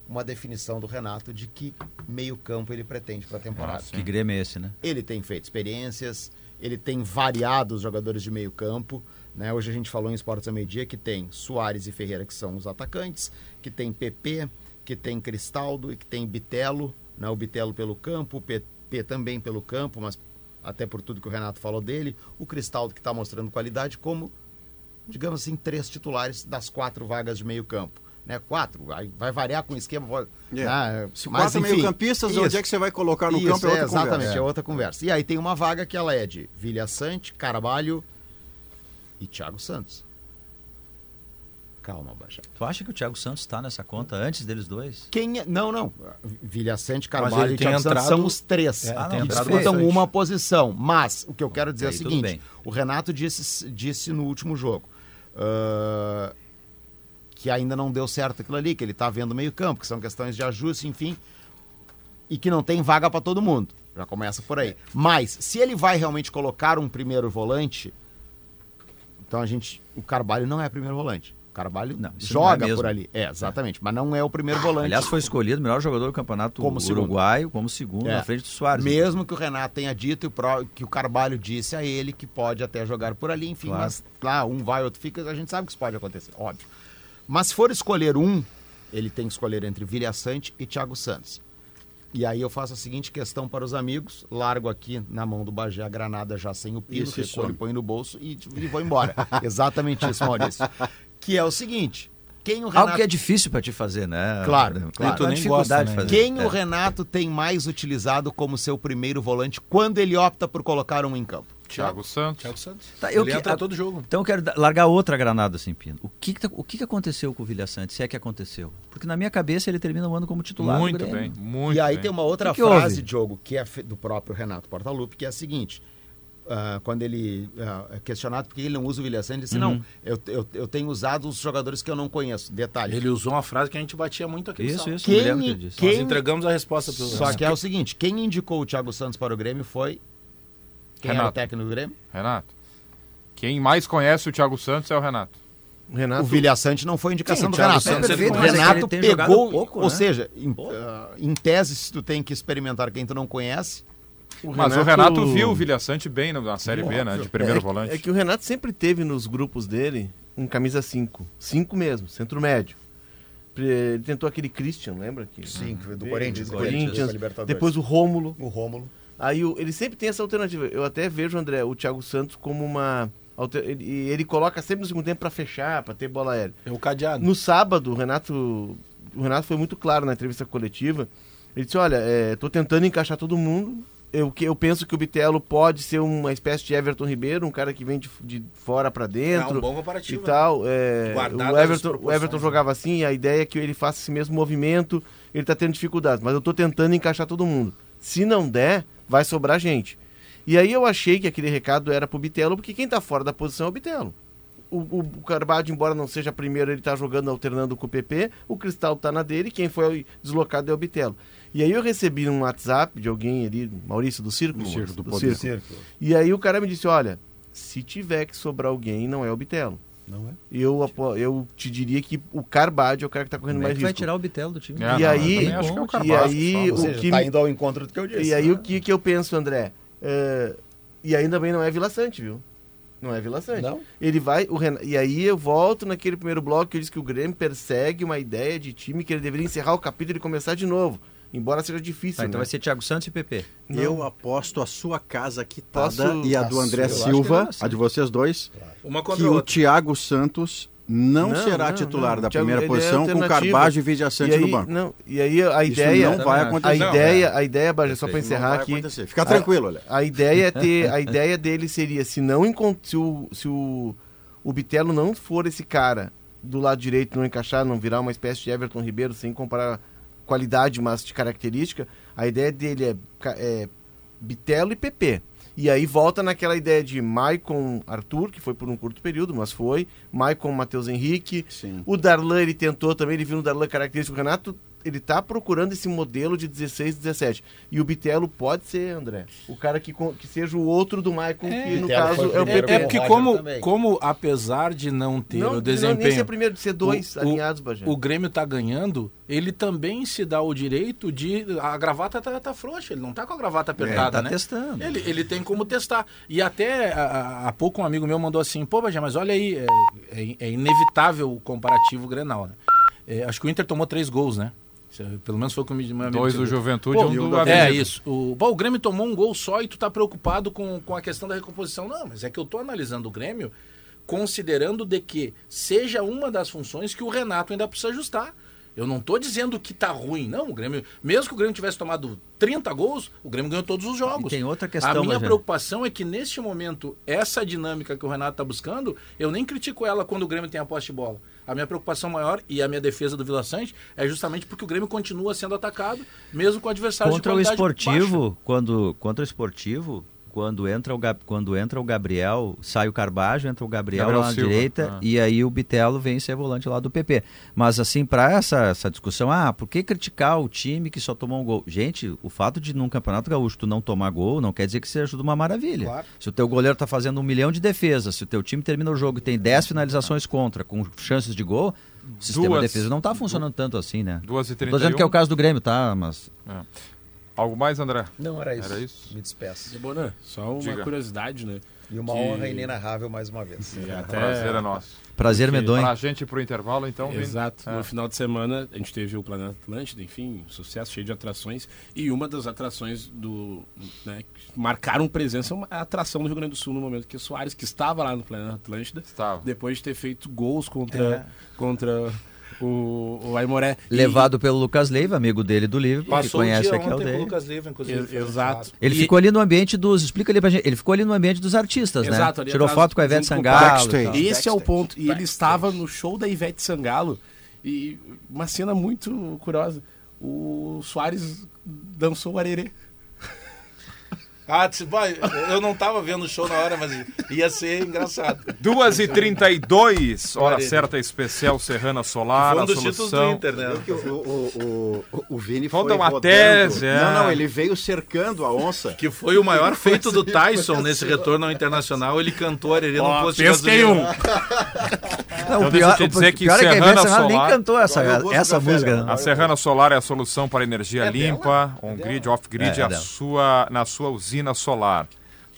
I: uma definição do Renato de que meio campo ele pretende para a temporada.
B: Que Grêmio é esse, né?
I: Ele tem feito experiências, ele tem variado os jogadores de meio campo. Né? Hoje a gente falou em Esportes a Meio-Dia que tem Soares e Ferreira, que são os atacantes, que tem PP, que tem Cristaldo e que tem Bitelo. Né? O Bitelo pelo campo, o PP também pelo campo, mas até por tudo que o Renato falou dele. O Cristaldo que está mostrando qualidade como, digamos assim, três titulares das quatro vagas de meio campo. Né? Quatro, vai, vai variar com o esquema. pode-
G: É.
I: né?
G: Se
I: Mas,
G: quatro meio-campistas, onde é que você vai colocar no
I: Isso,
G: campo é outra
I: exatamente,
G: conversa.
I: é outra conversa. E aí tem uma vaga que ela é de Vilha Sante, Carvalho e Thiago Santos. Calma, Baixa.
B: Tu acha que o Thiago Santos está nessa conta antes deles dois?
I: Quem é? Não, não. Vilha Sante,
C: Mas
I: Carvalho e
C: tem
I: Thiago Santos
C: entrado-
I: são os três
C: É,
B: tem
I: que
B: entrado
I: disputam
C: bastante.
I: uma posição. Mas o que eu quero dizer é o seguinte:
B: bem.
I: o Renato disse, disse no último jogo ah, que ainda não deu certo aquilo ali, que ele está vendo meio campo, que são questões de ajuste, enfim, e que não tem vaga para todo mundo. Já começa por aí. Mas se ele vai realmente colocar um primeiro volante, então a gente, o Carvalho não é primeiro volante. Carvalho
B: Não, isso não é
I: joga por ali. É, exatamente, mas não é o primeiro volante.
B: Aliás, foi escolhido o melhor jogador do campeonato
I: Como segundo.
B: uruguaio como segundo
I: É.
B: na frente do Soares.
I: Mesmo que o Renato tenha dito e o que o Carvalho disse a ele que pode até jogar por ali, enfim,
B: Claro.
I: mas lá um vai, outro fica, a gente sabe que isso pode acontecer, óbvio. Mas se for escolher um, ele tem que escolher entre Vilha Sante e Thiago Santos. E aí eu faço a seguinte questão para os amigos, largo aqui na mão do Bagé a granada já sem o pino, recolho, põe no bolso e, e vou embora. Exatamente isso, Maurício. Que é o seguinte, quem o Renato...
B: Algo que é difícil pra te fazer, né?
I: Claro, claro.
B: Tu
C: nem
B: dificuldade
C: gosta, né?
B: fazer.
I: Quem
B: É.
I: o Renato tem mais utilizado como seu primeiro volante quando ele opta por colocar um em campo?
A: Thiago Santos.
C: Thiago Santos.
B: Tá, eu
C: ele
B: que-
C: entra todo jogo.
B: Então eu quero largar outra granada assim, Pino. O que que, tá- o que que aconteceu com o Vilha Santos, se é que aconteceu? Porque na minha cabeça ele termina o ano como titular
A: Muito bem, muito
I: e aí
A: bem.
I: tem uma outra
B: Que que
I: frase,
B: houve?
I: Diogo, que é do próprio Renato Portaluppi, que é a seguinte: ah, quando ele ah, é questionado por que ele não usa o Vilha Sante, ele disse, não, eu, eu, eu tenho usado os jogadores que eu não conheço. Detalhe.
C: Ele usou uma frase que a gente batia muito aqui.
B: Isso, isso. me
I: Quem,
B: disse.
C: Nós
I: quem,
C: entregamos a resposta pro
I: só que é o seguinte, quem indicou o Thiago Santos para o Grêmio foi... Quem era o
A: Renato.
I: técnico do Grêmio?
A: Renato. Quem mais conhece o Thiago Santos é o Renato.
D: Renato,
I: O Vilha Sante não foi indicação
C: Sim,
I: do Renato.
C: Santos,
I: o. Renato pegou,
B: pouco,
I: ou
B: né?
I: seja, em, ah, em tese, se tu tem que experimentar quem tu não conhece,
A: Mas o Renato viu o Vilhaçante bem na Série B, né? De primeiro
D: é,
A: volante.
D: É que o Renato sempre teve nos grupos dele um camisa 5. 5 mesmo, centro médio. Ele tentou aquele Christian, lembra? Que,
I: Sim, do Corinthians,
D: do
I: Corinthians,
D: Corinthians. Depois o Rômulo.
I: o Rômulo.
D: Aí o- ele sempre tem essa alternativa. Eu até vejo, André, o Thiago Santos como uma. Ele, ele coloca sempre no segundo tempo pra fechar, pra ter bola aérea.
C: É o cadeado.
D: No sábado, o Renato, o Renato foi muito claro na entrevista coletiva. Ele disse: Olha, é, tô tentando encaixar todo mundo. Eu, que- eu penso que o Bitelo pode ser uma espécie de Everton Ribeiro, um cara que vem de, de fora pra dentro.
C: É um bom
D: e
C: comparativo. né?
D: tal. é, o, Everton, o Everton
C: né?
D: jogava assim, e a ideia é que ele faça esse mesmo movimento. Ele tá tendo dificuldades, mas eu tô tentando encaixar todo mundo. Se não der, vai sobrar gente. E aí eu achei que aquele recado era pro Bitelo, porque quem tá fora da posição é o Bitelo. O, o, Carvalho, embora não seja primeiro, ele tá jogando alternando com o PP. O Cristal tá na dele, quem foi deslocado é o Bitelo. E aí eu recebi um WhatsApp de alguém ali, Maurício do Círculo.
G: Do Círculo, do
D: do. Círculo. E aí o cara me disse, olha, se tiver que sobrar alguém, não é o Bitelo.
C: Não é?
D: Eu, eu te diria que o Carvalho é o cara que tá correndo
B: Como é
D: mais
B: que vai
D: risco.
B: tirar o Bitelo do time?
A: É,
D: E
A: não,
D: aí-
A: que é o
D: E aí, o
I: seja,
D: que
I: tá indo ao encontro do que eu disse.
D: e aí o que, que eu penso, André? É, e ainda bem não é Vila Sante, viu? Não é Vila Sante.
C: Não?
D: Ele vai. O Ren- E aí eu volto naquele primeiro bloco que eu disse que o Grêmio persegue uma ideia de time que ele deveria encerrar o capítulo e começar de novo. Embora seja difícil.
B: Tá, então
D: né?
B: vai ser Thiago Santos e PP.
G: Eu aposto a sua casa quitada
D: Posso-
G: e a do André Silva,
B: que é
G: a de vocês dois,
C: Uma
G: que
C: contra
G: o
C: outra.
G: Thiago Santos não,
D: Não,
G: será
D: não,
G: titular
D: não.
G: da primeira
D: ele é
G: posição com. Carvalho e Vidia Sante
D: e aí,
G: no banco.
D: Não, e aí a
G: Isso
D: ideia.
G: não vai
D: a
G: acontecer.
A: Não,
D: ideia, a ideia, Bajé, só para encerrar aqui.
G: acontecer. Fica
D: a-
G: tranquilo, olha.
D: A ideia é ter, a ideia dele seria se não se o se o, o Bitelo não for esse cara do lado direito não encaixar, não virar uma espécie de Everton Ribeiro sem comparar qualidade, mas de característica, a ideia dele é, é Bitelo e PP. E aí volta naquela ideia de Maicon Arthur, que foi por um curto período, mas foi. Maicon Matheus Henrique.
G: Sim.
D: O Darlan ele tentou também, ele viu no Darlan característico. O Renato, ele tá procurando esse modelo de 16, 17. E o Bitelo pode ser, André. O cara que, que seja o outro do Maicon, que no
I: Bitelo
D: caso é o PP.
C: É porque como,
I: também.
C: como apesar de não ter
D: não,
C: o
D: não, nem
C: desempenho,
D: ser primeiro, de ser dois
C: O-
D: alinhados, Bagé.
C: o Grêmio tá ganhando, ele também se dá o direito de. A gravata tá, tá frouxa, ele não tá com a gravata apertada,
B: tá
C: né?
B: testando.
C: Ele, ele tem como testar. E até há pouco um amigo meu mandou assim: pô, Bagé, mas olha aí, é, é- é inevitável o comparativo Grenal, né? É, acho que o Inter tomou três gols, né? Pelo menos foi o que o meu amigo
A: Dois do. Juventude
C: Pô,
A: e um do Avenida.
C: É isso. O, bom, o Grêmio tomou um gol só e tu tá preocupado com, com a questão da recomposição. Não, mas é que eu tô analisando o Grêmio considerando de que seja uma das funções que o Renato ainda precisa ajustar. Eu não tô dizendo que tá ruim, não. O Grêmio, mesmo que o Grêmio tivesse tomado 30 gols, o Grêmio ganhou todos os jogos.
B: E tem outra questão,
C: A minha preocupação é que neste momento, essa dinâmica que o Renato tá buscando, eu nem critico ela quando o Grêmio tem a posse de bola. A minha preocupação maior e a minha defesa do Vila Sante é justamente porque o Grêmio continua sendo atacado, mesmo com adversários
B: Contra
C: de
B: o esportivo, quando contra o esportivo, quando entra o quando entra o Gabriel, sai o Carbajo, entra o Gabriel,
A: Gabriel
B: lá na
A: Silva,
B: direita
A: ah.
B: e aí o Bitelo vem ser volante lá do PP. Mas assim, para essa, essa discussão, ah, por que criticar o time que só tomou um gol? Gente, o fato de num Campeonato Gaúcho tu não tomar gol não quer dizer que seja uma maravilha.
C: Claro.
B: Se o teu goleiro tá fazendo um milhão de defesas, se o teu time termina o jogo e tem 10 finalizações contra, com chances de gol, o sistema
A: Duas-
B: de defesa não tá funcionando tanto assim, né?
A: Duas e
B: Tô dizendo que é o
A: 31.
B: caso do Grêmio, tá? Mas
A: Algo mais, André?
I: Não, era isso.
A: Era isso?
I: Me despeço.
E: Debonan, só uma
A: Diga.
E: curiosidade, né?
I: E uma
E: Que-
I: honra inenarrável mais uma vez.
E: E até...
A: Prazer é nosso.
B: prazer
E: Porque-
B: medonho.
A: Pra gente ir pro intervalo, então. vem-
E: Exato.
A: É.
E: No final de semana a gente teve o Planeta Atlântida, enfim, um sucesso cheio de atrações. E uma das atrações do. Né, que marcaram presença é uma atração do Rio Grande do Sul no momento que o Soares, que estava lá no Planeta Atlântida,
A: Estava.
E: depois de ter feito gols contra, contra o, o Aimoré. E-
B: Levado pelo Lucas Leiva, amigo dele do livro, que
C: Passou
B: conhece aqui é o
C: ontem com. Lucas Leiva, inclusive.
E: E- exato.
B: Ele
E: E-
B: ficou ali no ambiente dos. Explica ali pra gente. Ele ficou ali no ambiente dos artistas,
E: Exato,
B: né? Tirou
E: atrás,
B: foto com a Ivete Sangalo. e.
E: Esse é o ponto. E ele estava no show da Ivete Sangalo. E uma cena muito curiosa. O Soares dançou o arerê.
C: Ah, disse, "Vai, eu não tava vendo o show na hora, mas ia ser engraçado.
A: 2 e 32 hora certa especial Serrana Solar,
C: Foi um
A: a
C: dos títulos do
A: solução.
C: Inter, né?
G: O, o, o, o Vini
A: Vamos
G: foi
A: uma
G: rodando.
A: tese, é.
G: Não, não, ele veio cercando a onça.
C: Que foi o maior feito do Tyson nesse retorno ao Internacional. Ele cantou a Arerê no
E: Ó,
C: posto de gasolina.
A: Então, o pior, eu te dizer
B: o,
A: que,
B: pior é que a Ivete Solar nem cantou essa, essa música. Né?
A: A Serrana Solar é a solução para energia é limpa, é on-grid, off-grid,
B: é, é
A: sua, na sua usina solar.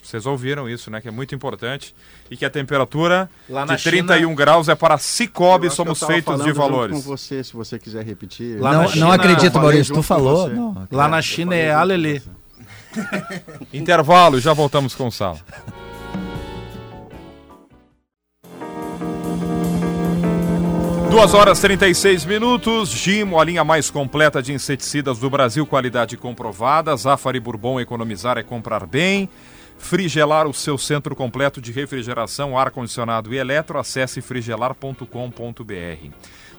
A: Vocês ouviram isso, né? Que é muito importante. E que a temperatura
C: Lá
A: de 31 China... graus é para Cicobi, somos feitos de valores.
G: com você, se você quiser repetir.
C: Lá
B: não,
C: China,
B: não acredito, Maurício, tu falou. Não,
C: Lá na China é alelê.
A: Intervalo, já voltamos com o Sal. 2 horas 36 minutos. Gimo, a linha mais completa de inseticidas do Brasil, qualidade comprovada. Zafari Bourbon, economizar é comprar bem. Frigelar, o seu centro completo de refrigeração, ar-condicionado e eletro. Acesse frigelar.com.br.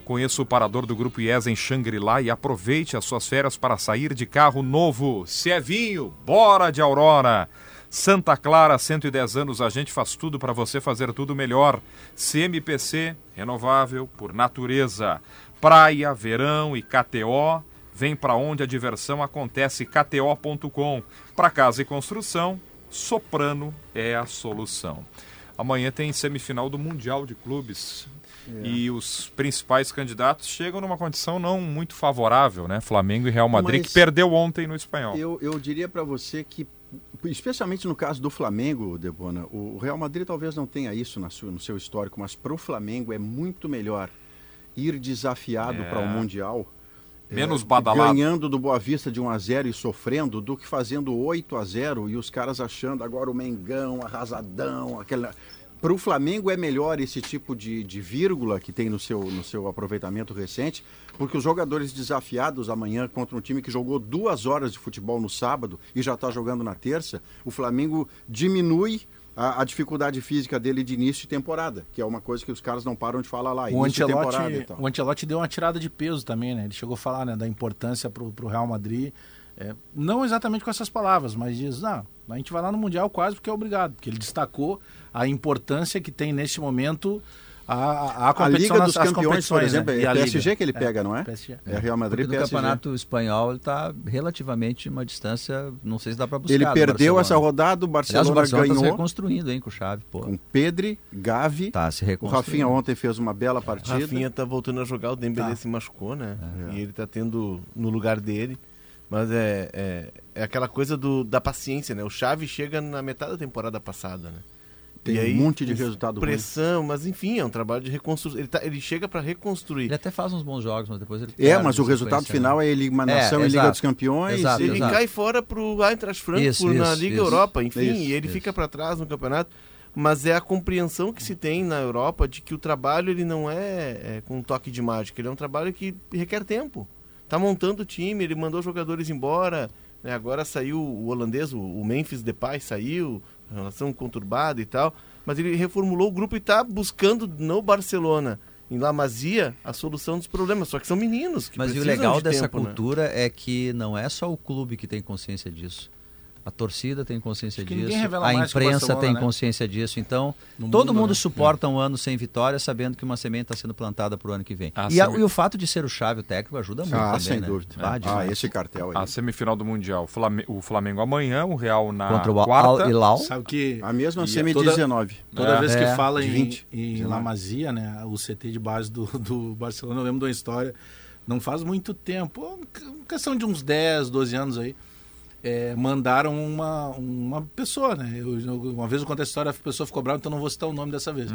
A: Conheça o parador do Grupo IES em Xangri-Lá e aproveite as suas férias para sair de carro novo. Se é vinho, bora de Aurora! Santa Clara, 110 anos, a gente faz tudo para você fazer tudo melhor. CMPC, renovável por natureza. Praia, verão e KTO. Vem para onde a diversão acontece, kto.com. Para casa e construção, Soprano é a solução. Amanhã tem semifinal do Mundial de Clubes. E os principais candidatos chegam numa condição não muito favorável, né? Flamengo e Real Madrid,
G: Mas
A: que perdeu ontem no espanhol.
G: Eu, eu diria para você que, especialmente no caso do Flamengo, Debona, o Real Madrid talvez não tenha isso no seu histórico, mas para o Flamengo é muito melhor ir desafiado
A: É.
G: para o Mundial.
A: Menos
G: eh,
A: badalado.
G: Ganhando do Boa Vista de 1 a 0 e sofrendo, do que fazendo 8 a 0 e os caras achando agora o Mengão, arrasadão, aquela. Para o Flamengo é melhor esse tipo de, de vírgula que tem no seu, no seu aproveitamento recente, porque os jogadores desafiados amanhã contra um time que jogou duas horas de futebol no sábado e já está jogando na terça, o Flamengo diminui a, a dificuldade física dele de início de temporada, que é uma coisa que os caras não param de falar lá.
C: O Ancelotti, o Ancelotti deu uma tirada de peso também, né? Ele chegou a falar né, da importância para o Real Madrid. É, não exatamente com essas palavras, mas diz, não, a gente vai lá no Mundial quase porque é obrigado. Porque ele destacou a importância que tem neste momento a, a, a
G: Liga
C: nas
G: dos
C: as
G: Campeões, por
C: competições,
G: exemplo,
C: né?
G: é
C: E a
G: PSG
C: Liga.
G: que ele pega, não é?
C: PSG.
G: É Real Madrid
B: Porque do
G: PSG.
B: campeonato espanhol ele está relativamente uma distância, não sei se dá para buscar.
G: Ele perdeu essa rodada, o
B: Aliás,
G: Barcelona,
B: o Barcelona está se
G: ganhou
B: reconstruindo, hein, com chave, pô.
G: com Pedri, Gavi.
B: Tá se
G: O
B: reconstruindo.
G: Rafinha ontem fez uma bela partida.
D: Rafinha tá voltando a jogar, o Dembélé
C: Tá.
D: se machucou, né? E ele tá tendo no lugar dele. Mas é, é, é aquela coisa do, da paciência, né? O Xavi chega na metade da temporada passada, né?
G: Tem
D: E aí,
G: um monte de resultado ruim.
D: Pressão, mas enfim, é um trabalho de reconstrução. Ele, tá- ele chega para reconstruir.
B: Ele até faz uns bons jogos, mas depois ele
G: É, mas o
B: na
G: resultado
B: sequência,
G: final
B: né?
G: é eliminação
B: É,
G: em Liga dos Campeões.
B: Exato,
D: Ele
B: exato.
D: cai fora pro Eintracht Frankfurt
B: Isso,
D: na
B: isso,
D: Liga
B: isso.
D: Europa, enfim,
G: Isso,
D: e ele
B: isso.
D: fica para trás no campeonato. Mas é a compreensão que se tem na Europa de que o trabalho ele não é, é com um toque de mágica, ele é um trabalho que requer tempo. Tá montando o time, ele mandou jogadores embora, né? agora saiu o holandês, o- o Memphis Depay saiu, relação conturbada e tal, mas ele reformulou o grupo e está buscando no Barcelona, em La Masia, a solução dos problemas. Só que são meninos que
B: Mas e o legal
D: de
B: dessa
D: tempo, né?
B: cultura é que não é só o clube que tem consciência disso. A torcida tem consciência disso, a imprensa tem
C: né?
B: consciência disso. Então,
C: No
B: todo
C: mundo,
B: mundo
C: né?
B: suporta um ano sem vitória, sabendo que uma semente está sendo plantada para o ano que vem.
A: Ah,
B: e, a- e o fato de ser o chave o técnico ajuda muito
G: Ah,
B: também,
G: sem
B: né?
G: dúvida.
B: Ah,
G: Ah,
B: demais.
G: esse cartel aí.
A: A semifinal do Mundial, o Flamengo amanhã, o Real na
B: Contra o
A: quarta.
B: Al Hilal.
C: Sabe que
G: A mesma
C: E
G: semi-19.
C: Toda
A: É.
C: vez que
B: É,
C: fala
G: de
C: em,
G: 20,
C: em
G: 19.
C: La Masia, né, o CT de base do, do Barcelona, eu lembro de uma história, não faz muito tempo, uma questão de uns 10, 12 anos aí, é, mandaram uma, uma pessoa, né? Eu, uma vez eu contei a história, a pessoa ficou brava, então não vou citar o nome dessa vez.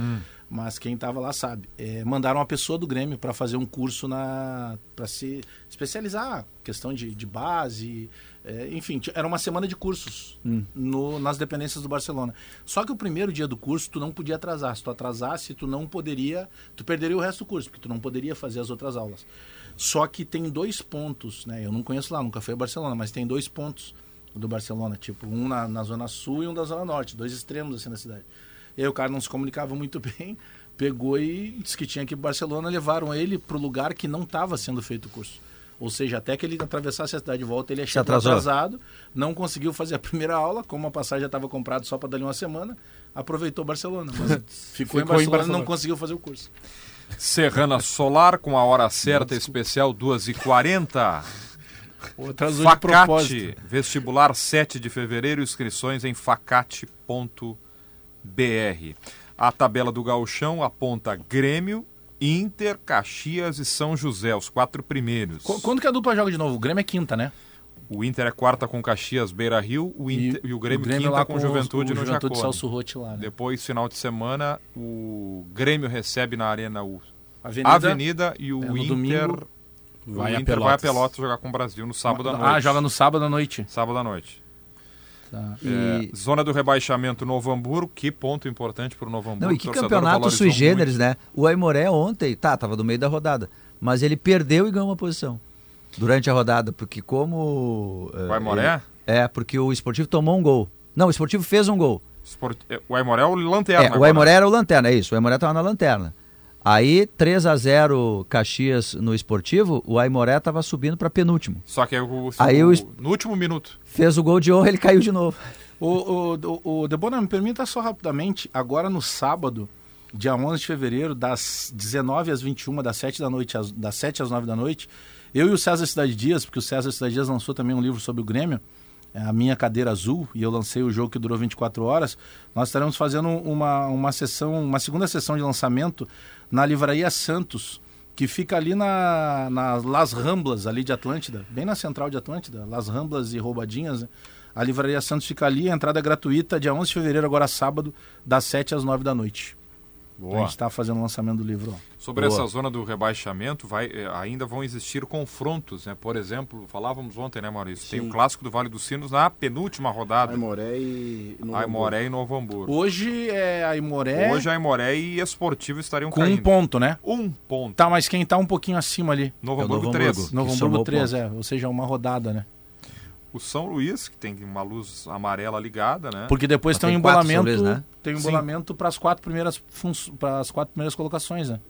C: Mas quem estava lá sabe. É, mandaram uma pessoa do Grêmio para fazer um curso na para se especializar, questão de, de base, é, enfim, era uma semana de cursos no, nas dependências do Barcelona. Só que o primeiro dia do curso tu não podia atrasar. Se tu atrasasse, tu não poderia, tu perderia o resto do curso, porque tu não poderia fazer as outras aulas. Só que tem dois pontos, né? Eu não conheço lá, nunca fui a Barcelona, mas tem dois pontos do Barcelona, tipo, um na, na zona sul e um da zona norte, dois extremos assim na cidade. E aí o cara não se comunicava muito bem, pegou e disse que tinha que ir pro Barcelona, levaram ele pro lugar que não estava sendo feito o curso. Ou seja, até que ele atravessasse a cidade de volta, ele
B: atrasou.
C: atrasado, não conseguiu fazer a primeira aula, como a passagem já estava comprada só para dali uma semana, aproveitou Barcelona. Mas ficou, em
E: Ficou em
C: Barcelona e
E: Barcelona.
C: não conseguiu fazer o curso.
A: Serrana Solar com a hora certa especial 2h40.
C: O atrasou de
A: Facate, vestibular 7 de fevereiro, inscrições em facate.br. A tabela do gauchão aponta Grêmio, Inter, Caxias e São José, os quatro primeiros.
C: Qu- Quando que a dupla joga de novo? O Grêmio é quinta, né?
A: O Inter é quarta com Caxias, Beira Rio, o Inter, e, o Grêmio, quinta
C: lá
A: com,
C: os-
A: Juventude
C: o
A: no
C: Juventude Rotti lá. Né?
A: Depois, final de semana, o Grêmio recebe na Arena o
C: Avenida,
A: Avenida, e o
C: é,
A: Inter,
C: domingo,
A: o
E: vai a
A: Inter vai a
E: Pelotas.
A: Jogar com o Brasil no sábado à noite.
C: Ah, joga no sábado à noite.
A: Sábado à noite.
C: Tá.
B: E-
A: É, zona do rebaixamento Novo Hamburgo, que ponto importante para o Novo Hamburgo.
B: Não, e que campeonato sui generis, né? O Aimoré ontem, tá, tava no meio da rodada, mas ele perdeu e ganhou uma posição durante a rodada, porque como... eh,
A: O Aimoré?
B: ele- É, porque o Esportivo tomou um gol. Não, o Esportivo fez um gol.
A: Sport- é, O Aimoré é o lanterna.
B: É, o. Aimoré era o lanterna, é isso, o Aimoré tava na lanterna. Aí, 3 a 0 Caxias no Esportivo, o Aimoré tava subindo para penúltimo.
A: Só que é o,
B: Aí
A: o-
B: o-
A: no último minuto.
B: Fez o gol de honra, ele caiu de novo.
C: O, o, o, o Debona, me permita só rapidamente, agora no sábado, dia 11 de fevereiro, das 19 às 21, das 7 da noite, às, das 7 às 9 da noite, eu e o César Cidade Dias, porque o César Cidade Dias lançou também um livro sobre o Grêmio, é a minha cadeira azul, e eu lancei o jogo que durou 24 horas, nós estaremos fazendo uma, uma sessão, uma segunda sessão de lançamento na Livraria Santos, que fica ali na, na Las Ramblas, ali de Atlântida, bem na central de Atlântida, Las Ramblas e Roubadinhas, né? A Livraria Santos fica ali, a entrada é gratuita, dia 11 de fevereiro, agora sábado, das 7 às 9 da noite. Então, a
A: Boa.
C: gente está fazendo o lançamento do livro. ó.
A: Sobre
B: Boa.
A: essa zona do rebaixamento, vai, eh, ainda vão existir confrontos, né? Por exemplo, falávamos ontem, né, Maurício? Tem o clássico do Vale dos Sinos na penúltima rodada.
G: Aimoré e... Novo
A: Aimoré e Novo Hamburgo.
C: Hoje é a Imoré
A: Hoje a Aimoré e Esportivo estariam
C: com um
A: caindo.
C: ponto, né?
A: Um ponto.
C: Tá, mas quem tá um pouquinho acima ali?
A: Novo
B: É
A: Hamburgo
B: Novo
A: 3.
B: Hamburgo.
C: Novo Hamburgo
B: somou
C: 3,
B: ponto.
C: é. Ou seja, uma rodada, né?
A: O São Luís, que tem uma luz amarela ligada, né?
C: Porque depois tem um
B: tem São
C: embolamento,
B: Luís, né?
C: tem um embolamento para as quatro primeiras para as quatro primeiras colocações, né?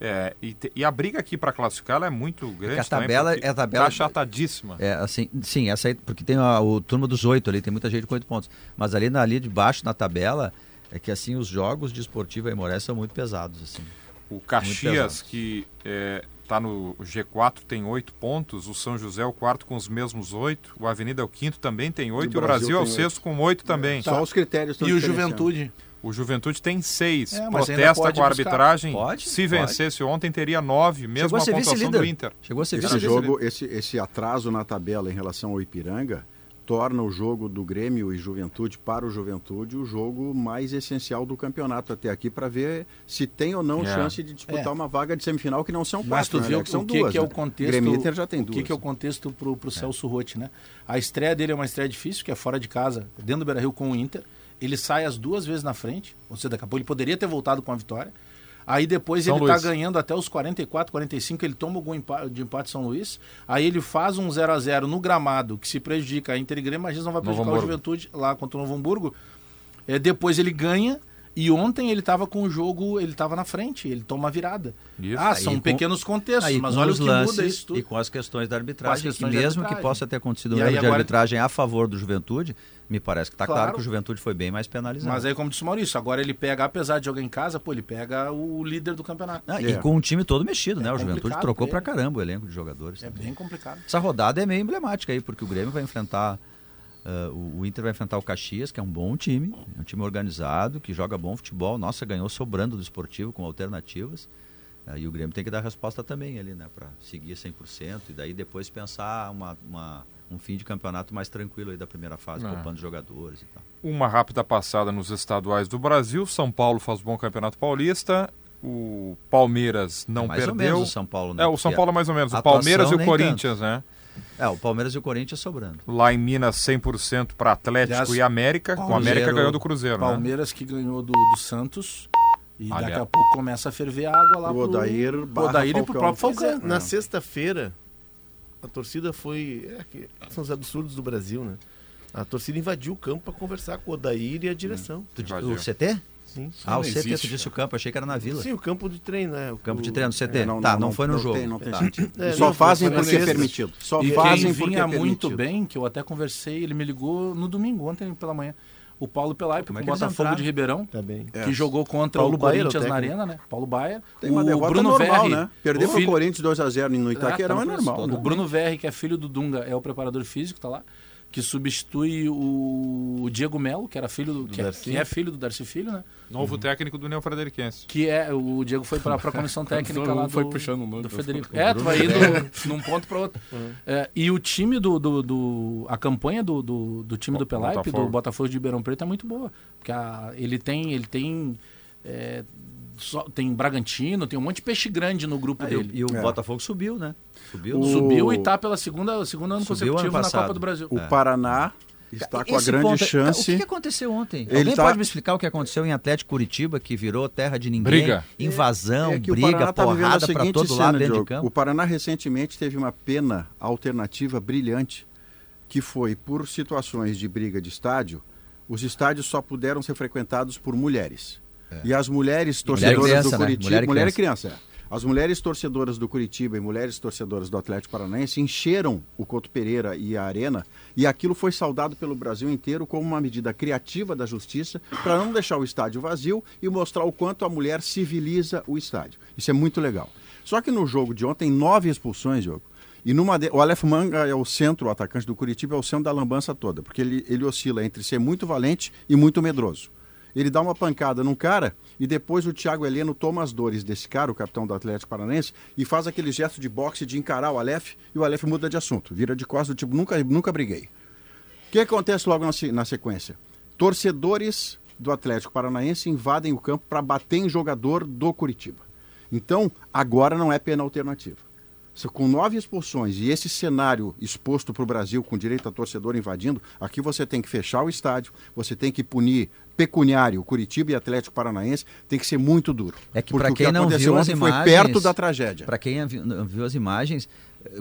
A: É, e, te- e a briga aqui para classificar ela é muito grande.
B: a tabela- é a tabela-
A: Tá achatadíssima.
B: É, assim, sim, essa aí, porque tem a, o turma dos oito ali, tem muita gente com oito pontos. Mas ali, na, ali de baixo, na tabela, é que assim, os jogos de esportivo e Moré são muito pesados, assim.
A: O Caxias, que está no G4, tem oito pontos. O São José é o quarto com os mesmos oito. O Avenida é o quinto, também tem oito. E o
G: Brasil
A: Brasil é o sexto com oito também.
G: Só os critérios estão
C: E o. Juventude.
A: O Juventude tem seis.
C: É,
A: Protesta
C: pode
A: com a arbitragem.
B: Pode,
A: Se
B: pode.
A: vencesse ontem, teria nove, mesmo
B: Chegou a
A: a pontuação do Inter.
B: Chegou a ser
G: Esse
B: vice-líder.
G: jogo, esse, esse atraso na tabela em relação ao Ipiranga torna o jogo do Grêmio e Juventude para o Juventude o jogo mais essencial do campeonato até aqui para ver se tem ou não
A: É.
G: chance de disputar
C: É.
G: uma vaga de semifinal que não são
C: Mas
G: quatro,
C: tu
G: né,
C: viu
G: Alex? são
C: o que,
G: duas.
C: que é o
G: né?
C: contexto.
G: Grêmio Inter já tem
C: o
G: duas.
C: que, que é o contexto pro, pro Celso Rotti, né? A estreia dele é uma estreia difícil, que é fora de casa, dentro do Beira Rio com o Inter. Ele sai as duas vezes na frente, ou seja, daqui a pouco ele poderia ter voltado com a vitória. Aí depois
A: São
C: ele
A: Luís.
C: tá ganhando até os 44, 45, ele toma o gol de empate São Luís. Aí ele faz um 0 a 0 no gramado, que se prejudica a Inter e Grêmio, mas não vai
A: Novo
C: prejudicar o
A: Hamburgo.
C: Juventude lá contra o Novo Hamburgo. É, depois ele ganha e ontem ele estava com o jogo, ele estava na frente, ele toma a virada.
A: Isso.
C: Ah,
B: Aí
C: são
B: com-
C: pequenos contextos,
B: Aí,
C: mas olha o
B: os
C: que muda
B: lances
C: isso tudo.
B: e com as questões da arbitragem,
C: questões
B: que mesmo
C: arbitragem.
B: que possa ter acontecido um erro
C: aí
B: de
C: agora-
B: arbitragem a favor do Juventude, me parece que está claro.
C: Claro.
B: que o Juventude foi bem mais penalizado.
C: Mas aí, como disse o Maurício, agora ele pega, apesar de jogar em casa, pô, ele pega o líder do campeonato.
B: Ah,
G: É.
B: E com o time todo mexido, né?
C: É
B: o Juventude trocou
C: ele.
B: caramba o elenco de jogadores.
C: É
B: também.
C: bem complicado.
B: Essa rodada é meio emblemática aí, porque o Grêmio vai enfrentar. Ah, o, Inter vai enfrentar o Caxias, que é um bom time, é um time organizado, que joga bom futebol. Nossa, ganhou sobrando do esportivo com alternativas. Ah, e o Grêmio tem que dar resposta também ali, né? Pra seguir 100% e daí depois pensar uma, uma- um fim de campeonato mais tranquilo aí da primeira fase,
A: É.
B: poupando jogadores e tal.
A: Uma rápida passada nos estaduais do Brasil. São Paulo faz bom campeonato paulista. O Palmeiras não
B: É mais ou
A: perdeu.
B: menos o São Paulo, né?
A: É, o São Paulo é mais ou menos. O Palmeiras e o Corinthians, né?
B: É, o Palmeiras e o Corinthians sobrando.
A: Lá em Minas, 100% para Atlético
C: Aliás,
A: e América. O
C: Cruzeiro-
A: América ganhou do Cruzeiro, né?
C: Palmeiras que ganhou do, do Santos. E daqui
A: Aliás.
C: a pouco começa a ferver água lá
G: O Odair
C: pro Odair e pro próprio
D: é,
C: Falcão.
D: na sexta-feira, a torcida foi. É, são os absurdos do Brasil, né? A torcida invadiu o campo para conversar com o Odair e a direção.
A: Invadiu.
B: o CT?
D: Sim.
B: Ah, o
E: não
B: CT, tu
E: existe,
B: disse o campo, achei que era na vila.
D: Sim, o campo de treino, né? O
B: Campo de treino, CT.
G: É,
B: tá, não, foi no
G: não
B: jogo.
G: Tem, não tem
B: Tá.
D: É,
G: Só
D: não,
G: fazem porque é permitido. Só
C: E
G: fazem
C: quem
G: porque
C: vinha
G: é
C: muito bem, que eu até conversei, ele me ligou no domingo, ontem pela manhã. O Paulo Pelaipe,
B: Como é
C: o Botafogo de Ribeirão,
D: Tá bem.
G: É.
C: que jogou contra
D: Paulo
C: o
D: Baier,
C: Corinthians
D: o
C: na. Arena, né? Paulo Baier.
G: Tem uma
C: o Bruno
G: normal,
C: Verri,
G: né? Perder
C: o
G: pro Corinthians 2x0 no Itaquerão é
C: tá,
G: normal.
C: O
G: né?
C: Bruno Verri, que é filho do Dunga, é o preparador físico, tá lá. Que substitui o Diego Melo, que era filho do, que, é, que é filho do Darcy Filho, né?
A: Novo técnico do União Frederiquense.
C: Que é, o Diego foi pra, pra comissão técnica lá do,
E: Foi puxando o nome,
C: do
E: fico-
C: É, tu vai indo num ponto pra outro. É, e o time do, do, do- a campanha do, do, do time do Pelaipe,
A: Botafogo.
C: do Botafogo de Ribeirão Preto é muito boa. Porque a- ele tem, ele tem, é, só- tem Bragantino, tem um monte de peixe grande no grupo
B: Ah, e o-
C: dele.
B: e o
G: É.
B: Botafogo subiu, né? Subiu.
G: O-
C: Subiu e tá pela segunda, segundo ano
B: Subiu ano
C: consecutivo na
B: passado.
C: Copa do Brasil.
G: O Paraná está com a
B: Esse
G: grande
B: ponto é-
G: chance.
B: O que aconteceu ontem?
G: Ele
B: Alguém
G: tá-
B: pode me explicar o que aconteceu em Atlético Curitiba, que virou terra de ninguém?
A: Briga.
B: Invasão,
G: É o
B: briga,
G: tá
B: porrada
G: seguinte
B: todo
G: cena,
B: lado dentro
G: Diogo.
B: de campo.
G: O Paraná recentemente teve uma pena alternativa brilhante, que foi por situações de briga de estádio, os estádios só puderam ser frequentados por mulheres. E as mulheres
B: É. mulher e
G: torcedoras
B: criança,
G: do
B: né?
G: Curitiba,
B: Mulher e
G: mulher e criança, é. As mulheres torcedoras do Curitiba e mulheres torcedoras do Atlético Paranaense encheram o Couto Pereira e a Arena, e aquilo foi saudado pelo Brasil inteiro como uma medida criativa da justiça para não deixar o estádio vazio e mostrar o quanto a mulher civiliza o estádio. Isso é muito legal. Só que no jogo de ontem, nove expulsões, Diogo. E numa de... o Aleph Manga é o centro, o atacante do Curitiba é o centro da lambança toda, porque ele, ele oscila entre ser muito valente e muito medroso. Ele dá uma pancada num cara e depois o Thiago Heleno toma as dores desse cara, o capitão do Atlético Paranense, e faz aquele gesto de boxe de encarar o Aleph e o Aleph muda de assunto, vira de costas do tipo, nunca, nunca briguei. O que acontece logo na, se- na sequência? Torcedores do Atlético Paranaense invadem o campo para bater em jogador do Curitiba. Então, agora não é pena alternativa. Com nove expulsões e esse cenário exposto para o Brasil, com direito a torcedor invadindo, aqui você tem que fechar o estádio, você tem que punir pecuniário, Curitiba e Atlético Paranaense, tem que ser muito duro.
B: É que
G: Porque
B: para quem não
G: aconteceu
B: viu as imagens,
G: foi perto da tragédia.
B: Para quem vi- não viu as imagens,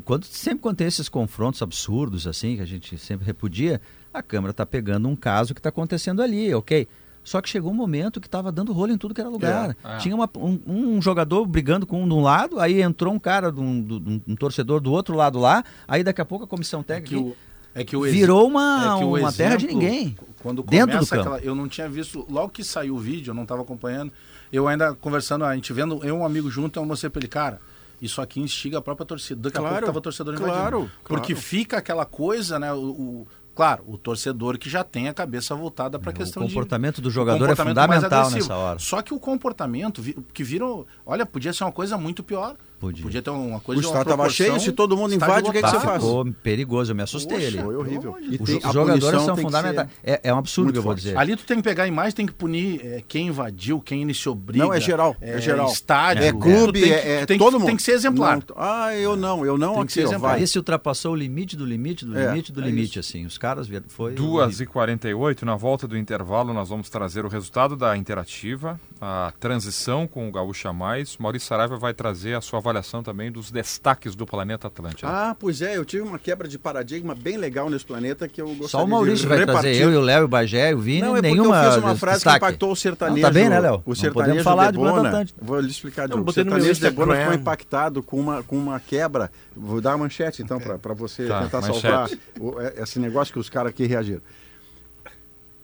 B: quando sempre quando tem esses confrontos absurdos assim que a gente sempre repudia, a câmera está pegando um caso que está acontecendo ali, ok? Só que chegou um momento que estava dando rolo em tudo que era lugar.
A: É, é.
B: Tinha uma- um, um jogador brigando com um de um lado, aí entrou um cara, de um, de um- um torcedor do outro lado lá, aí daqui a pouco a comissão
C: É
B: técnica
C: que o, é que o
B: virou uma,
C: é que o
B: uma terra de
C: exemplo,
B: ninguém.
C: Quando
B: Dentro do
C: começa
B: campo.
C: aquela, eu não tinha visto, logo que saiu o vídeo, eu não estava acompanhando, eu ainda conversando, a gente vendo, eu e um amigo junto, eu mostrei pra ele, cara, isso aqui instiga a própria torcida. Daqui a
G: Claro,
C: pouco tava o torcedor
G: claro,
C: invadindo. Porque
G: claro.
C: fica aquela coisa, né, o, o- claro, o torcedor que já tem a cabeça voltada para a
B: O
C: questão de
B: comportamento do
C: o
B: jogador é
C: comportamento mais
B: fundamental nessa hora.
C: Só que o comportamento que viram, olha, podia ser uma coisa muito pior.
B: Podia.
C: ter uma
G: O
C: coisa de uma
G: estádio estava cheio, se todo mundo invade, o que, é que você faz?
B: ficou perigoso, eu me assustei
C: Poxa,
B: ali.
G: Foi horrível. E
B: Os
G: tem-
B: os
G: a
B: jogadores são fundamentais.
G: ser-
B: É, é um absurdo
G: muito
B: que eu vou
G: forte.
B: dizer.
C: Ali tu tem que pegar a imagem, tem que punir é, quem invadiu, quem iniciou briga.
G: Não, é geral, é geral.
C: Estádio.
G: É clube,
C: Tu tem que-
G: é, é
C: tem
G: todo mundo.
C: Tem que ser exemplar.
G: Não, ah, eu não, eu não
C: Tem que ser exemplar.
B: Esse ultrapassou o limite do limite do
G: É,
B: limite do
G: é
B: limite, assim. Os caras vieram. Foi.
A: 2 e 48 na volta do intervalo, nós vamos trazer o resultado da interativa, a transição com o Gaúcha Mais. Maurício Saraiva vai trazer a sua avaliação também dos destaques do Planeta Atlântico.
G: Ah, pois é, eu tive uma quebra de paradigma bem legal nesse planeta que eu gostaria
B: Só o Maurício
G: de
B: vai
G: repartir.
B: trazer eu e o Léo, e o Bagé, o Vini,
G: Não, é
B: nenhuma.
G: eu fiz uma frase
B: destaque.
G: que impactou o sertanejo.
B: Não, tá bem, né, Léo?
G: O sertanejo
B: podemos falar de. Banda Atlântica.
G: Vou lhe explicar,
D: Não.
G: O sertanejo Debona
D: Instagram.
G: ficou impactado com uma, com uma quebra. Vou dar a manchete, então, para você
A: Tá,
G: tentar
A: manchete.
G: salvar o- é- esse negócio que os caras aqui reagiram.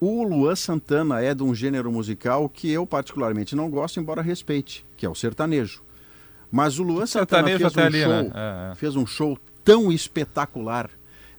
G: O Luan Santana é de um gênero musical que eu particularmente não gosto, embora respeite, que é o sertanejo. Mas o Luan Santana fez um,
A: ali,
G: show,
A: né? É, é.
G: fez um show tão espetacular,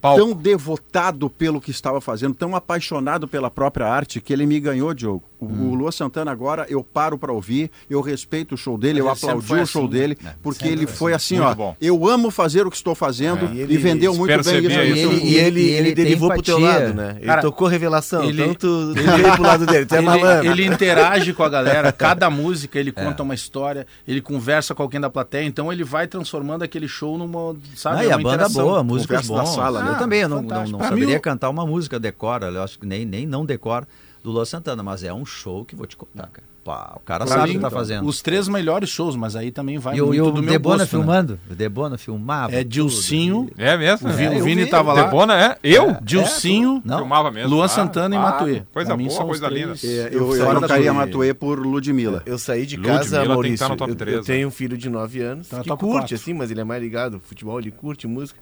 A: Palco.
G: tão devotado pelo que estava fazendo, tão apaixonado pela própria arte que ele me ganhou, Diogo. O,
A: Hum.
G: o Luan Santana agora eu paro para ouvir, eu respeito o show dele,
C: Mas
G: eu
C: ele
G: aplaudi o show
C: assim,
G: dele,
B: né?
G: porque
B: Sempre
G: ele
B: foi
G: assim,
A: Muito
G: ó,
A: bom.
G: eu amo fazer o que estou fazendo
A: É.
G: e,
D: E ele
G: vendeu muito bem isso.
D: E
A: isso.
D: ele, e ele,
B: E
D: ele
B: ele
D: derivou pro teu lado, né? Ele
C: Cara,
D: tocou revelação,
C: ele-
D: tu veio pro lado dele, tu é
C: ele,
D: malandro.
C: ele interage com a galera, cada música ele conta uma história, ele conversa com alguém da plateia, então ele vai transformando aquele show numa, sabe,
B: Ah, e a
C: uma
B: banda boa, músicas
G: Conversa da
B: bons.
G: sala,
B: eu
C: né?
B: também, eu não, não, não saberia cantar uma música decora, eu acho que nem, nem não decora, do Luan Santana, mas é um show que vou te contar, cara. Pá, o cara
C: Pra
B: sabe o que tá fazendo.
C: Os três melhores shows, mas aí também vai
B: E o,
C: muito
B: e o
C: do meu
B: Debona
C: gosto, né?
B: filmando? O Debona filmava.
C: É Dilcinho,
B: tudo.
A: É mesmo?
C: o, Vi-
B: É,
C: o
B: eu
C: Vini
B: vi.
C: tava lá,
A: Debona é? Eu?
C: Dilcinho,
B: Não?
A: Filmava mesmo.
C: Luan
A: Ah,
C: Santana e
A: ah,
C: Matuê.
A: Coisa boa, coisa linda.
D: É,
G: Eu, eu
D: saí
G: trocaria Matuê por Ludmilla.
D: Eu saí de
A: Ludmilla
D: casa,
A: tem que
D: Maurício.
A: estar no top
D: eu,
A: três,
D: eu
A: né?
D: tenho um filho de 9 anos
C: Tá
D: que curte,
C: quatro.
D: assim, mas ele é mais ligado futebol, ele curte música.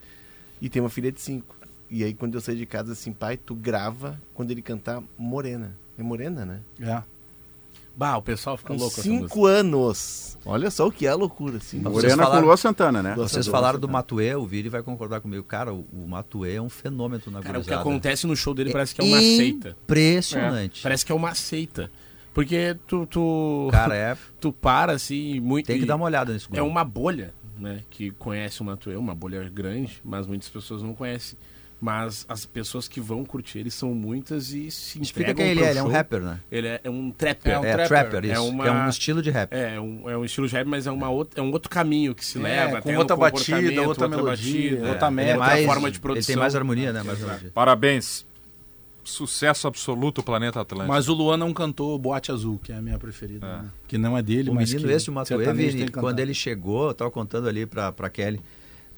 D: E tem uma filha de 5. E aí, quando eu saí de casa, assim, pai, tu grava quando ele cantar Morena. É Morena, né?
C: É.
E: Bah, o pessoal fica
D: Com
E: louco.
D: 5 anos. Olha só o que é loucura, assim.
G: Morena
B: falaram-
G: com Luan Santana, né?
B: Vocês falaram do. Matuê, o Vini vai concordar comigo. Cara, o, o Matuê é um fenômeno na
E: Cara, o que acontece no show dele parece que é uma seita.
B: Impressionante.
E: Parece que é uma seita. Porque tu, tu,
B: Cara, é,
E: tu para assim muito.
B: tem que
E: e
B: dar uma olhada nesse
E: É uma bolha, né? Que conhece o Matuê, uma bolha grande, mas muitas pessoas não conhecem. Mas as pessoas que vão curtir ele são muitas e se
B: Explica quem ele é, ele é um rapper, né?
E: Ele é, é um trapper.
C: É um
B: É,
C: trapper.
B: trapper, isso.
E: É uma-
B: é um estilo de rap.
E: É, um, é um estilo de rap, mas é, uma outra, é um outro caminho que se
C: É,
E: leva.
C: com outra batida,
E: comportamento,
C: outra melodia,
E: batida,
C: outra
E: é, outra forma de
B: Ele
E: produção.
B: tem mais harmonia, né? Mais melodia.
A: Parabéns. Sucesso absoluto, Planeta Atlântico.
C: Mas o Luan não cantou Boate Azul, que é a minha preferida.
A: É.
C: né? Que não é dele,
B: O
C: mas
B: menino
C: que
B: esse, o
C: cantar.
B: quando ele chegou, eu tava contando ali pra Kelly,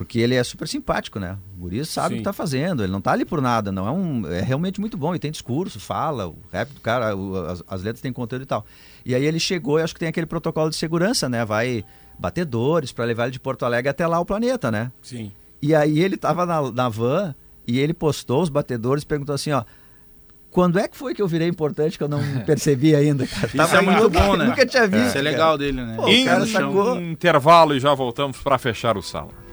B: porque ele é super simpático, né? O guri sabe
E: Sim.
B: o que tá fazendo, ele não tá ali por nada, não é um. É realmente muito bom, e tem discurso, fala, o rap do cara, o, as, as, letras têm conteúdo e tal. E aí ele chegou e acho que tem aquele protocolo de segurança, né? Vai batedores para levar ele de Porto Alegre até lá o planeta, né?
E: Sim.
B: E aí ele tava na, na van e ele postou os batedores perguntou assim, ó quando é que foi que eu virei importante que eu não percebi ainda? Cara?
C: Isso
B: Tava
C: é muito
B: nunca,
C: bom, né?
B: Nunca tinha é. visto. É.
C: Isso é legal dele, né?
B: Pô, In, o cara sacou...
A: Um intervalo e já voltamos para fechar o salão.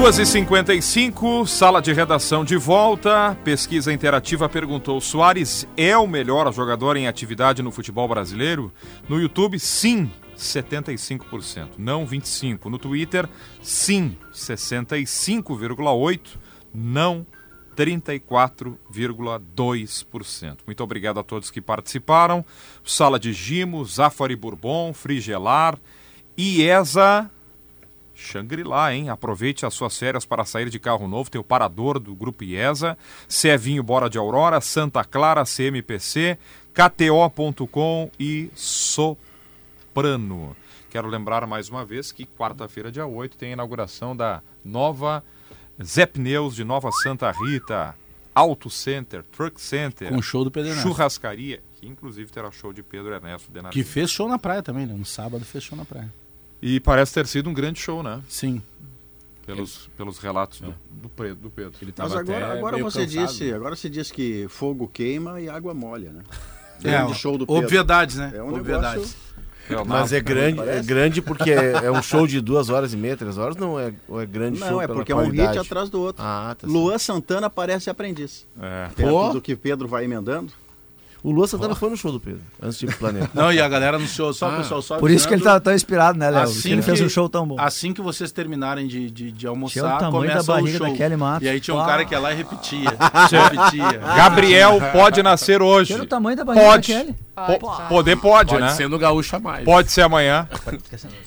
A: 2h55, sala de redação de volta. Pesquisa interativa perguntou: Soares é o melhor jogador em atividade no futebol brasileiro? No YouTube, sim, 75%. Não 25%. No Twitter, sim, 65,8%. Não 34,2%. Muito obrigado a todos que participaram. Sala de Gimo, Zafari Bourbon, Frigelar, IESA. Xangri-Lá, hein? Aproveite as suas férias para sair de carro novo. Tem o Parador do Grupo IESA, Cevinho Bora de Aurora, Santa Clara, CMPC, KTO.com e Soprano. Quero lembrar mais uma vez que quarta-feira, dia 8, tem a inauguração da nova Zé Pneus de Nova Santa Rita, Auto Center, Truck Center,
C: Com show do Pedro Ernesto.
A: Churrascaria, que inclusive terá show de Pedro Ernesto Denardi.
C: Que fez show na praia também, né? No sábado fez show na praia.
A: E parece ter sido um grande show, né?
C: Sim.
A: Pelos, pelos relatos do, do, Pre- do Pedro.
E: Ele
G: Mas agora,
E: até
G: agora você
E: cansado.
G: disse, agora você disse que fogo queima e água molha, né?
C: É,
G: Grande show do Pedro.
C: Obviedades, né?
G: É um
C: Obviedades.
G: negócio-
D: Mas é grande, é grande porque é, é um show de duas horas e meia, três horas, não é, ou é grande show
G: Não, é
D: pela
G: porque é um hit atrás do outro.
D: Ah, tá
G: Luan Santana parece aprendiz.
A: É.
G: Perto
D: Pô.
G: do que Pedro vai emendando.
D: O Luan Santana foi no show do Pedro, antes de ir pro planeta.
C: Não, e a galera anunciou, só o
E: Ah,
C: pessoal só
B: Por isso que ele tá tão inspirado, né, Léo?
C: Assim
B: Que ele fez um show tão bom.
C: Assim que vocês terminarem de, de, de
B: Tinha o
C: almoçar,
B: tamanho da
C: começa o show.
B: da Kelly Matos.
C: E aí tinha um
B: Ah.
C: cara que ia lá e repetia. repetia.
A: Gabriel pode nascer hoje.
B: Tira o tamanho da barriga
A: Pode.
B: da Kelly.
A: Po- poder pode,
E: Pode
A: né?
E: ser no Gaúcho a mais.
A: Pode ser amanhã.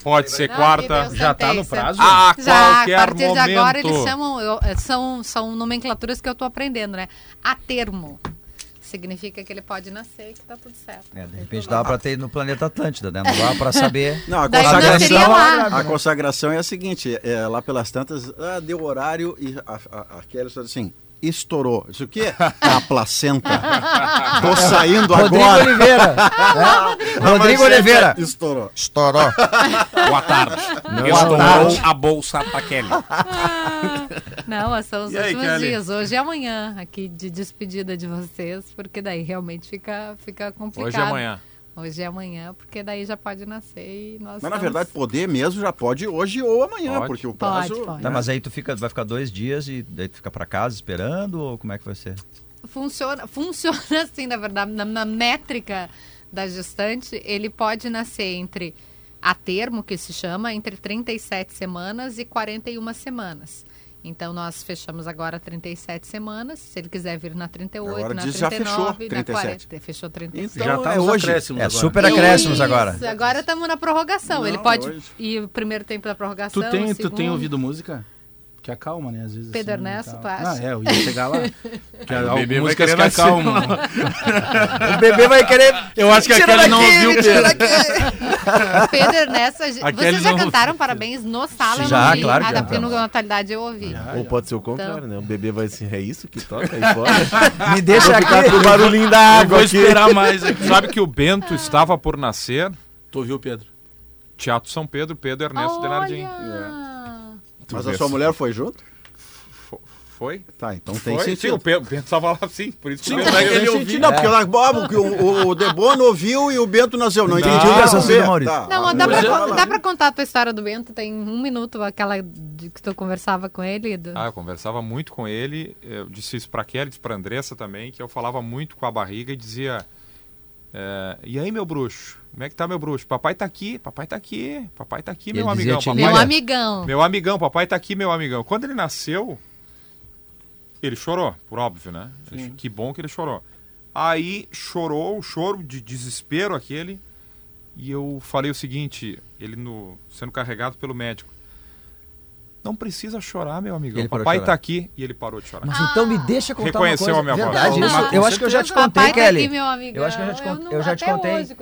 A: Pode ser
J: Não,
A: quarta.
E: Já tá no prazo?
A: A
J: Já,
A: qualquer
J: a partir
A: momento.
J: de agora eles chamam, eu- são, são nomenclaturas que eu tô aprendendo, né? A termo. Significa que ele pode nascer e que tá tudo certo.
B: É, de repente dava pra ter ido no planeta Atlântida, né? Não dava pra saber.
G: Não, a consagração, a consagração é a seguinte: é, lá pelas tantas, ah, deu horário e a, a, a Kelly só disse assim. Estourou. Isso o quê? É a placenta. Tô saindo
B: Rodrigo
G: agora.
B: Oliveira. né? Rodrigo Oliveira.
G: Estourou.
I: Estourou.
E: Boa tarde.
B: Não,
E: Estourou
B: tarde.
E: a bolsa pra Kelly.
J: Ah, não, são os
A: E aí,
J: últimos
A: Kelly?
J: dias, hoje e amanhã, aqui de despedida de vocês, porque daí realmente fica, fica complicado.
A: Hoje e amanhã.
J: Hoje e amanhã, porque daí já pode nascer e nós
G: Mas na
J: estamos-
G: verdade, poder mesmo já pode hoje ou amanhã,
A: Pode.
G: porque o
J: Pode,
G: prazo.
J: pode.
B: Tá, mas aí tu fica, vai ficar dois dias e daí tu fica pra casa esperando ou como é que vai ser?
J: Funciona, funciona assim, na verdade, na, na métrica da gestante, ele pode nascer entre a termo, que se chama, entre 37 semanas e 41 semanas. Então nós fechamos agora 37 semanas. Se ele quiser vir na 38,
G: Agora
J: na
G: diz já
J: 39,
G: fechou
J: na
G: 37.
J: 40. Fechou 37.
G: Então
C: Já tá
G: é hoje.
C: acréscimos
B: É
C: agora.
B: super acréscimos
J: Isso,
B: agora.
J: Agora estamos na prorrogação.
G: Não,
J: ele pode
G: hoje.
J: ir o primeiro tempo da prorrogação.
C: Tu tem,
J: o
C: tu tem ouvido música? Que acalma, né? Às vezes.
J: Pedro
C: assim,
J: Ernesto, acha?
C: Ah, é, eu ia chegar lá. Que
A: o bebê vai querer
C: que acalmam.
B: O bebê vai querer.
C: Eu acho que aquele não ouviu,
B: tira
C: Pedro.
J: Pedro Ernesto, a gente-
C: Aquele
J: vocês já cantaram parabéns no sala?
B: Já, claro
J: Ah,
B: já.
J: porque no Natalidade eu ouvi.
D: Ou pode ser o contrário, né? O bebê vai assim, é isso que toca aí fora?
B: Me deixa aqui.
D: com o barulhinho da
C: Eu
D: água
C: vou
D: aqui.
C: esperar mais aqui.
A: Sabe que o Bento estava por nascer?
C: Tu ouviu, Pedro?
A: Teatro São Pedro, Pedro Ernesto Denardim.
J: Olha!
G: Mas a sua mulher foi junto?
A: Fo- Foi?
G: Tá, então tem
A: Foi? Sim,
G: sentido.
A: o Pedro, o Bento estava lá sim, por isso que
C: Sim,
A: o
C: é que ele ouviu?
G: sentido. Não, porque lá, Bob, o, o Debono ouviu e o Bento nasceu. Não, entendi.
B: Não,
G: o que
B: essa
G: aconteceu.
B: do Maurício.
G: Tá.
J: Não, dá, pra,
G: é-
J: dá pra contar a tua história do Bento? Tem um minuto, aquela de que tu conversava com ele. do-
A: Ah, eu conversava muito com ele, eu disse isso pra Kelly, disse pra Andressa também, que eu falava muito com a barriga e dizia, é, e aí meu bruxo, como é que tá meu bruxo? Papai tá aqui, papai tá aqui, papai tá aqui, meu amigão.
B: "Te
A: Papai
J: Meu
B: liga".
J: amigão.
A: Meu amigão, papai tá aqui, meu amigão. Quando ele nasceu, ele chorou, por óbvio, né? Ele- Que bom que ele chorou. Aí chorou, o choro de desespero aquele, e eu falei o seguinte, ele no, sendo carregado pelo médico. Não precisa chorar, meu.
B: Ele parou de
A: Papai
B: chorar.
A: tá aqui e ele parou de chorar.
B: Mas então me deixa contar
A: Reconheceu
B: uma
A: a minha
B: coisa.
A: voz.
B: Isso.
J: Ah,
B: Eu acho que eu já te contei,
J: tá
B: Kelly. Eu acho que eu já te, con- eu já te contei.
J: hoje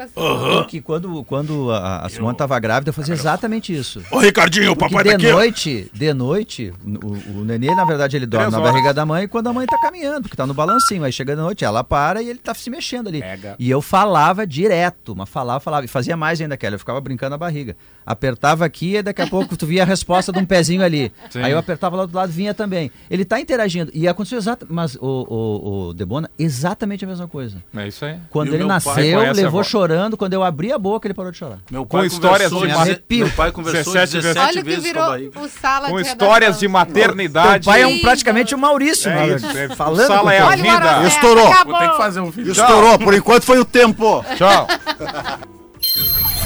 B: Que quando, quando a, a Simone estava grávida, eu fazia exatamente isso.
C: Ô, Ricardinho, o papai tá
B: de
C: aqui.
B: noite, de noite, o, o nenê, na verdade, ele dorme na barriga da mãe quando a mãe tá caminhando, porque tá no balancinho. Aí chega de noite, ela para e ele tá se mexendo ali.
C: Pega.
B: E eu falava direto, mas falava, falava. E fazia mais ainda, Kelly. Eu ficava brincando na barriga. Apertava aqui e daqui a pouco tu via a resposta de um pezinho ali.
A: Sim.
B: Aí eu apertava lá do lado, vinha também. Ele tá interagindo. E aconteceu exatamente. Mas o, o, o Debona, exatamente a mesma coisa.
A: É isso aí.
B: Quando
C: E
B: ele
C: meu
B: nasceu, levou chorando. Quando eu abri a boca, ele parou de chorar.
C: Meu
A: Com
C: pai
A: histórias
C: conversou
A: de
B: arrepio.
C: Meu pai conversou
A: 17
C: 17,
J: Olha o que
C: vezes com a
J: virou o sala
A: Com
J: de
A: histórias de maternidade.
B: Teu pai é um, praticamente o Maurício,
A: É
B: né?
A: isso, é-
B: Falando
A: sala
B: com
A: é a vida.
G: Estourou.
J: acabou.
C: Vou ter que fazer um vídeo.
G: Estourou, por enquanto foi o tempo.
A: Tchau.